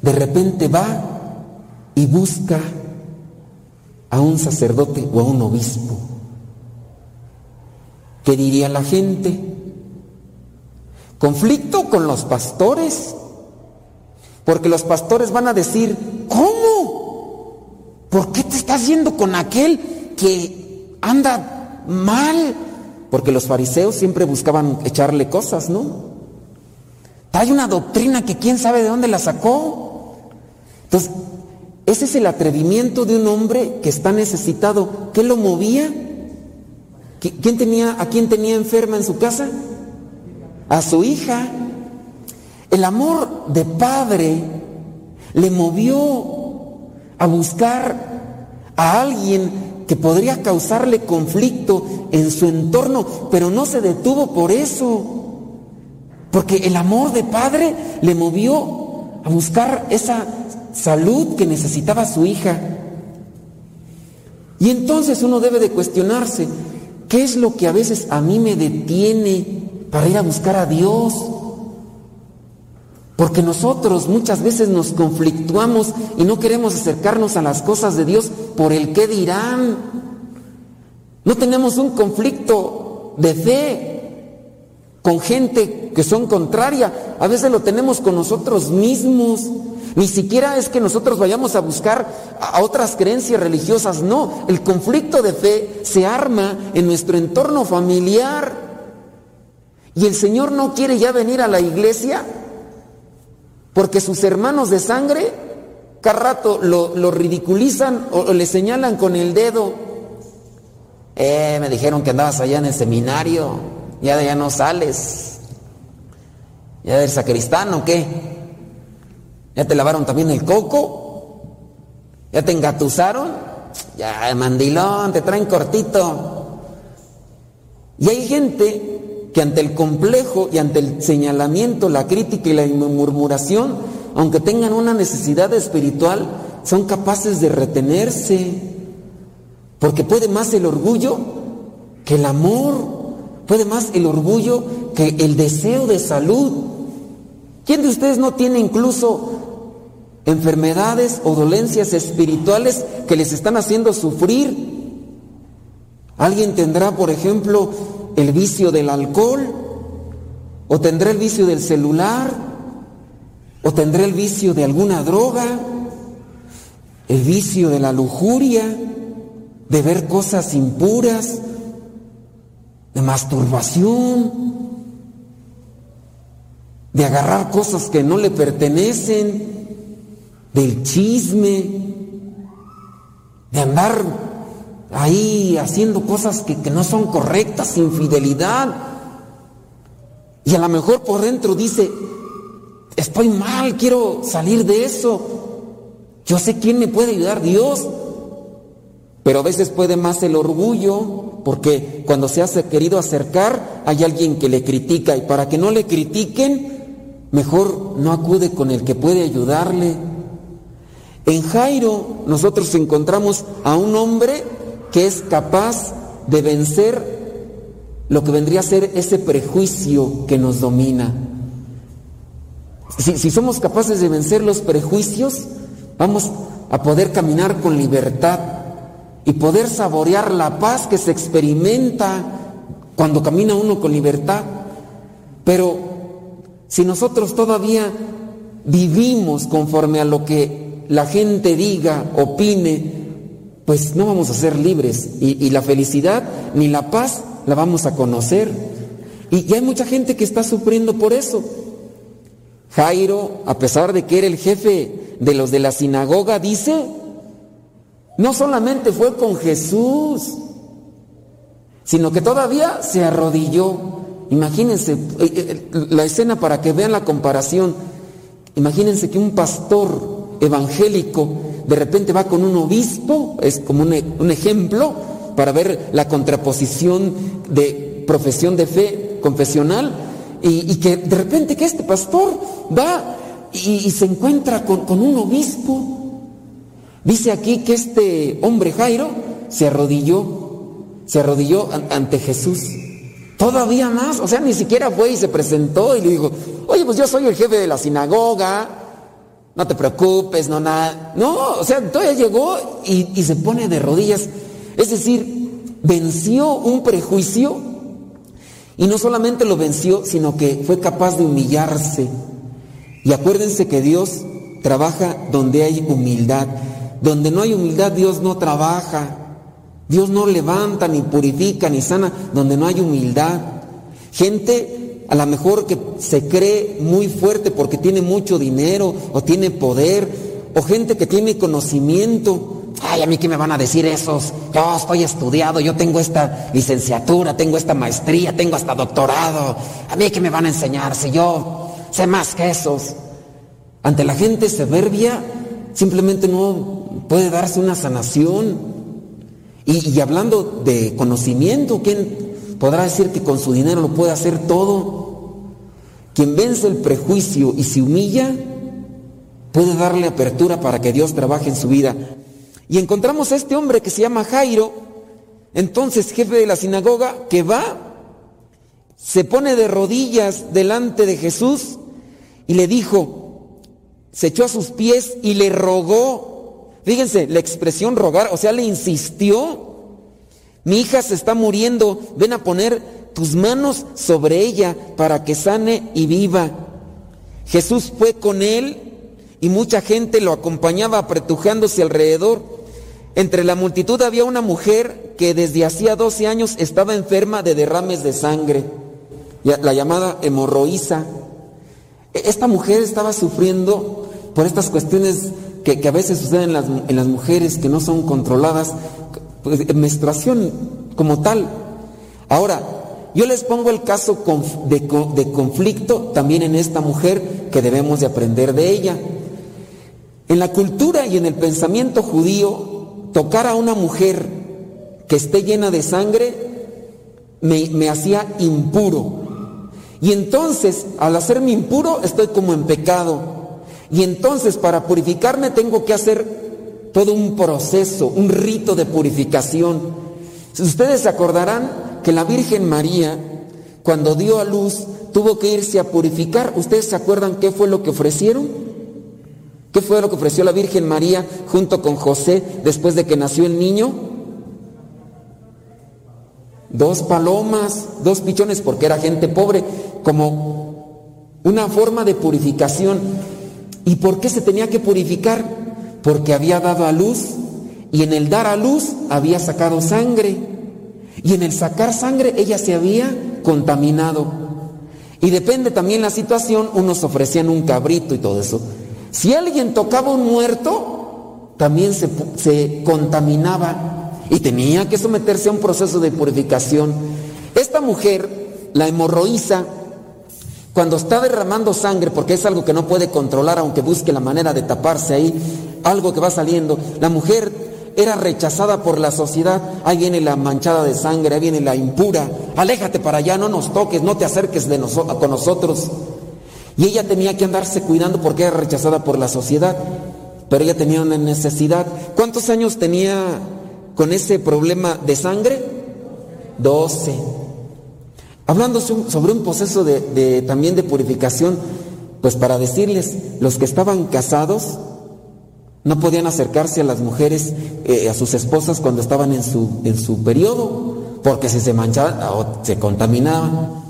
de repente va y busca a un sacerdote o a un obispo. ¿Qué diría la gente? Conflicto con los pastores. Porque los pastores van a decir, ¿cómo? ¿Por qué te estás yendo con aquel que anda mal? Porque los fariseos siempre buscaban echarle cosas, ¿no? Hay una doctrina que quién sabe de dónde la sacó. Entonces, ese es el atrevimiento de un hombre que está necesitado. ¿Qué lo movía? ¿Quién tenía, ¿A quién tenía enferma en su casa? A su hija. El amor de padre le movió a buscar a alguien que podría causarle conflicto en su entorno, pero no se detuvo por eso. Porque el amor de padre le movió a buscar esa salud que necesitaba su hija. Y entonces uno debe de cuestionarse, ¿qué es lo que a veces a mí me detiene para ir a buscar a Dios? Porque nosotros muchas veces nos conflictuamos y no queremos acercarnos a las cosas de Dios por el qué dirán. No tenemos un conflicto de fe con gente que son contraria, a veces lo tenemos con nosotros mismos. Ni siquiera es que nosotros vayamos a buscar a otras creencias religiosas, no, el conflicto de fe se arma en nuestro entorno familiar. Y el Señor no quiere ya venir a la iglesia porque sus hermanos de sangre cada rato lo, ridiculizan o, le señalan con el dedo. Eh, me dijeron que andabas allá en el seminario, ya de allá no sales. ¿Ya eres sacristán o qué? ¿Ya te lavaron también el coco? ¿Ya te engatusaron? Ya, mandilón, te traen cortito. Y hay gente que ante el complejo y ante el señalamiento, la crítica y la murmuración, aunque tengan una necesidad espiritual, son capaces de retenerse. Porque puede más el orgullo que el amor. Puede más el orgullo que el deseo de salud. ¿Quién de ustedes no tiene incluso enfermedades o dolencias espirituales que les están haciendo sufrir. Alguien tendrá, por ejemplo, el vicio del alcohol, o tendrá el vicio del celular, o tendrá el vicio de alguna droga, el vicio de la lujuria, de ver cosas impuras, de masturbación, de agarrar cosas que no le pertenecen, del chisme, de andar ahí haciendo cosas que, no son correctas, infidelidad. Y a lo mejor por dentro dice, estoy mal, quiero salir de eso. Yo sé quién me puede ayudar, Dios. Pero a veces puede más el orgullo, porque cuando se hace querido acercar, hay alguien que le critica y para que no le critiquen, mejor no acude con el que puede ayudarle. En Jairo nosotros encontramos a un hombre que es capaz de vencer lo que vendría a ser ese prejuicio que nos domina. Si, si somos capaces de vencer los prejuicios, vamos a poder caminar con libertad y poder saborear la paz que se experimenta cuando camina uno con libertad. Pero si nosotros todavía vivimos conforme a lo que la gente diga, opine, pues no vamos a ser libres y, la felicidad ni la paz la vamos a conocer. Y, y hay mucha gente que está sufriendo por eso. Jairo, a pesar de que era el jefe de los de la sinagoga, dice, no solamente fue con Jesús, sino que todavía se arrodilló. Imagínense eh, eh, la escena para que vean la comparación. Imagínense que un pastor evangélico de repente va con un obispo, es como un, un ejemplo para ver la contraposición de profesión de fe confesional, y, que de repente que este pastor va y, y se encuentra con, con un obispo. Dice aquí que este hombre Jairo se arrodilló, se arrodilló ante Jesús. Todavía más, o sea, ni siquiera fue y se presentó y le dijo, oye, pues yo soy el jefe de la sinagoga, no te preocupes, no nada. No, o sea, todavía llegó y, y se pone de rodillas. Es decir, venció un prejuicio y no solamente lo venció, sino que fue capaz de humillarse. Y acuérdense que Dios trabaja donde hay humildad. Donde no hay humildad, Dios no trabaja. Dios no levanta, ni purifica, ni sana, donde no hay humildad. Gente a lo mejor que se cree muy fuerte porque tiene mucho dinero o tiene poder, o gente que tiene conocimiento. Ay, a mí qué me van a decir esos. Yo estoy estudiado, yo tengo esta licenciatura, tengo esta maestría, tengo hasta doctorado. A mí qué me van a enseñar si yo sé más que esos. Ante la gente soberbia simplemente no puede darse una sanación. Y, hablando de conocimiento, ¿quién podrá decir que con su dinero lo puede hacer todo? Quien vence el prejuicio y se humilla, puede darle apertura para que Dios trabaje en su vida. Y encontramos a este hombre que se llama Jairo, entonces jefe de la sinagoga, que va, se pone de rodillas delante de Jesús y le dijo, se echó a sus pies y le rogó. Fíjense, la expresión rogar, o sea, le insistió. Mi hija se está muriendo, ven a poner tus manos sobre ella para que sane y viva. Jesús fue con él y mucha gente lo acompañaba apretujándose alrededor. Entre la multitud había una mujer que desde hacía 12 años estaba enferma de derrames de sangre, la llamada hemorroísa. Esta mujer estaba sufriendo por estas cuestiones que, a veces suceden en las, en las, mujeres que no son controladas, pues, menstruación como tal. Ahora, yo les pongo el caso de, de, conflicto también en esta mujer que debemos de aprender de ella. En la cultura y en el pensamiento judío, tocar a una mujer que esté llena de sangre me, me hacía impuro. Y entonces, al hacerme impuro, estoy como en pecado. Y entonces para purificarme tengo que hacer todo un proceso, un rito de purificación. Ustedes se acordarán que la Virgen María, cuando dio a luz, tuvo que irse a purificar. ¿Ustedes se acuerdan qué fue lo que ofrecieron? ¿Qué fue lo que ofreció la Virgen María junto con José después de que nació el niño? Dos palomas, dos pichones, porque era gente pobre, como una forma de purificación. ¿Y por qué se tenía que purificar? Porque había dado a luz y en el dar a luz había sacado sangre. Y en el sacar sangre ella se había contaminado. Y depende también la situación, unos ofrecían un cabrito y todo eso. Si alguien tocaba un muerto, también se, se contaminaba y tenía que someterse a un proceso de purificación. Esta mujer, la hemorroísa, Cuando está derramando sangre, porque es algo que no puede controlar, aunque busque la manera de taparse ahí, algo que va saliendo, la mujer era rechazada por la sociedad. Ahí viene la manchada de sangre, ahí viene la impura. Aléjate para allá, no nos toques, no te acerques de con nosotros. Y ella tenía que andarse cuidando porque era rechazada por la sociedad. Pero ella tenía una necesidad. ¿Cuántos años tenía con ese problema de sangre? Doce. Hablando sobre un proceso de, también de purificación, pues para decirles, los que estaban casados no podían acercarse a las mujeres, eh, a sus esposas cuando estaban en su, en su periodo, porque si se manchaban o se contaminaban.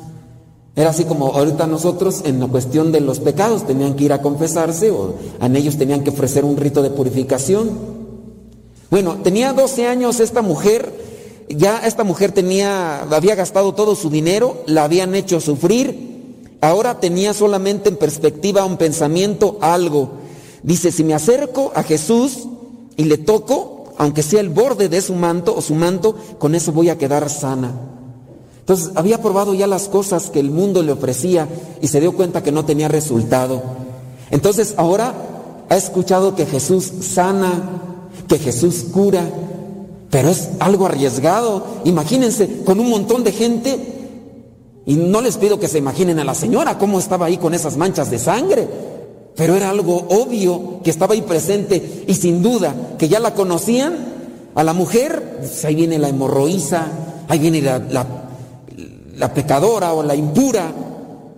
Era así como ahorita nosotros en la cuestión de los pecados tenían que ir a confesarse o a ellos tenían que ofrecer un rito de purificación. Bueno, tenía 12 años esta mujer ya esta mujer tenía, había gastado todo su dinero, la habían hecho sufrir, ahora tenía solamente en perspectiva un pensamiento, algo. Dice, si me acerco a Jesús y le toco, aunque sea el borde de su manto o su manto, con eso voy a quedar sana. Entonces había probado ya las cosas que el mundo le ofrecía y se dio cuenta que no tenía resultado. Entonces ahora ha escuchado que Jesús sana, que Jesús cura, pero es algo arriesgado. Imagínense con un montón de gente. Y no les pido que se imaginen a la señora cómo estaba ahí con esas manchas de sangre. Pero era algo obvio que estaba ahí presente y sin duda que ya la conocían. A la mujer, pues ahí viene la hemorroísa, ahí viene la, la pecadora o la impura.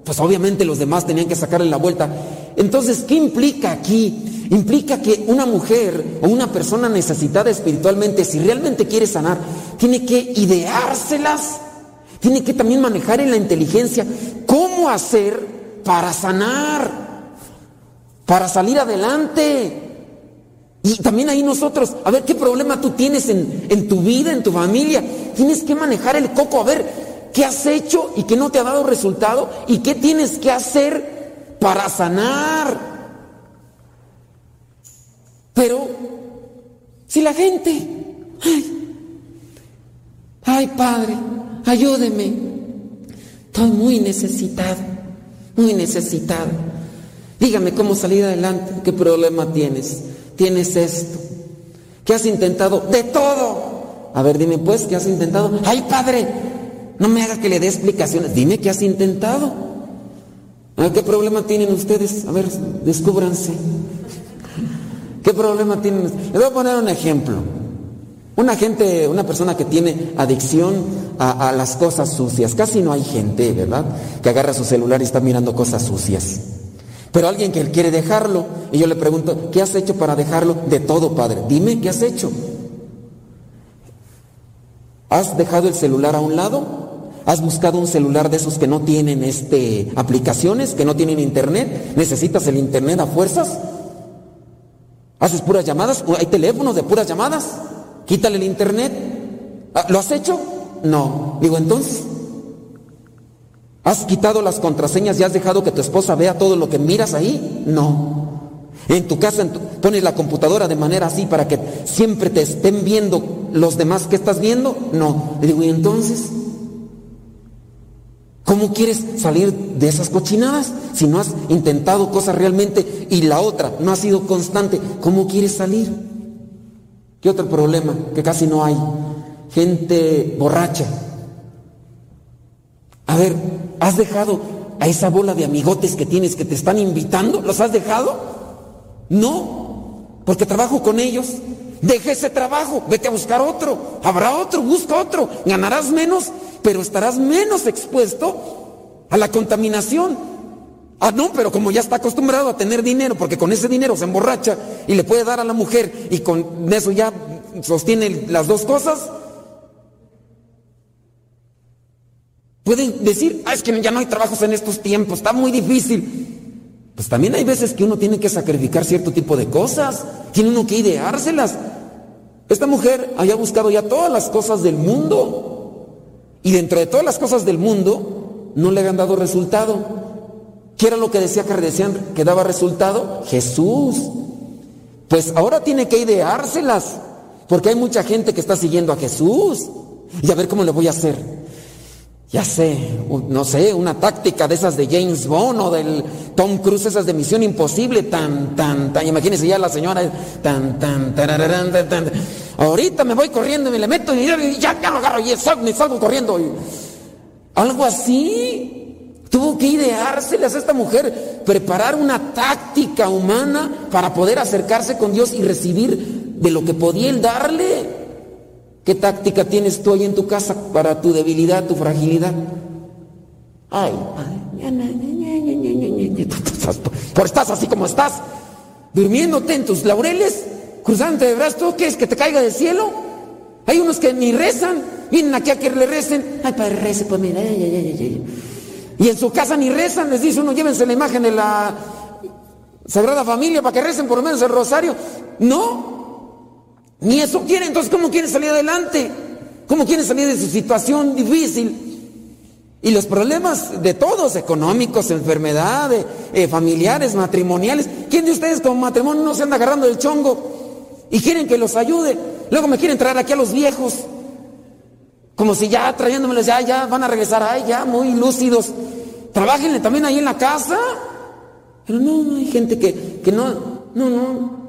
Pues obviamente los demás tenían que sacarle la vuelta. Entonces, ¿qué implica aquí? Implica que una mujer o una persona necesitada espiritualmente, si realmente quiere sanar, tiene que ideárselas, tiene que también manejar en la inteligencia cómo hacer para sanar, para salir adelante. Y también ahí nosotros, a ver qué problema tú tienes en, en tu vida, en tu familia. Tienes que manejar el coco, a ver qué has hecho y qué no te ha dado resultado y qué tienes que hacer para sanar. Pero si la gente, ay, ay Padre, ayúdeme, estoy muy necesitado, muy necesitado. Dígame cómo salir adelante, qué problema tienes. Tienes esto. ¿Qué has intentado? De todo. A ver, dime pues, ¿qué has intentado? Ay, Padre, no me haga que le dé explicaciones. Dime qué has intentado. ¿Qué problema tienen ustedes? A ver, descúbranse. ¿Qué problema tienen? Les voy a poner un ejemplo. Una gente, una persona que tiene adicción a, las cosas sucias, casi no hay gente, ¿verdad? Que agarra su celular y está mirando cosas sucias. Pero alguien que quiere dejarlo, y yo le pregunto, ¿qué has hecho para dejarlo? De todo, Padre. Dime, ¿qué has hecho? ¿Has dejado el celular a un lado? ¿Has buscado un celular de esos que no tienen este, aplicaciones, que no tienen internet? ¿Necesitas el internet a fuerzas? ¿Haces puras llamadas? ¿Hay teléfonos de puras llamadas? Quítale el internet. Ah, ¿Lo has hecho? No. Digo, entonces, ¿has quitado las contraseñas y has dejado que tu esposa vea todo lo que miras ahí? No. En tu casa pones la computadora de manera así para que siempre te estén viendo los demás que estás viendo? No. digo, ¿y entonces? ¿Cómo quieres salir de esas cochinadas si no has intentado cosas realmente y la otra no ha sido constante? ¿Cómo quieres salir? ¿Qué otro problema? Que casi no hay. Gente borracha. A ver, ¿has dejado a esa bola de amigotes que tienes que te están invitando? ¿Los has dejado? No, porque trabajo con ellos. Deja ese trabajo, vete a buscar otro. Habrá otro, busca otro. Ganarás menos, pero estarás menos expuesto a la contaminación. Ah, no, pero como ya está acostumbrado a tener dinero, porque con ese dinero se emborracha y le puede dar a la mujer y con eso ya sostiene las dos cosas. Pueden decir, ah, es que ya no hay trabajos en estos tiempos, está muy difícil. Pues también hay veces que uno tiene que sacrificar cierto tipo de cosas, tiene uno que ideárselas. Esta mujer había buscado ya todas las cosas del mundo y dentro de todas las cosas del mundo, no le habían dado resultado. ¿Qué era lo que decía que decían que daba resultado? Jesús. Pues ahora tiene que ideárselas, porque hay mucha gente que está siguiendo a Jesús. Y a ver cómo le voy a hacer. Ya sé, no sé, una táctica de esas de James Bond o del Tom Cruise, esas de Misión Imposible, tan, tan, tan, imagínense ya la señora, tan, tan, tarararán, tan, tan, ahorita me voy corriendo y me le meto y ya, ya lo agarro y salgo, me salgo corriendo. Y, algo así, tuvo que ideárseles a esta mujer, preparar una táctica humana para poder acercarse con Dios y recibir de lo que podía él darle. ¿Qué táctica tienes tú ahí en tu casa para tu debilidad, tu fragilidad? Ay, por estás así como estás, durmiéndote en tus laureles, cruzándote de brazos, ¿tú quieres que te caiga del cielo? Hay unos que ni rezan, vienen aquí a que le recen. Ay, padre, rece, pues mira, y en su casa ni rezan, les dice uno, llévense la imagen de la Sagrada Familia para que recen por lo menos el rosario. No, ni eso quiere, entonces ¿cómo quiere salir adelante? ¿Cómo quiere salir de su situación difícil? Y los problemas de todos, económicos, enfermedades, eh, familiares, matrimoniales. ¿Quién de ustedes como matrimonio no se anda agarrando el chongo? Y quieren que los ayude. Luego me quieren traer aquí a los viejos. Como si ya trayéndomelos, ya, ya van a regresar, ay, ya, muy lúcidos. Trabajenle también ahí en la casa. Pero no, no hay gente que, que no, no, no.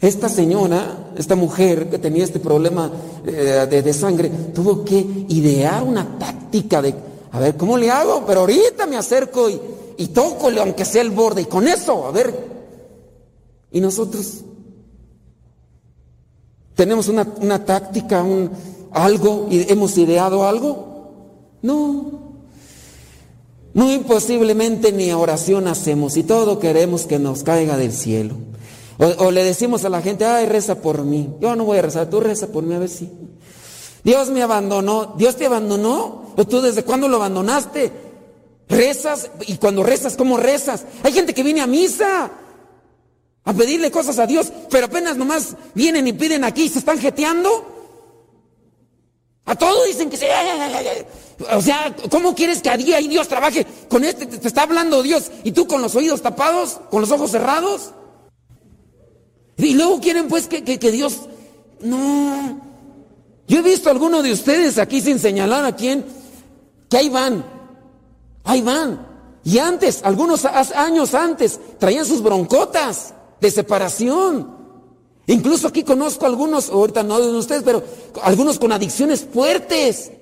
Esta señora, esta mujer que tenía este problema eh, de, sangre, tuvo que idear una táctica de, a ver, ¿cómo le hago? Pero ahorita me acerco y, y toco, aunque sea el borde, y con eso, a ver. Y nosotros tenemos una, táctica, un, algo, y hemos ideado algo. No. Muy posiblemente ni oración hacemos y todo queremos que nos caiga del cielo. O, le decimos a la gente, ay, reza por mí. Yo no voy a rezar, tú reza por mí, a ver si. Dios me abandonó. ¿Dios te abandonó? ¿O tú desde cuándo lo abandonaste? Rezas y cuando rezas, ¿cómo rezas? Hay gente que viene a misa a pedirle cosas a Dios, pero apenas nomás vienen y piden aquí y se están jeteando. A todos dicen que sí. O sea, ¿cómo quieres que a día y Dios trabaje con este? Te está hablando Dios y tú con los oídos tapados, con los ojos cerrados. Y luego quieren pues que, Dios... No. Yo he visto a algunos de ustedes aquí sin señalar a quién, que ahí van. Ahí van. Y antes, algunos años antes, traían sus broncotas de separación. Incluso aquí conozco algunos, ahorita no de ustedes, pero algunos con adicciones fuertes.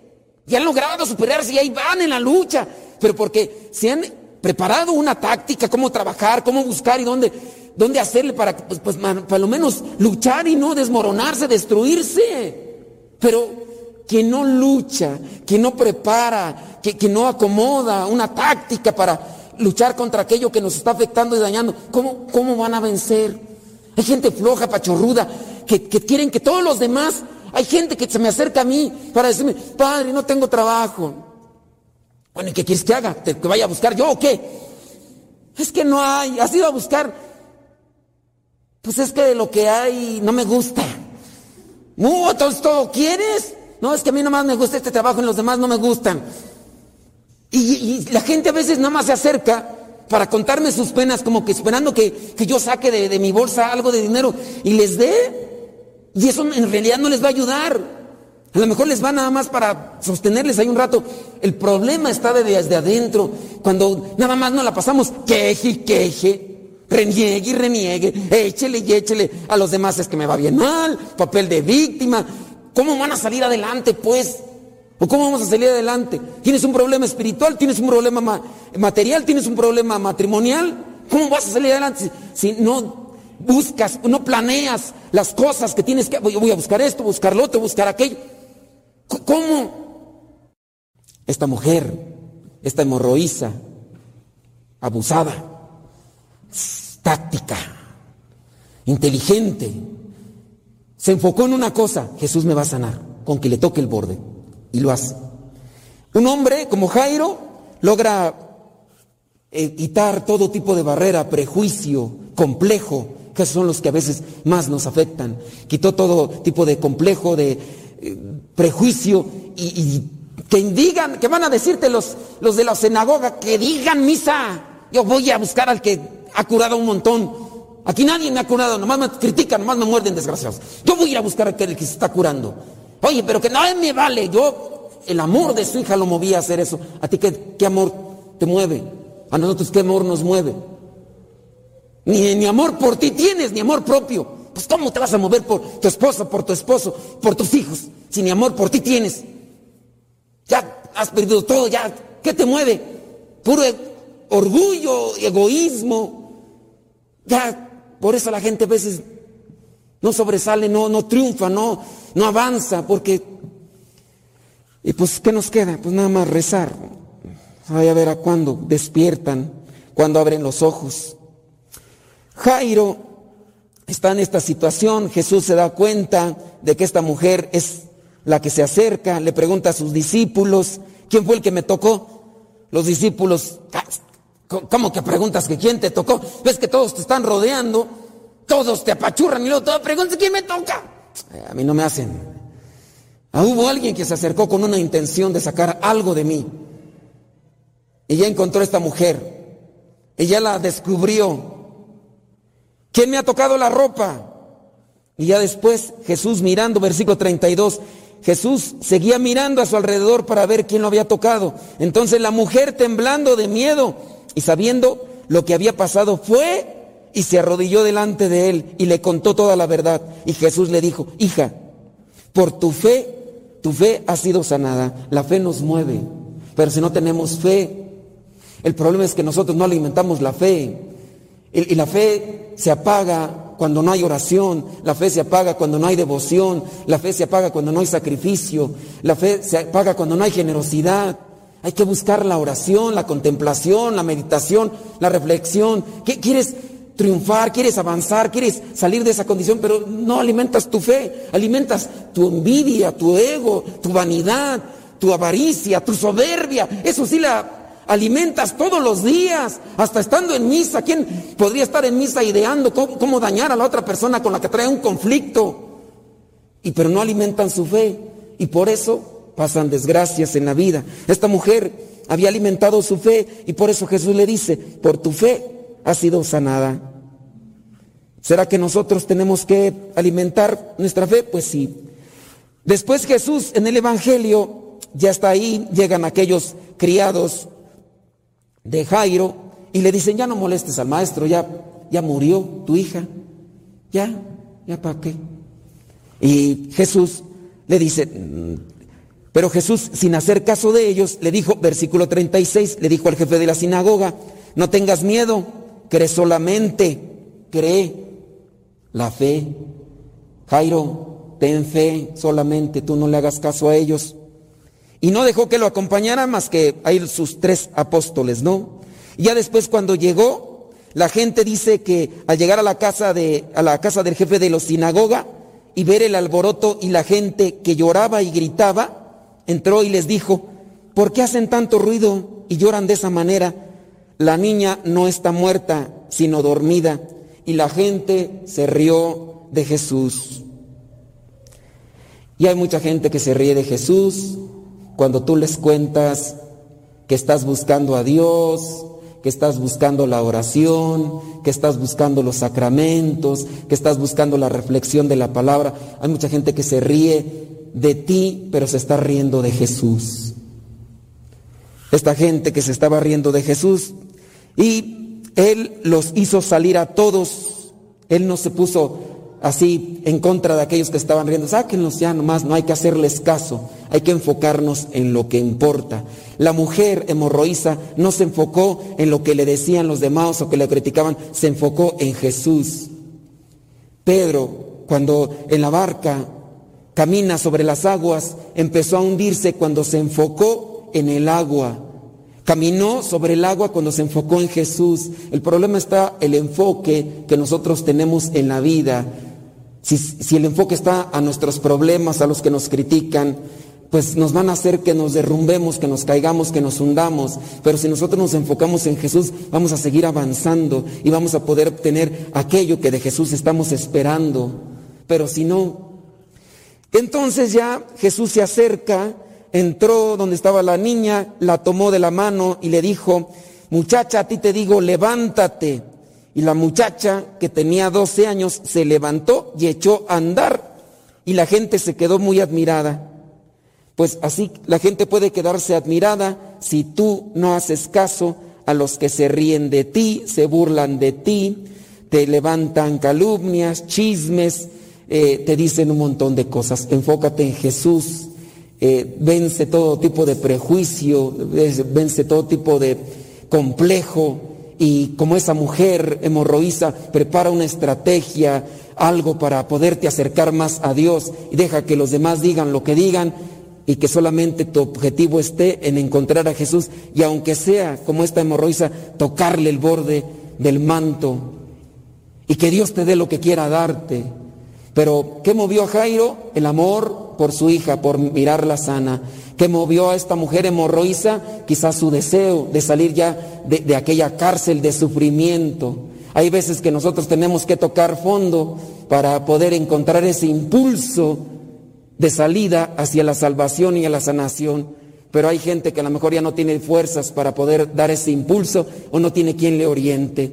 Y han logrado superarse y ahí van en la lucha. Pero porque se han preparado una táctica, cómo trabajar, cómo buscar y dónde dónde hacerle para, pues, pues para lo menos luchar y no desmoronarse, destruirse. Pero quien no lucha, quien no prepara, que, no acomoda una táctica para luchar contra aquello que nos está afectando y dañando, ¿cómo, cómo van a vencer? Hay gente floja, pachorruda, que, que quieren que todos los demás, hay gente que se me acerca a mí para decirme, padre, no tengo trabajo. Bueno, ¿y qué quieres que haga? ¿Que vaya a buscar yo o qué? Es que no hay, has ido a buscar pues es que lo que hay no me gusta. No, entonces todo quieres. No, es que a mí nomás me gusta este trabajo y los demás no me gustan. Y, la gente a veces nada más se acerca para contarme sus penas, como que esperando que, yo saque de, de, mi bolsa algo de dinero y les dé. Y eso en realidad no les va a ayudar. A lo mejor les va nada más para sostenerles ahí un rato. El problema está desde adentro, cuando nada más no la pasamos queje queje reniegue y reniegue, échele y échele a los demás es que me va bien mal, papel de víctima. ¿Cómo van a salir adelante, pues? ¿O cómo vamos a salir adelante? ¿Tienes un problema espiritual? ¿Tienes un problema material? ¿Tienes un problema matrimonial? ¿Cómo vas a salir adelante si, no buscas, no planeas las cosas que tienes que... Voy a buscar esto, buscar lo otro, buscar aquello. ¿Cómo? Esta mujer, esta hemorroísa, abusada, táctica, inteligente. Se enfocó en una cosa, Jesús me va a sanar, con que le toque el borde. Y lo hace. Un hombre como Jairo logra eh, quitar todo tipo de barrera, prejuicio, complejo, que son los que a veces más nos afectan. Quitó todo tipo de complejo, de eh, prejuicio y, que digan, que van a decirte los, los de la sinagoga, que digan misa. Yo voy a buscar al que ha curado un montón. Aquí nadie me ha curado, nomás me critican, nomás me muerden desgraciados. Yo voy a ir a buscar a aquel que se está curando. Oye, pero que no me vale, yo el amor de su hija lo movía a hacer eso. ¿A ti qué, qué amor te mueve? ¿A nosotros qué amor nos mueve? Ni, ni amor por ti tienes, ni amor propio. Pues ¿cómo te vas a mover por tu esposa, por tu esposo, por tus hijos, si ni amor por ti tienes? Ya has perdido todo, ya, ¿qué te mueve? Puro e- orgullo, egoísmo. Ya, por eso la gente a veces no sobresale, no, no triunfa, no, no avanza, porque... Y pues, ¿qué nos queda? Pues nada más rezar. Vaya a ver a cuándo despiertan, cuándo abren los ojos. Jairo está en esta situación, Jesús se da cuenta de que esta mujer es la que se acerca, le pregunta a sus discípulos, ¿quién fue el que me tocó? Los discípulos, "Ah, ¿cómo que preguntas que quién te tocó? Ves que todos te están rodeando, todos te apachurran y luego todo preguntas quién me toca. A mí no me hacen. Ah, hubo alguien que se acercó con una intención de sacar algo de mí. Y ya encontró a esta mujer. Ella la descubrió. ¿Quién me ha tocado la ropa? Y ya después Jesús mirando, versículo 32, Jesús seguía mirando a su alrededor para ver quién lo había tocado. Entonces la mujer temblando de miedo y sabiendo lo que había pasado fue y se arrodilló delante de él y le contó toda la verdad. Y Jesús le dijo, hija, por tu fe, tu fe ha sido sanada. La fe nos mueve, pero si no tenemos fe, el problema es que nosotros no alimentamos la fe. Y, y la fe se apaga cuando no hay oración, la fe se apaga cuando no hay devoción, la fe se apaga cuando no hay sacrificio, la fe se apaga cuando no hay generosidad. Hay que buscar la oración, la contemplación, la meditación, la reflexión. ¿Qué- ¿Quieres triunfar? ¿Quieres avanzar? ¿Quieres salir de esa condición? Pero no alimentas tu fe, alimentas tu envidia, tu ego, tu vanidad, tu avaricia, tu soberbia. Eso sí la alimentas todos los días, hasta estando en misa. ¿Quién podría estar en misa ideando cómo, cómo dañar a la otra persona con la que trae un conflicto? Y pero no alimentan su fe. Y por eso pasan desgracias en la vida. Esta mujer había alimentado su fe y por eso Jesús le dice, por tu fe has sido sanada. ¿Será que nosotros tenemos que alimentar nuestra fe? Pues sí. Después Jesús en el Evangelio ya está ahí, llegan aquellos criados de Jairo y le dicen, ya no molestes al maestro, ya, ya murió tu hija, ya, ya para qué. Y Jesús le dice, "Mm". Pero Jesús sin hacer caso de ellos le dijo, versículo 36, le dijo al jefe de la sinagoga, no tengas miedo, cree solamente, cree la fe. Jairo, ten fe solamente, tú no le hagas caso a ellos. Y no dejó que lo acompañara más que él sus tres apóstoles, ¿no? Y ya después cuando llegó, la gente dice que al llegar a la casa de a la casa del jefe de la sinagoga y ver el alboroto y la gente que lloraba y gritaba, entró y les dijo: ¿Por qué hacen tanto ruido y lloran de esa manera? La niña no está muerta, sino dormida. Y la gente se rió de Jesús. Y hay mucha gente que se ríe de Jesús cuando tú les cuentas que estás buscando a Dios, que estás buscando la oración, que estás buscando los sacramentos, que estás buscando la reflexión de la palabra. Hay mucha gente que se ríe de ti, pero se está riendo de Jesús. Esta gente que se estaba riendo de Jesús y Él los hizo salir a todos. Él no se puso así en contra de aquellos que estaban riendo. Sáquenlos ya nomás, no hay que hacerles caso. Hay que enfocarnos en lo que importa. La mujer hemorroísa no se enfocó en lo que le decían los demás o que le criticaban, se enfocó en Jesús. Pedro, cuando en la barca camina sobre las aguas, empezó a hundirse cuando se enfocó en el agua. Caminó sobre el agua cuando se enfocó en Jesús. El problema está el enfoque que nosotros tenemos en la vida. Si, si el enfoque está a nuestros problemas, a los que nos critican, pues nos van a hacer que nos derrumbemos, que nos caigamos, que nos hundamos. Pero si nosotros nos enfocamos en Jesús, vamos a seguir avanzando y vamos a poder obtener aquello que de Jesús estamos esperando. Pero si no, entonces ya Jesús se acerca, entró donde estaba la niña, la tomó de la mano y le dijo, muchacha, a ti te digo, levántate. Y la muchacha, que tenía 12 años, se levantó y echó a andar. Y la gente se quedó muy admirada. pues así la gente puede quedarse admirada si tú no haces caso a los que se ríen de ti, se burlan de ti, te levantan calumnias, chismes, eh, te dicen un montón de cosas. Enfócate en Jesús, eh, vence todo tipo de prejuicio, vence todo tipo de complejo y como esa mujer hemorroísa prepara una estrategia, algo para poderte acercar más a Dios y deja que los demás digan lo que digan y que solamente tu objetivo esté en encontrar a Jesús y aunque sea como esta hemorroísa, tocarle el borde del manto y que Dios te dé lo que quiera darte. Pero ¿qué movió a Jairo? El amor por su hija, por mirarla sana. ¿Qué movió a esta mujer hemorroísa? Quizás su deseo de salir ya de, de aquella cárcel de sufrimiento. Hay veces que nosotros tenemos que tocar fondo para poder encontrar ese impulso de salida hacia la salvación y a la sanación. Pero hay gente que a lo mejor ya no tiene fuerzas para poder dar ese impulso o no tiene quien le oriente.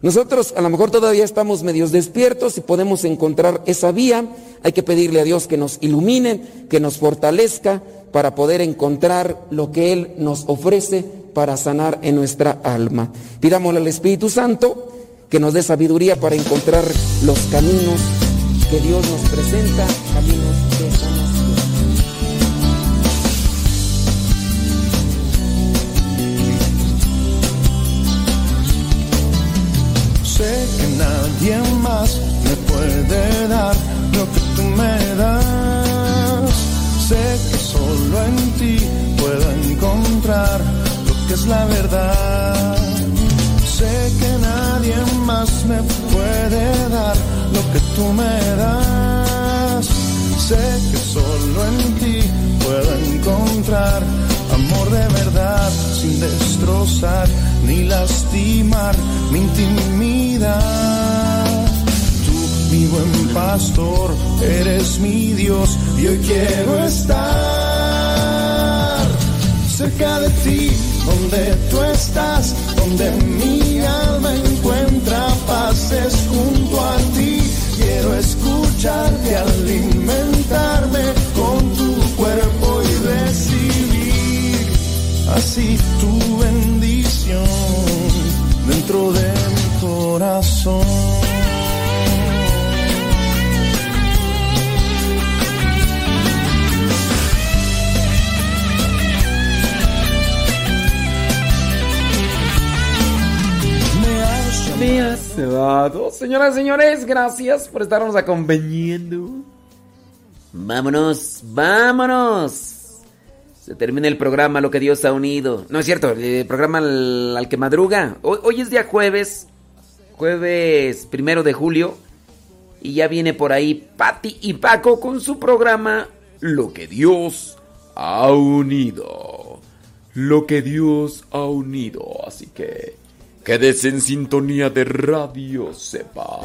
Nosotros a lo mejor todavía estamos medios despiertos y podemos encontrar esa vía. Hay que pedirle a Dios que nos ilumine, que nos fortalezca para poder encontrar lo que Él nos ofrece para sanar en nuestra alma. Pidámosle al Espíritu Santo que nos dé sabiduría para encontrar los caminos que Dios nos presenta, caminos me puede dar lo que tú me das. Sé que solo en ti puedo encontrar lo que es la verdad. Sé que nadie más me puede dar lo que tú me das. Sé que solo en ti puedo encontrar amor de verdad sin destrozar ni lastimar mi intimidad. Buen pastor, eres mi Dios y hoy quiero estar cerca de ti, donde tú estás, donde mi alma encuentra paz es junto a ti. Quiero escucharte, alimentarme con tu cuerpo y recibir así tu bendición dentro de mi corazón. Has dado. Señoras y señores, gracias por estarnos acompañando. Vámonos, vámonos. Se termina el programa Lo que Dios ha unido. No es cierto, el programa al, al que madruga. Hoy, hoy es día jueves, jueves primero de julio. Y ya viene por ahí Patti y Paco con su programa Lo que Dios ha unido. Lo que Dios ha unido. Así que Quédese en sintonía de Radio Sepa.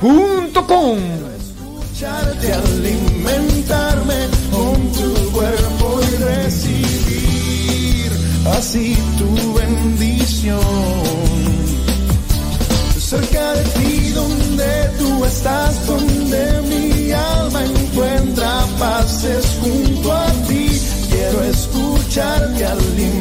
Punto com. Escucharte, alimentarme con tu cuerpo y recibir así tu bendición. Cerca de ti, donde tú estás, donde mi alma encuentra pases junto a ti. Quiero escucharte, alimentarme.